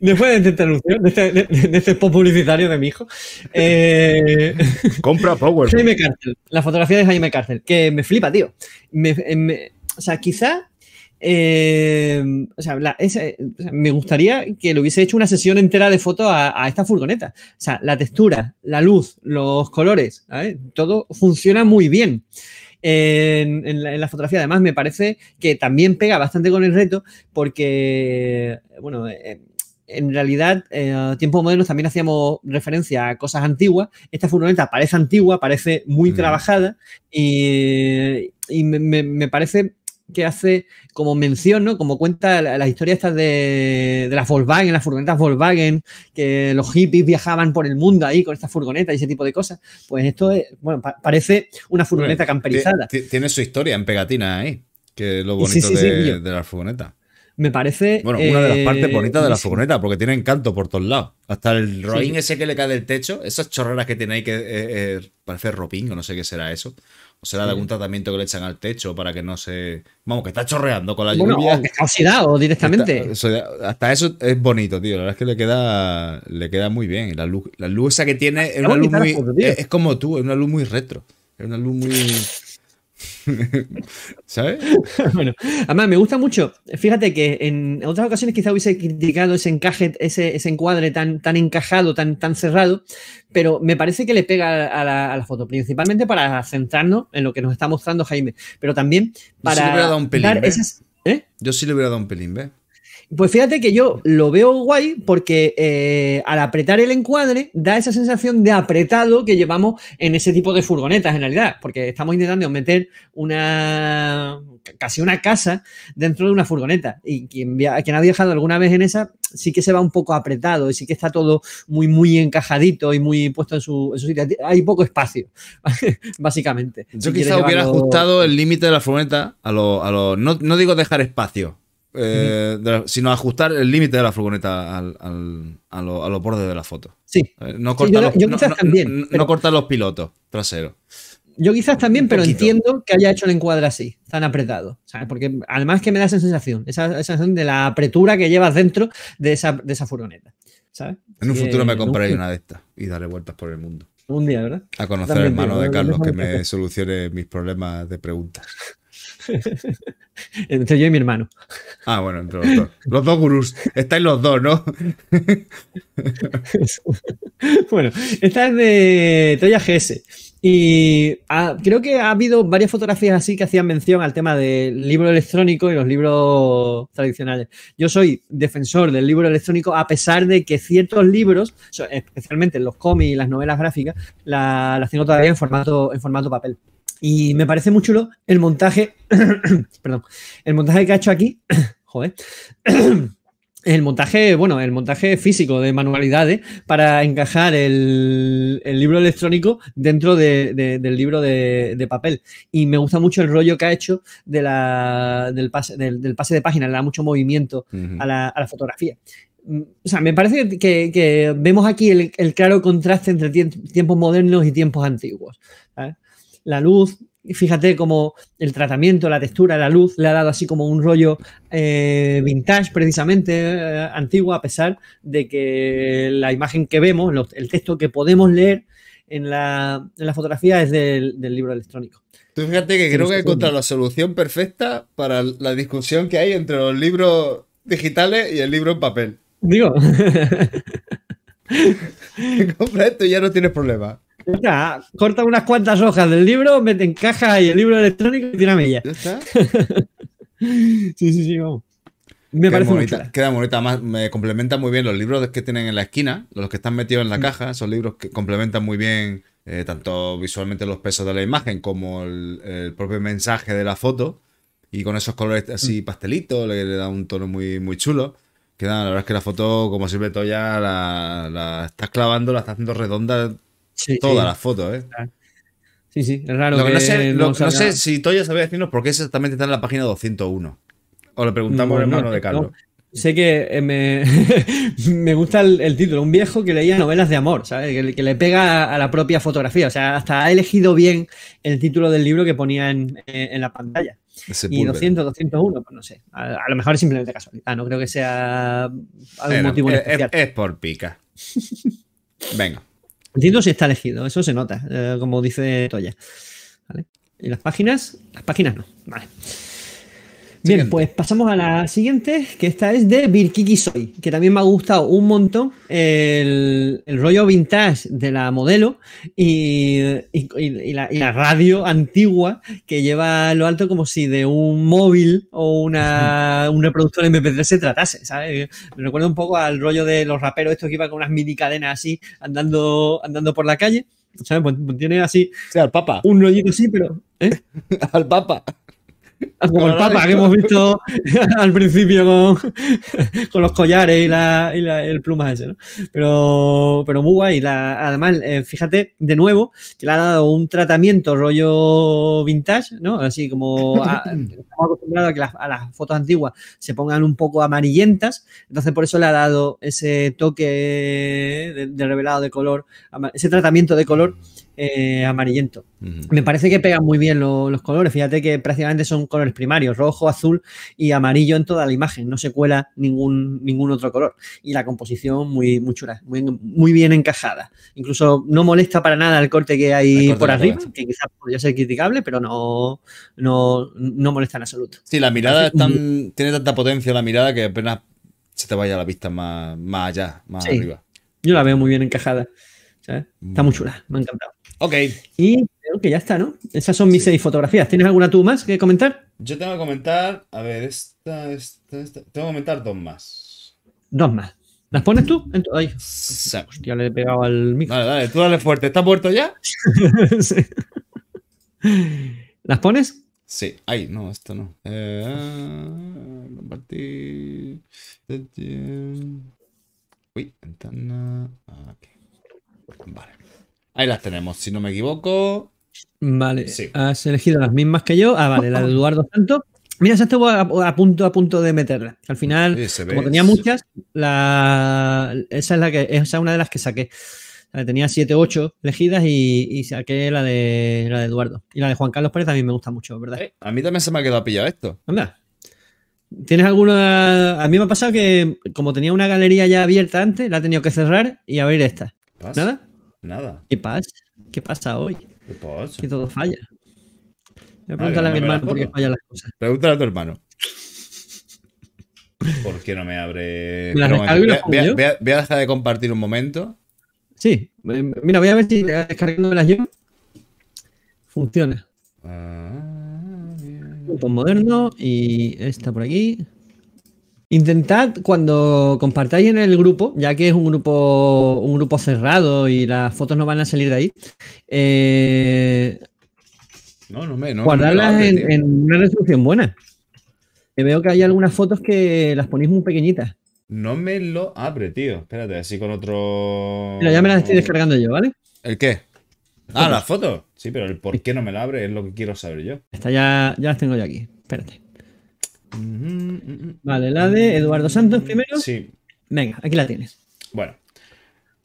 después de esta interrupción, de este, de, este publicitario de mi hijo, eh, compra Power. Jaime Cárcel, la fotografía de Jaime Cárcel, que me flipa, tío. o sea, quizá eh, o sea, me gustaría que le hubiese hecho una sesión entera de fotos a, esta furgoneta. O sea, la textura, la luz, los colores, todo funciona muy bien. En, en la, en la fotografía. Además, me parece que también pega bastante con el reto porque, bueno, eh, en realidad, eh, tiempos modernos también hacíamos referencia a cosas antiguas. Esta furgoneta parece antigua, parece muy Mm. trabajada y, y me, me- me parece que hace como mención, ¿no? Como cuenta la- las historias estas de, de las Volkswagen, las furgonetas Volkswagen, que los hippies viajaban por el mundo ahí con estas furgonetas y ese tipo de cosas. Pues esto es, bueno, pa- parece una furgoneta camperizada. Ti- ti- Tiene su historia en pegatina ahí, que es lo bonito sí, sí, de, de la furgoneta. Me parece. Bueno, una de las eh, partes bonitas de la furgoneta, porque tiene encanto por todos lados. Hasta el roín Sí. ese que le cae del techo, esas chorreras que tiene ahí que eh, eh, parece ropín, o no sé qué será eso. Será de algún tratamiento que le echan al techo para que no se. Vamos, que está chorreando con la Bueno, lluvia. o que está oxidado directamente. Hasta eso es bonito, tío. La verdad es que le queda, le queda muy bien. La luz, la luz esa que tiene es una luz muy. foto, tío. es, es como tú, es una luz muy retro. Es una luz muy. ¿Sabes? Bueno, además me gusta mucho. Fíjate que en otras ocasiones quizá hubiese criticado ese encaje, ese, ese encuadre tan, tan encajado, tan, tan cerrado, pero me parece que le pega a la, a la foto, principalmente para centrarnos en lo que nos está mostrando Jaime, pero también Yo sí le para hubiera dado un pelín, esas- ¿eh? Yo sí le hubiera dado un pelín, ¿ves? Pues fíjate que yo lo veo guay porque eh, al apretar el encuadre da esa sensación de apretado que llevamos en ese tipo de furgonetas en realidad, porque estamos intentando meter una casi una casa dentro de una furgoneta y quien, quien ha viajado alguna vez en esa sí que se va un poco apretado y sí que está todo muy muy encajadito y muy puesto en su, en su sitio. Hay poco espacio, básicamente. Yo Si quizá hubiera llevarlo- ajustado el límite de la furgoneta a lo. A lo no, no digo dejar espacio, eh, la- sino ajustar el límite de la furgoneta al, al- a, lo- a los bordes de la foto. Sí, Eh, No Sí, cortar, yo- los, yo no- quizás no- también, no- pero- no cortar los pilotos traseros. Yo quizás también, pero entiendo que haya hecho el encuadre así, tan apretado. ¿sabes? Porque además que me da esa sensación, esa, esa sensación de la apretura que llevas dentro de esa, de esa furgoneta. ¿sabes? En un futuro me compraré una de estas y daré vueltas por el mundo. Un día, ¿verdad? A conocer al hermano de lo Carlos que me solucione mis problemas de preguntas. Entre yo y mi hermano. Ah, bueno, entre los dos. Los dos gurús. Estáis los dos, ¿no? bueno, esta es de Toya GS. Y ah, creo que ha habido varias fotografías así que hacían mención al tema del libro electrónico y los libros tradicionales. Yo soy defensor del libro electrónico a pesar de que ciertos libros, especialmente los cómics y las novelas gráficas, la- las tengo todavía en formato, en formato papel. Y me parece muy chulo el montaje, perdón, el montaje que ha hecho aquí, joder, el montaje, bueno, el montaje físico de manualidades para encajar el, el libro electrónico dentro de- de- del libro de, de papel. Y me gusta mucho el rollo que ha hecho de la, del, pase, del, del pase de página, le da mucho movimiento a la, a la fotografía. O sea, me parece que, que vemos aquí el, el claro contraste entre tiem- tiempos modernos y tiempos antiguos. ¿sabes? La luz, fíjate cómo el tratamiento, la textura, la luz le ha dado así como un rollo eh, vintage, precisamente eh, antiguo, a pesar de que la imagen que vemos, lo- el texto que podemos leer en la, en la fotografía es del, del libro electrónico. Tú fíjate que creo que he encontrado la solución perfecta para la discusión que hay entre los libros digitales y el libro en papel. Digo, Compra esto y ya no tienes problema. Corta unas cuantas hojas del libro, mete en caja y el libro electrónico y tírame ya. Ya está. Sí, sí, sí, vamos. Me Queda parece muy bonita, queda bonita. Además, me complementa muy bien los libros que tienen en la esquina, los que están metidos en la caja. Esos libros que complementan muy bien eh, tanto visualmente los pesos de la imagen como el, el propio mensaje de la foto. Y con esos colores así pastelitos le, le da un tono muy, muy chulo. Queda, la verdad es que la foto, como siempre, Toya, la, la estás clavando, la estás haciendo redonda Sí, toda sí. la foto, ¿eh? Sí, sí, es raro. Lo que que no sé, no si Toya sabía decirnos por qué exactamente está en la página 201. O le preguntamos al hermano de. Carlos. Sé que eh, me, me gusta el, el título, un viejo que leía novelas de amor, ¿sabes? Que, le- que le pega a, la propia fotografía. O sea, hasta ha elegido bien el título del libro que ponía en, en la pantalla. Ese Y pulver. 200, 201, pues no sé. A, a lo mejor es simplemente casualidad. No creo que sea algún motivo en es, especial. es- es por pica. Venga. Si está elegido, eso se nota, eh, como dice Toya. Y las páginas, las páginas no. Vale. Bien, pues pasamos a la siguiente, que esta es de Birkiki Soy, que también me ha gustado un montón el, el rollo vintage de la modelo y, y- y la, y la radio antigua que lleva lo alto como si de un móvil o una, un reproductor MP3 se tratase, ¿sabes? Me recuerda un poco al rollo de los raperos estos que iban con unas mini cadenas así andando, andando por la calle, ¿sabes? Pues, pues tiene así Sí, al Papa. un rollito así, pero... ¿eh? Al Papa. Como el Papa que hemos visto al principio con, con los collares y, la, y la- el plumas ese, ¿no? Pero, pero muy guay. La, además, eh, fíjate, de nuevo, que le ha dado un tratamiento rollo vintage, ¿no? Así como a- estamos acostumbrados a que las, a las fotos antiguas se pongan un poco amarillentas. Entonces, por eso le ha dado ese toque de, de revelado de color, ese tratamiento de color eh, amarillento. Me parece que pegan muy bien lo- los colores. Fíjate que prácticamente son colores primarios, rojo, azul y amarillo en toda la imagen. No se cuela ningún, ningún otro color. Y la composición muy, muy chula, muy, muy bien encajada. Incluso no molesta para nada el corte que hay corte por arriba, que quizás podría ser criticable, pero no, no, no molesta en absoluto. Sí, la mirada es Parece tan, tiene tanta potencia la mirada que apenas se te vaya la vista más, más allá, más Sí. arriba. Yo la veo muy bien encajada. ¿sabes? Está muy chula, me ha encantado. Ok, Y creo que ya está, ¿no? Esas son mis seis fotografías. ¿Tienes alguna tú más que comentar? yo tengo que comentar, a ver, esta, esta, esta, tengo que comentar dos más. Dos más. ¿Las pones tú? Ay, Sí. hostia, le he pegado al micro. Dale, dale, tú dale fuerte. ¿Estás muerto ya? Sí. ¿Las pones? Sí, ay, no, esto no. Eh, compartir. Uy, ventana. Aquí. Vale. Ahí las tenemos, si no me equivoco. Vale. Sí. Has elegido las mismas que yo. Ah, vale, la de Eduardo Santos. Mira, esa estuvo a, a punto, a punto de meterla. Al final, Sí, como tenía muchas, la, esa es la que esa es una de las que saqué. Tenía 7 8 elegidas y, y saqué la de la de Eduardo. Y la de Juan Carlos Pérez también me gusta mucho, ¿verdad? Eh, a mí también se me ha quedado pillado esto. Anda. ¿Tienes alguna? A mí me ha pasado que, como tenía una galería ya abierta antes, la he tenido que cerrar y abrir esta. ¿Nada? Nada. ¿Qué pasa? ¿Qué pasa hoy? ¿Qué pasa? Que todo falla. Voy a Vale, preguntarle a mi no me la hermano por qué fallan las cosas. Pregúntale a tu hermano. ¿Por qué no me abre? ¿Me voy, a, voy a- voy a dejar de compartir un momento. Sí, eh, mira, voy a ver si descargándomelas yo funciona. Ah, bien. Moderno y esta por aquí. Intentad cuando compartáis en el grupo, ya que es un grupo, un grupo cerrado y las fotos no van a salir de ahí, eh, No, no me. No, guardarlas me en, una resolución buena. Que veo que hay algunas fotos que las ponéis muy pequeñitas. No me lo abre, tío. Espérate, así con otro. Mira, ya me las estoy descargando yo, ¿vale? ¿El qué? Ah, las fotos. Sí, pero el por qué no me la abre es lo que quiero saber yo. Esta ya, ya las tengo yo aquí. Espérate. Vale, la de Eduardo Santos primero. Sí, Venga, aquí la tienes. bueno.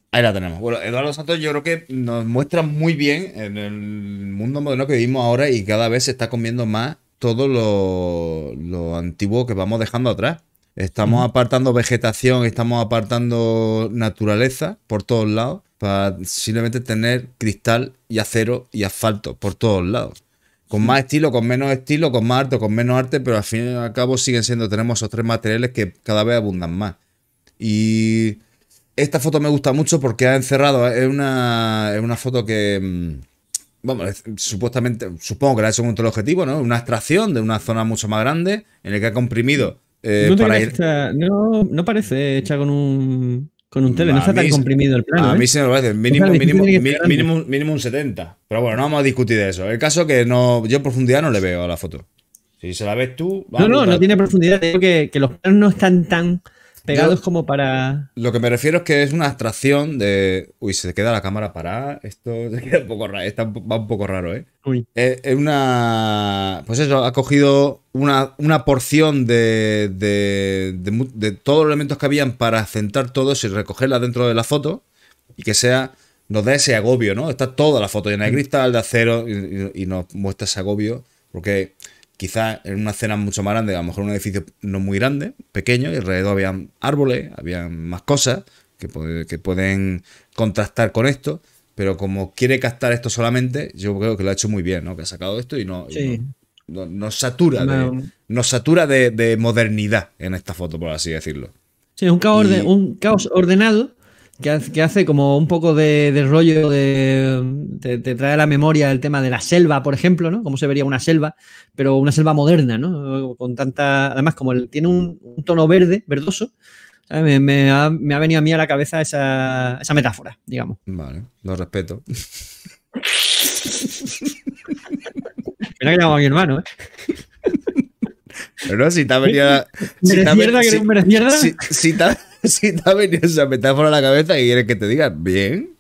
Ahí la tenemos. Bueno, Eduardo Santos yo creo que nos muestra muy bien en el mundo moderno que vivimos ahora y cada vez se está comiendo más todo lo, lo antiguo que vamos dejando atrás. Estamos apartando vegetación, estamos apartando naturaleza por todos lados para simplemente tener cristal y acero y asfalto por todos lados. Con más estilo, con menos estilo, con más arte, con menos arte, pero al fin y al cabo siguen siendo, tenemos esos tres materiales que cada vez abundan más. Y esta foto me gusta mucho porque ha encerrado, es una, es una foto que, mm, vamos, es- supuestamente, supongo que la ha hecho con todo el objetivo, ¿no? Una extracción de una zona mucho más grande en el que ha comprimido eh, no, para ir... está- no, no parece hecha con un, con un tele, no está tan comprimido el plano. a ¿eh? mí se me parece, mínimo, mínimo, un 70. Pero bueno, no vamos a discutir de eso. El caso que no, yo en profundidad no le veo a la foto. Si se la ves tú, no, no, no tiene profundidad. Digo que, que los planos no están tan pegados Yo- como para. Lo que me refiero es que es una abstracción de. Uy, se queda la cámara parada. Esto se queda un poco raro. Está va un poco raro, ¿eh? Uy. Es es una. Pues eso, ha cogido una, una porción de, de, de todos los elementos que habían para centrar todos y recogerla dentro de la foto y que sea. Nos da ese agobio, ¿no? Está toda la foto llena de cristal, de acero y, y- y nos muestra ese agobio porque quizás en una escena mucho más grande, a lo mejor un edificio no muy grande, pequeño, y alrededor habían árboles, habían más cosas que, puede- que pueden contrastar con esto, pero como quiere captar esto solamente, yo creo que lo ha hecho muy bien, ¿no? Que ha sacado esto y no, Sí. no- no- nos satura, No. de, nos satura de, de modernidad en esta foto, por así decirlo. Sí, es un caos, orde- Y- un caos ordenado que hace, que hace como un poco de, de rollo de. Te, te trae a la memoria el tema de la selva, por ejemplo, ¿no? Cómo se vería una selva, pero una selva moderna, ¿no? Con tanta. Además, como el- tiene un, un tono verde, verdoso, me, me ha, me ha venido a mí a la cabeza esa, esa metáfora, digamos. Vale, lo respeto. Mira que llamo a mi hermano, ¿eh? Pero no, si te ha venido. si te ha si te ha, si te ha venido esa metáfora a la cabeza y quieres que te diga, bien.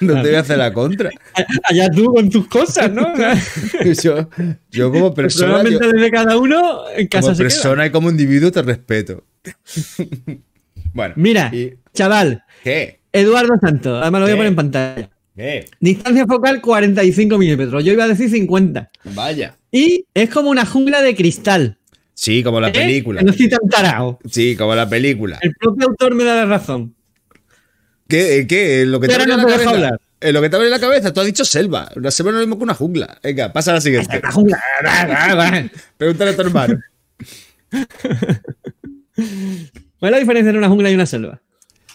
No te voy a hacer la contra. Allá tú con tus cosas, ¿no? Yo, yo como persona, yo- desde cada uno en casa como se queda. persona y como individuo te respeto. bueno. Mira, ¿y chaval, ¿Qué? Eduardo Santos, además lo voy a poner en pantalla. ¿Qué? Distancia focal 45 milímetros. Yo iba a decir 50. Vaya. Y es como una jungla de cristal. Sí, como la ¿eh? película. No estoy tan tarao. Sí, como la película. El propio autor me da la razón. ¿Qué? ¿Qué? ¿En lo que te Ahora abre no la te cabeza? hablar. En lo que te abre la cabeza, tú has dicho selva. Una selva no es lo mismo que una jungla. Venga, pasa a la siguiente. La jungla. ¿Cuál Pregúntale a tu hermano. es la diferencia entre una jungla y una selva?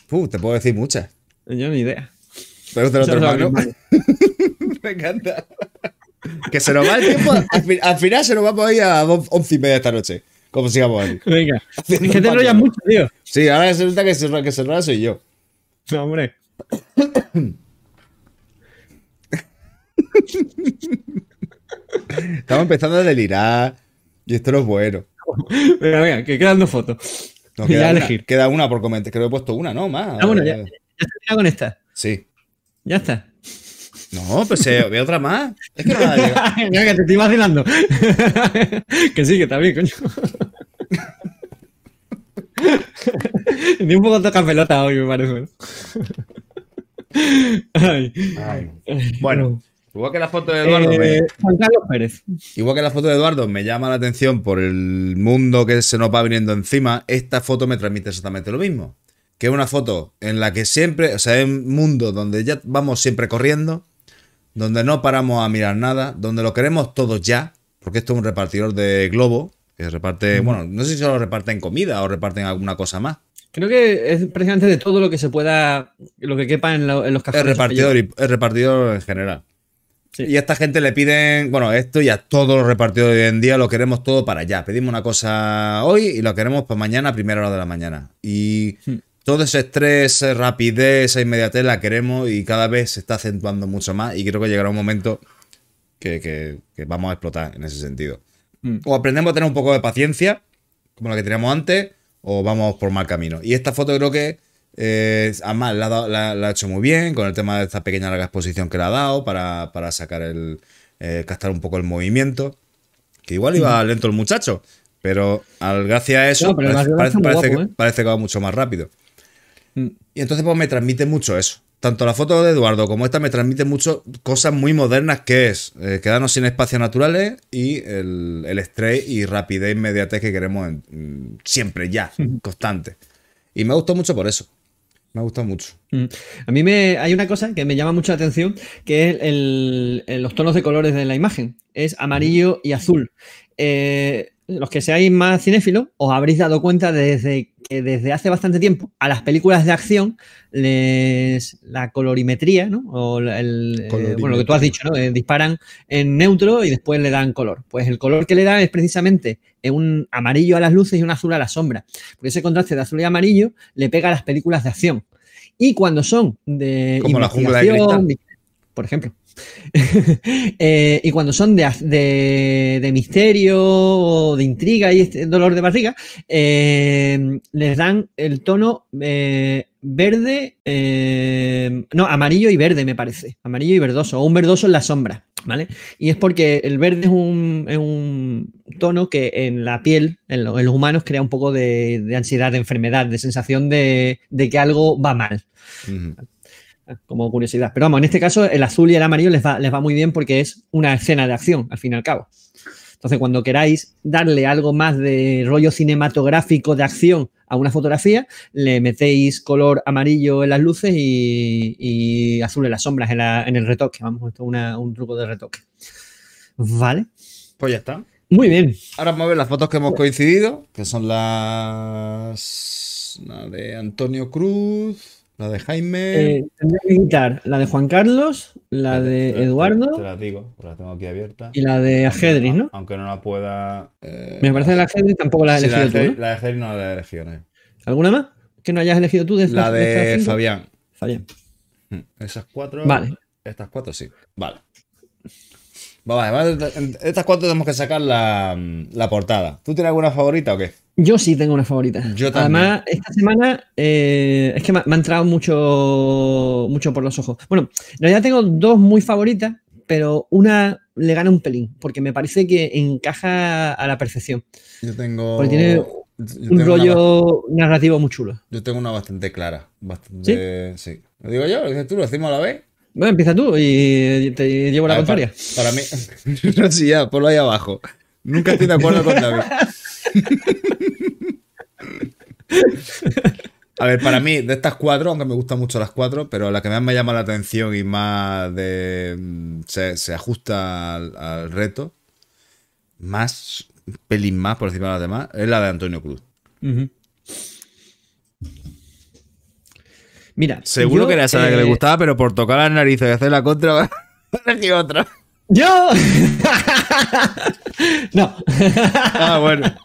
Puh, te puedo decir muchas. Yo ni idea. Pregúntale a tu hermano. Me encanta. Que se nos va el tiempo. Al, fi- al final se nos vamos a ir a dos- once y media esta noche. Como sigamos ahí. Venga. Es que te enrollas mucho, tío. Sí, ahora resulta que se, que se soy yo. No, hombre. Estamos empezando a delirar. Y esto no es bueno. Venga, venga, que quedan dos fotos. Nos queda, ya una, elegir. queda una por comentar. Creo que he puesto una, ¿no? Más. Ah, bueno, ya, ya está con esta. Sí. Ya está. No, pues eh, veo otra más. Es que no la digo. Venga, que te estoy vacilando. que sí, que está bien, coño. Estoy un poco toca pelota hoy, me parece. Ay. Bueno, igual que la foto de Eduardo, Eh, me- Juan Carlos Pérez. igual que la foto de Eduardo me llama la atención por el mundo que se nos va viniendo encima, esta foto me transmite exactamente lo mismo. Que es una foto en la que siempre, o sea, es un mundo donde ya vamos siempre corriendo, donde no paramos a mirar nada, donde lo queremos todo ya, porque esto es un repartidor de globo, que reparte, bueno, no sé si solo reparten comida o reparten alguna cosa más. Creo que es precisamente de todo lo que se pueda, lo que quepa en, lo- en los Es cajones. repartidor, y, es repartidor en general. Sí. Y a esta gente le piden, bueno, esto y a todos los repartidores de hoy en día lo queremos todo para allá. Pedimos una cosa hoy y lo queremos para mañana a primera hora de la mañana. Y Hmm. Todo ese estrés, esa rapidez, esa inmediatez la queremos y cada vez se está acentuando mucho más. Y creo que llegará un momento que, que- que vamos a explotar en ese sentido. Hmm. O aprendemos a tener un poco de paciencia, como la que teníamos antes, o vamos por mal camino. Y esta foto creo que, eh, además, la, ha dado- la- la ha hecho muy bien con el tema de esta pequeña larga exposición que le ha dado para, para sacar el, eh, captar un poco el movimiento. Que igual iba lento el muchacho, pero al, gracias a eso No, parece, parece- parece guapo, ¿eh? parece que va mucho más rápido. Mm. Y entonces pues me transmite mucho eso. Tanto la foto de Eduardo como esta me transmite mucho cosas muy modernas que es eh, quedarnos sin espacios naturales y el, el estrés y rapidez e inmediatez que queremos en- mm, siempre, ya, constante. Y me gustó mucho por eso. Me ha gustado mucho. Mm. A mí me, hay una cosa que me llama mucho la atención, que es el- el- los tonos de colores de la imagen. Es amarillo y azul. Eh, los que seáis más cinéfilos, os habréis dado cuenta desde que desde hace bastante tiempo a las películas de acción les la colorimetría, ¿no? O el, eh, bueno, lo que tú has dicho, ¿no? Eh, disparan en neutro y después le dan color. Pues el color que le dan es precisamente un amarillo a las luces y un azul a la sombra. Porque ese contraste de azul y amarillo le pega a las películas de acción. Y cuando son de Como la jungla de cristal. por ejemplo. Eh, y cuando son de, misterio o de intriga y este dolor de barriga, eh, les dan el tono eh, verde, no, amarillo y verde, me parece. Amarillo y verdoso, o un verdoso en la sombra, ¿vale? Y es porque el verde es un, tono que en la piel, en, lo- en los humanos, crea un poco de, ansiedad, de enfermedad, de sensación de, que algo va mal. Como curiosidad. Pero vamos, en este caso el azul y el amarillo les va, les va muy bien porque es una escena de acción, al fin y al cabo. Entonces, cuando queráis darle algo más de rollo cinematográfico de acción a una fotografía, le metéis color amarillo en las luces y, y azul en las sombras, en, la- en el retoque. Vamos, esto es un truco de retoque. ¿Vale? Pues ya está. Muy bien. Ahora vamos a ver las fotos que hemos coincidido, que son las. La de Antonio Cruz, la de Jaime. Eh, tendría que quitar la de Juan Carlos, la de Te- te- Eduardo Te las digo, pues la tengo aquí abierta. y la de Ajedris, ¿no? Aunque no la pueda. eh, Me parece que la Ajedris tampoco la has sí, la, elegido de tú, la de Ajedris no la he elegido, no. ¿Alguna más que no hayas elegido tú? De La de cinco? Fabián. Fabián. Mm, Esas cuatro. Vale. Estas cuatro sí. Vale. Vale, vale, estas cuatro tenemos que sacar la, la portada. ¿Tú tienes alguna favorita o qué? Yo sí tengo una favorita. Yo también. Además, esta semana eh, es que me, ha- me ha entrado mucho, mucho por los ojos. Bueno, en realidad tengo dos muy favoritas, pero una le gana un pelín, porque me parece que encaja a la perfección. Yo tengo. Porque tiene Un una rollo narrativo muy chulo. Yo tengo una bastante clara. Bastante. Sí. ¿Lo digo yo? ¿Lo dices tú? ¿Lo decimos a la vez? Bueno, empieza tú y te llevo la ver, contraria. Para, para mí. no, sí, ya, ponlo ahí abajo. Nunca estoy de acuerdo con David. A ver, para mí, de estas cuatro, aunque me gustan mucho las cuatro, pero la que más me llama la atención y más de. mm, se, se ajusta al, al reto, más, un pelín más por encima de las demás, es la de Antonio Cruz. Mira, Seguro yo, que era esa la que le eh, gustaba, pero por tocar las narices y hacer la contra, elegí otra. ¡Yo! no. Ah, bueno.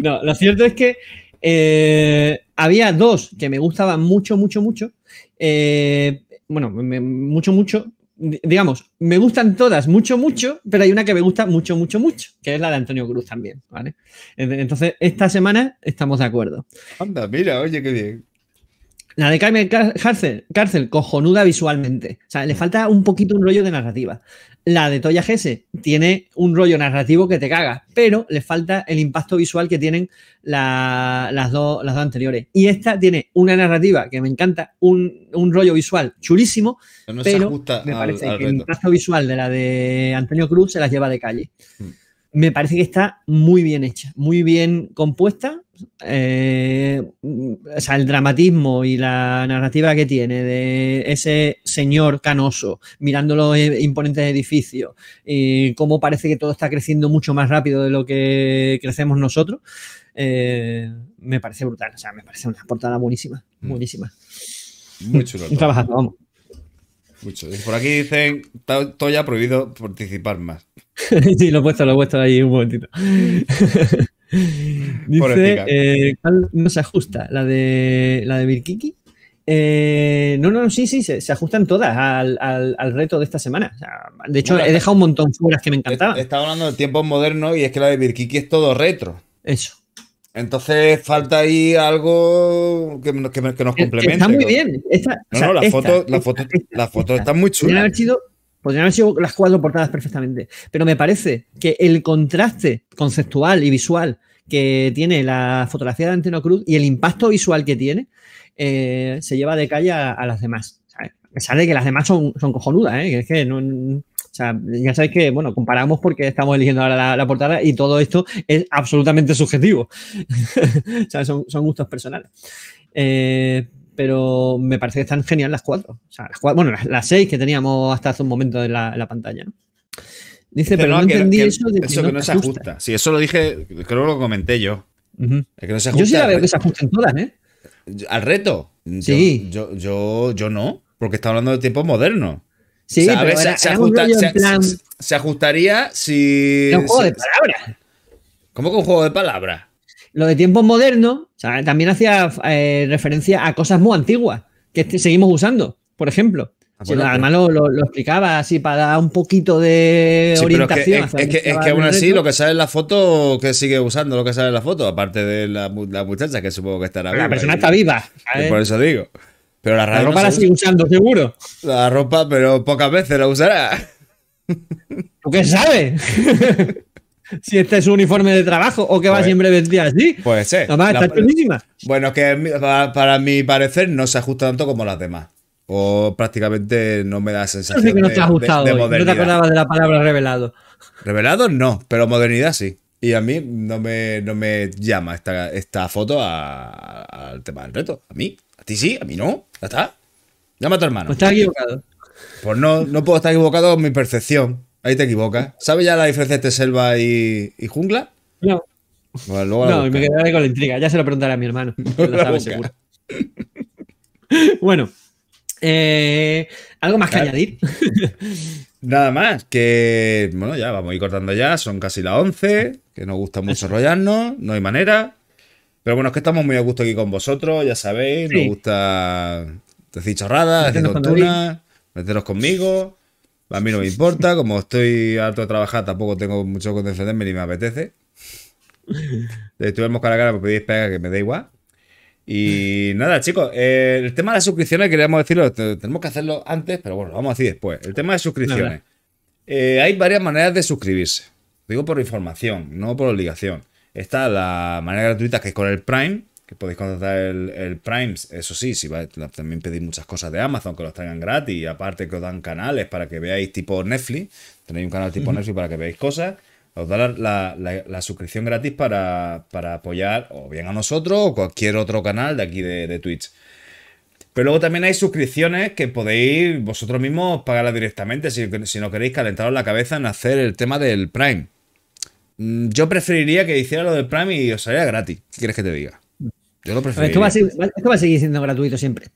No, lo cierto es que eh, había dos que me gustaban mucho, mucho, mucho. Eh, bueno, mucho, mucho. Di- Digamos, me gustan todas mucho, mucho, pero hay una que me gusta mucho, mucho, mucho, que es la de Antonio Cruz también, ¿vale? En- Entonces, esta semana estamos de acuerdo. Anda, mira, oye, qué bien. La de Carmen Car- Cárcel, Cárcel, cojonuda visualmente. O sea, le falta un poquito un rollo de narrativa. La de Toya Gese tiene un rollo narrativo que te caga, pero le falta el impacto visual que tienen la- las, dos, las dos anteriores. Y esta tiene una narrativa que me encanta, un, un rollo visual chulísimo, No pero ajusta me al- parece al que el impacto visual de la de Antonio Cruz se las lleva de calle. Mm. Me parece que está muy bien hecha, muy bien compuesta. Eh, o sea, el dramatismo y la narrativa que tiene de ese señor canoso mirando los eh, imponentes edificios y cómo parece que todo está creciendo mucho más rápido de lo que crecemos nosotros, eh, me parece brutal. O sea, me parece una portada buenísima, Mm. buenísima. Muy chulo. Un trabajazo, vamos. Muy chulo. Por aquí dicen, "To- Toya prohibido participar más. sí, lo he puesto, lo he puesto ahí un momentito. Dice, eh, ¿cuál no se ajusta? ¿La de, la de Birkiki? Eh, no, no, sí, sí, se, se ajustan todas al, al- al reto de esta semana. O sea, de hecho, Bueno, he dejado un montón fuera que me encantaban. Estaba hablando de tiempos modernos y es que la de Birkiki es todo retro. Eso. Entonces falta ahí algo que, nos- que que complemente. está muy bien. Esta, No, o sea, no, las fotos esta, las fotos esta. están muy chulas. haber sido, podrían haber sido las cuatro portadas perfectamente. Pero me parece que el contraste conceptual y visual que tiene la fotografía de Anteno Cruz y el impacto visual que tiene eh, se lleva de calle a, las demás. A pesar de que las demás son, cojonudas, ¿eh? ya sabéis que, bueno, comparamos porque estamos eligiendo ahora la, portada y todo esto es absolutamente subjetivo. son gustos personales. Eh, pero me parece que están genial las cuatro. O sea, las cuatro- bueno, las, las seis que teníamos hasta hace un momento en la, en la pantalla. ¿no? Dice, pero no, que- entendí que- eso de que, eso que no se ajusta. Sí, eso lo dije, creo que lo comenté yo. Es que no se Yo sí ajusta la veo que reto. se ajustan todas, ¿eh? ¿Al reto? Yo- Sí. Yo, yo, yo no, porque está hablando de tiempos modernos. Sí, O sea, a pero se- era- se, era un ajusta- se- en plan- se- se ajustaría si. un juego de palabras. ¿Cómo que un juego de palabras? Lo de tiempos modernos, sea, también hacía eh, referencia a cosas muy antiguas que seguimos usando, por ejemplo. Ah, Sí, además lo, lo- lo explicaba así para dar un poquito de Sí, pero es que, orientación. es, que, es estaba que aún así reto. lo que sale en la foto, que sigue usando lo que sale en la foto, aparte de la, mu- la muchacha, que supongo que estará la viva. persona y- está viva. Por eso digo. Pero la La no ropa la usa. sigue usando, seguro. La ropa, pero pocas veces la usará. ¿Tú qué sabes? si este es su uniforme de trabajo o que va Pues- siempre vestida así. Puede ser. Además, está chulísima. bueno, que mi- para, para mi parecer no se ajusta tanto como las demás. O prácticamente no me da No sensación sé que no de, te ha gustado. de- de hoy, no te acordabas de la palabra revelado. Revelado no, pero modernidad sí. Y a mí no me, no me llama esta, esta foto a- al tema del reto. A mí, a ti sí, a mí no. Ya está. Llama a tu hermano. Pues estás equivocado. Pues no, no puedo estar equivocado en mi percepción. Ahí te equivocas. ¿Sabes ya la diferencia entre selva y, y jungla? No, Bueno, luego la no, y me quedaré con la intriga. Ya se lo preguntaré a mi hermano. que lo sabe seguro. bueno, eh, ¿algo más que añadir? Nada más, que bueno, ya vamos a ir cortando ya, son casi las 11, que nos gusta mucho enrollarnos, no hay manera. Pero bueno, es que estamos muy a gusto aquí con vosotros, ya sabéis, nos Sí. gusta decir chorradas, decir tontunas, meteros conmigo. A mí no me importa, como estoy harto de trabajar, tampoco tengo mucho con defenderme ni me apetece. Si estuviéramos cara a cara, me pedís pega que me da igual. Y nada, chicos, eh, el tema de las suscripciones queríamos decirlo, te- tenemos que hacerlo antes, pero bueno, lo vamos a decir después. El tema de suscripciones. Eh, hay varias maneras de suscribirse. Digo por información, no por obligación. Está la manera gratuita que es con el Prime, que podéis contratar el, el Prime. Eso sí, si también pedís muchas cosas de Amazon que los traigan gratis. Y aparte que os dan canales para que veáis tipo Netflix. Tenéis un canal tipo Netflix para que veáis cosas. Os da la, la- la- la suscripción gratis para, para apoyar o bien a nosotros o cualquier otro canal de aquí de, de Twitch. Pero luego también hay suscripciones que podéis vosotros mismos pagarlas directamente si, si no queréis calentaros la cabeza en hacer el tema del Prime. Mm, Yo preferiría que hiciera lo del Prime y os saliera gratis. ¿Qué quieres que te diga? Yo lo Esto va, preferiría. a seguir, esto va a seguir siendo gratuito siempre.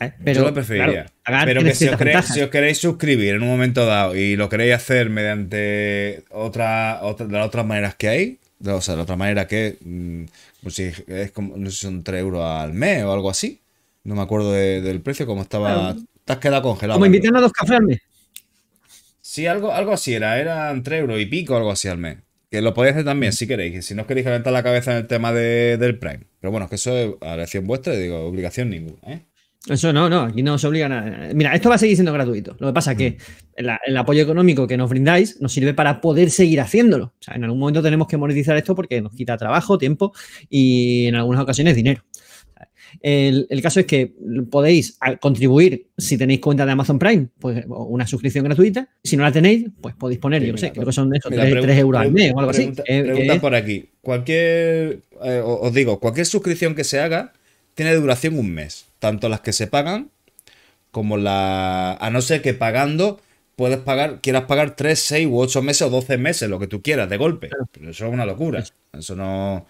¿eh? Pero, Yo lo preferiría. claro, Pero que si os, queréis, ventajas. si os queréis suscribir en un momento dado y lo queréis hacer mediante otra, otra de las otras maneras que hay, o sea, la otra manera que mm, pues si es como, no sé si son 3 euros al mes o algo así. No me acuerdo de- del precio, como estaba. Claro. Te has quedado congelado. Como invitarnos a dos cafés al mes. Sí, algo, algo así era. Eran 3 euros y pico, algo así al mes. Que lo podéis hacer también si queréis. que Si no os queréis calentar la cabeza en el tema de- del Prime. Pero bueno, que eso es a elección vuestra, y digo, obligación ninguna. ¿eh? Eso no, no, aquí no os obliga a nada. Mira, esto va a seguir siendo gratuito. Lo que pasa es Mm. que el, el apoyo económico que nos brindáis nos sirve para poder seguir haciéndolo. O sea, en algún momento tenemos que monetizar esto porque nos quita trabajo, tiempo y en algunas ocasiones dinero. El, el caso es que podéis contribuir si tenéis cuenta de Amazon Prime, pues una suscripción gratuita. Si no la tenéis, pues podéis poner, Sí, yo mira, sé, creo que son eso, Mira, 3, pregun- euros al mes o algo así. pregunta- que pregunta por aquí. Cualquier, eh, os digo, cualquier suscripción que se haga tiene duración un mes. Tanto las que se pagan como la. A no ser que pagando puedes pagar, quieras pagar 3, 6 u 8 meses o 12 meses, lo que tú quieras, de golpe. Pero eso es una locura. Eso no.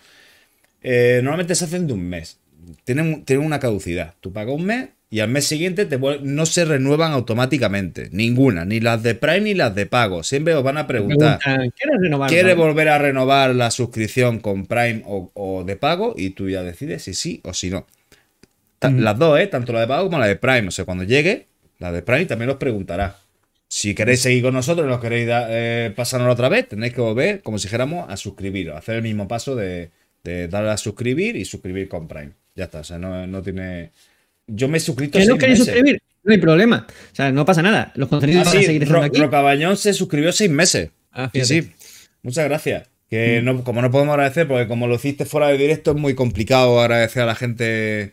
Eh, normalmente se hacen de un mes. Tienen, tienen una caducidad. Tú pagas un mes y al mes siguiente te no se renuevan automáticamente. Ninguna. Ni las de Prime ni las de pago. Siempre os van a preguntar. ¿Quieres renovar? ¿Quiere Vale. volver a renovar la suscripción con Prime o, o de pago? Y tú ya decides si sí o si no. Las dos, ¿eh? Tanto la de pago como la de Prime. O sea, cuando llegue, la de Prime también os preguntará. Si queréis seguir con nosotros nos queréis eh, pasárnoslo otra vez, tenéis que volver, como si dijéramos, a suscribiros. Hacer el mismo paso de, de darle a suscribir y suscribir con Prime. Ya está. O sea, no, no tiene. Yo me he suscrito ¿Que no queréis suscribir? No hay problema. O sea, no pasa nada. Los contenidos Ah, van a seguir estando Ro- aquí. Rocabañón se suscribió seis meses. Ah, Sí, sí. Muchas gracias. Que no, como no podemos agradecer, porque como lo hiciste fuera de directo, es muy complicado agradecer a la gente. eh,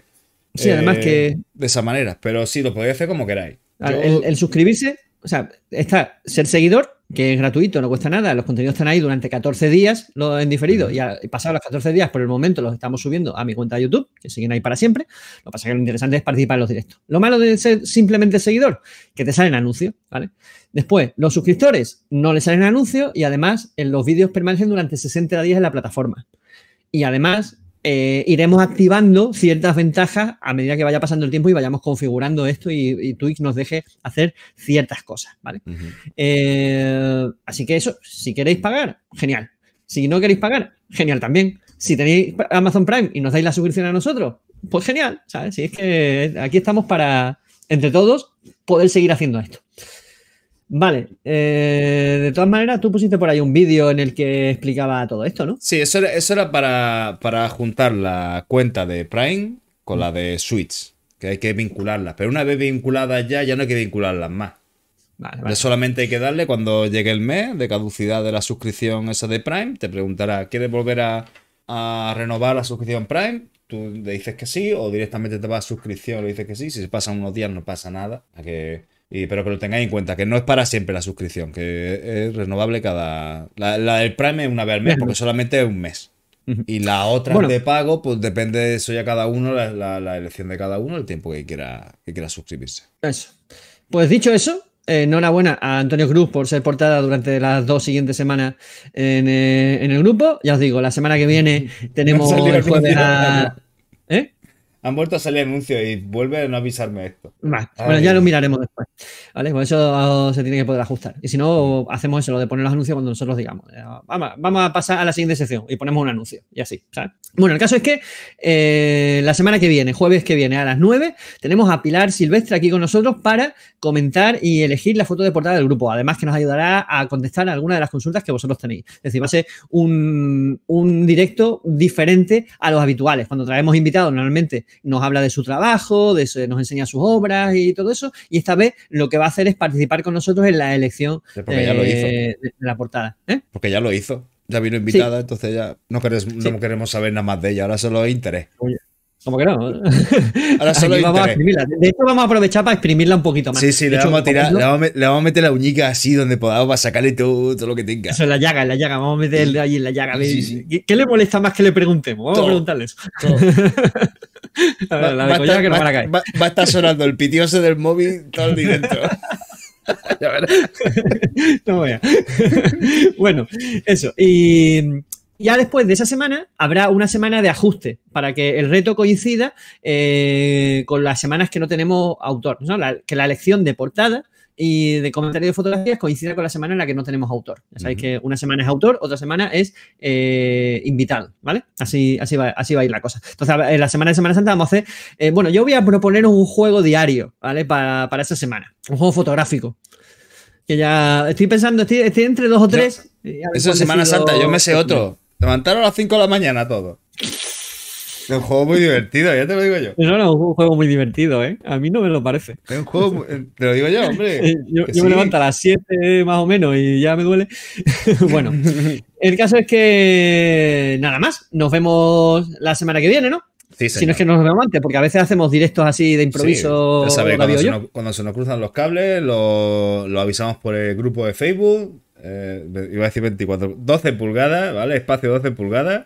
Sí, además que- De esa manera. Pero sí, lo podéis hacer como queráis. Claro, Yo- el, el suscribirse, o sea, está ser seguidor, que es gratuito, no cuesta nada. Los contenidos están ahí durante 14 días lo en diferido. Y, a- y pasados los 14 días, por el momento los estamos subiendo a mi cuenta de YouTube, que siguen ahí para siempre. Lo que pasa es que lo interesante es participar en los directos. Lo malo de ser simplemente seguidor, que te salen anuncios, ¿vale? Después, los suscriptores no les salen anuncios y además en los vídeos permanecen durante 60 días en la plataforma. Y además eh, iremos activando ciertas ventajas a medida que vaya pasando el tiempo y vayamos configurando esto y, y Twitch nos deje hacer ciertas cosas, ¿vale? Eh, así que eso, si queréis pagar, genial. Si no queréis pagar, genial también. Si tenéis Amazon Prime y nos dais la suscripción a nosotros, pues genial, ¿sabes? Si es que aquí estamos para, entre todos, poder seguir haciendo esto. Vale, eh, de todas maneras, tú pusiste por ahí un vídeo en el que explicaba todo esto, ¿no? Sí, eso era, eso era para, para juntar la cuenta de Prime con la de Switch. Que hay que vincularlas. Pero una vez vinculadas ya, ya no hay que vincularlas más. Vale, vale. solamente hay que darle cuando llegue el mes de caducidad de la suscripción esa de Prime. Te preguntará, ¿quieres volver a, a renovar la suscripción Prime? Tú le dices que sí o directamente te vas a suscripción le dices que sí. Si se pasan unos días no pasa nada. A que, y, pero que lo tengáis en cuenta, que no es para siempre la suscripción, que es renovable cada... La, la del Prime es una vez al mes porque solamente es un mes. Y la otra Bueno. de pago, pues depende de eso ya cada uno, la, la- la elección de cada uno, el tiempo que quiera, que quiera suscribirse. Eso. Pues dicho eso, eh, enhorabuena a Antonio Cruz por ser portada durante las dos siguientes semanas en, eh, en el grupo. Ya os digo, la semana que viene tenemos salido el jueves anuncio. a-. Han vuelto a salir anuncios y vuelve a no avisarme esto. Vale, bueno, ya lo miraremos después. ¿Vale? Por eso se tiene que poder ajustar. Y si no, hacemos eso, lo de poner los anuncios cuando nosotros digamos. Eh, Vamos, vamos a pasar a la siguiente sección y ponemos un anuncio. Y así, ¿sabes? Bueno, el caso es que eh, la semana que viene, jueves que viene a las 9, tenemos a Pilar Silvestre aquí con nosotros para comentar y elegir la foto de portada del grupo. Además, que nos ayudará a contestar algunas de las consultas que vosotros tenéis. Es decir, va a ser un, un directo diferente a los habituales. Cuando traemos invitados, normalmente nos habla de su trabajo, de su- nos enseña sus obras y todo eso. Y esta vez lo que va a hacer es participar con nosotros en la elección eh, de, la portada. ¿eh? Porque ya lo hizo. Ya vino invitada, entonces ya no, querés- no queremos saber nada más de ella. Ahora solo es interés. ¿Cómo que no? Ahora solo vamos a exprimirla. De hecho, vamos a aprovechar para exprimirla un poquito más. Sí, sí, le hecho, vamos, a tirar, le, vamos a met- le vamos a meter la uñica así donde podamos para sacarle todo, todo lo que tenga. Eso en la llaga, en la llaga. Vamos a meterle ahí en la llaga. Sí, sí. ¿Qué, qué le molesta más que le preguntemos? Vamos Todo. a preguntarle eso. A ver, la va, de estar, que nos va- caer. va- va a estar sonando el pitiose del móvil todo el directo. No vea. bueno, eso. Y ya después de esa semana habrá una semana de ajuste para que el reto coincida eh, con las semanas que no tenemos autor. ¿no? La- que la elección de portada y de comentario de fotografías coincida con la semana en la que no tenemos autor. Ya sabéis que una semana es autor, otra semana es eh, invitado, ¿vale? Así, así, va, así va a ir la cosa. Entonces, en la semana de Semana Santa vamos a hacer, eh, bueno, yo voy a proponeros un juego diario, ¿vale? Para, para esa semana, un juego fotográfico. Que ya estoy pensando, estoy, estoy entre dos o tres. Eso es Semana decido- Santa, yo me sé otro. Levantaron a las 5 de la mañana todo. Es un juego muy divertido, ya te lo digo yo. No, no, un juego muy divertido, ¿eh? A mí no me lo parece. Es un juego, muy- te lo digo yo, hombre. Yo, me levanto a las 7 más o menos y ya me duele. bueno, el caso es que nada más. Nos vemos la semana que viene, ¿no? Sí, Si no es que nos vemos antes, porque a veces hacemos directos así de improviso. Sí, ya sabéis, cuando, se nos, cuando se nos cruzan los cables, lo, lo avisamos por el grupo de Facebook. Eh, iba a decir 24, 12 pulgadas, ¿vale? Espacio 12 pulgadas.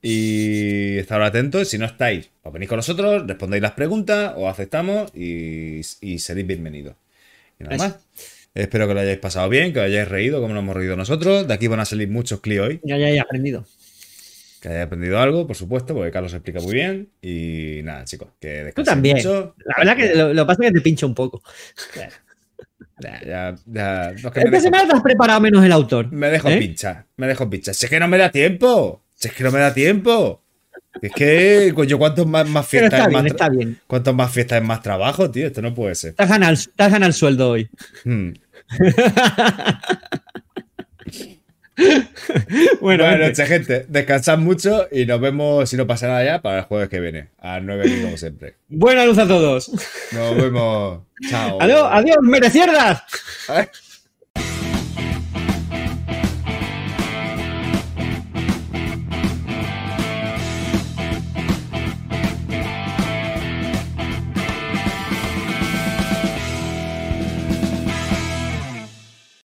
Y estar atentos. Si no estáis, os venís con nosotros, respondéis las preguntas, os aceptamos y, y seréis bienvenidos. Y nada más. Espero que lo hayáis pasado bien, que os hayáis reído como nos hemos reído nosotros. De aquí van a salir muchos clips hoy. Ya he aprendido. Que hayáis aprendido algo, por supuesto, porque Carlos explica muy bien. Y nada, chicos, que Tú también. mucho. La verdad que lo, lo que pasa que te pincho un poco. Ya, ya, ya, no, es que me Esta semana te has preparado menos el autor. Me dejo ¿Eh? pinchar, me dejo pinchar. Si es que no me da tiempo, si es que no me da tiempo. Es que, coño, cuantos más, fiestas es más está tra- bien. cuantos más fiestas es más trabajo, tío. Esto no puede ser. Te has ganado, el- te has ganado el sueldo hoy. Hmm. bueno, Buenas noches, gente. Descansad mucho y nos vemos, si no pasa nada ya, para el jueves que viene. A las 9 aquí, como siempre. buena luz a todos. Nos vemos. Chao. Adiós, adiós, merecierdas. Ay.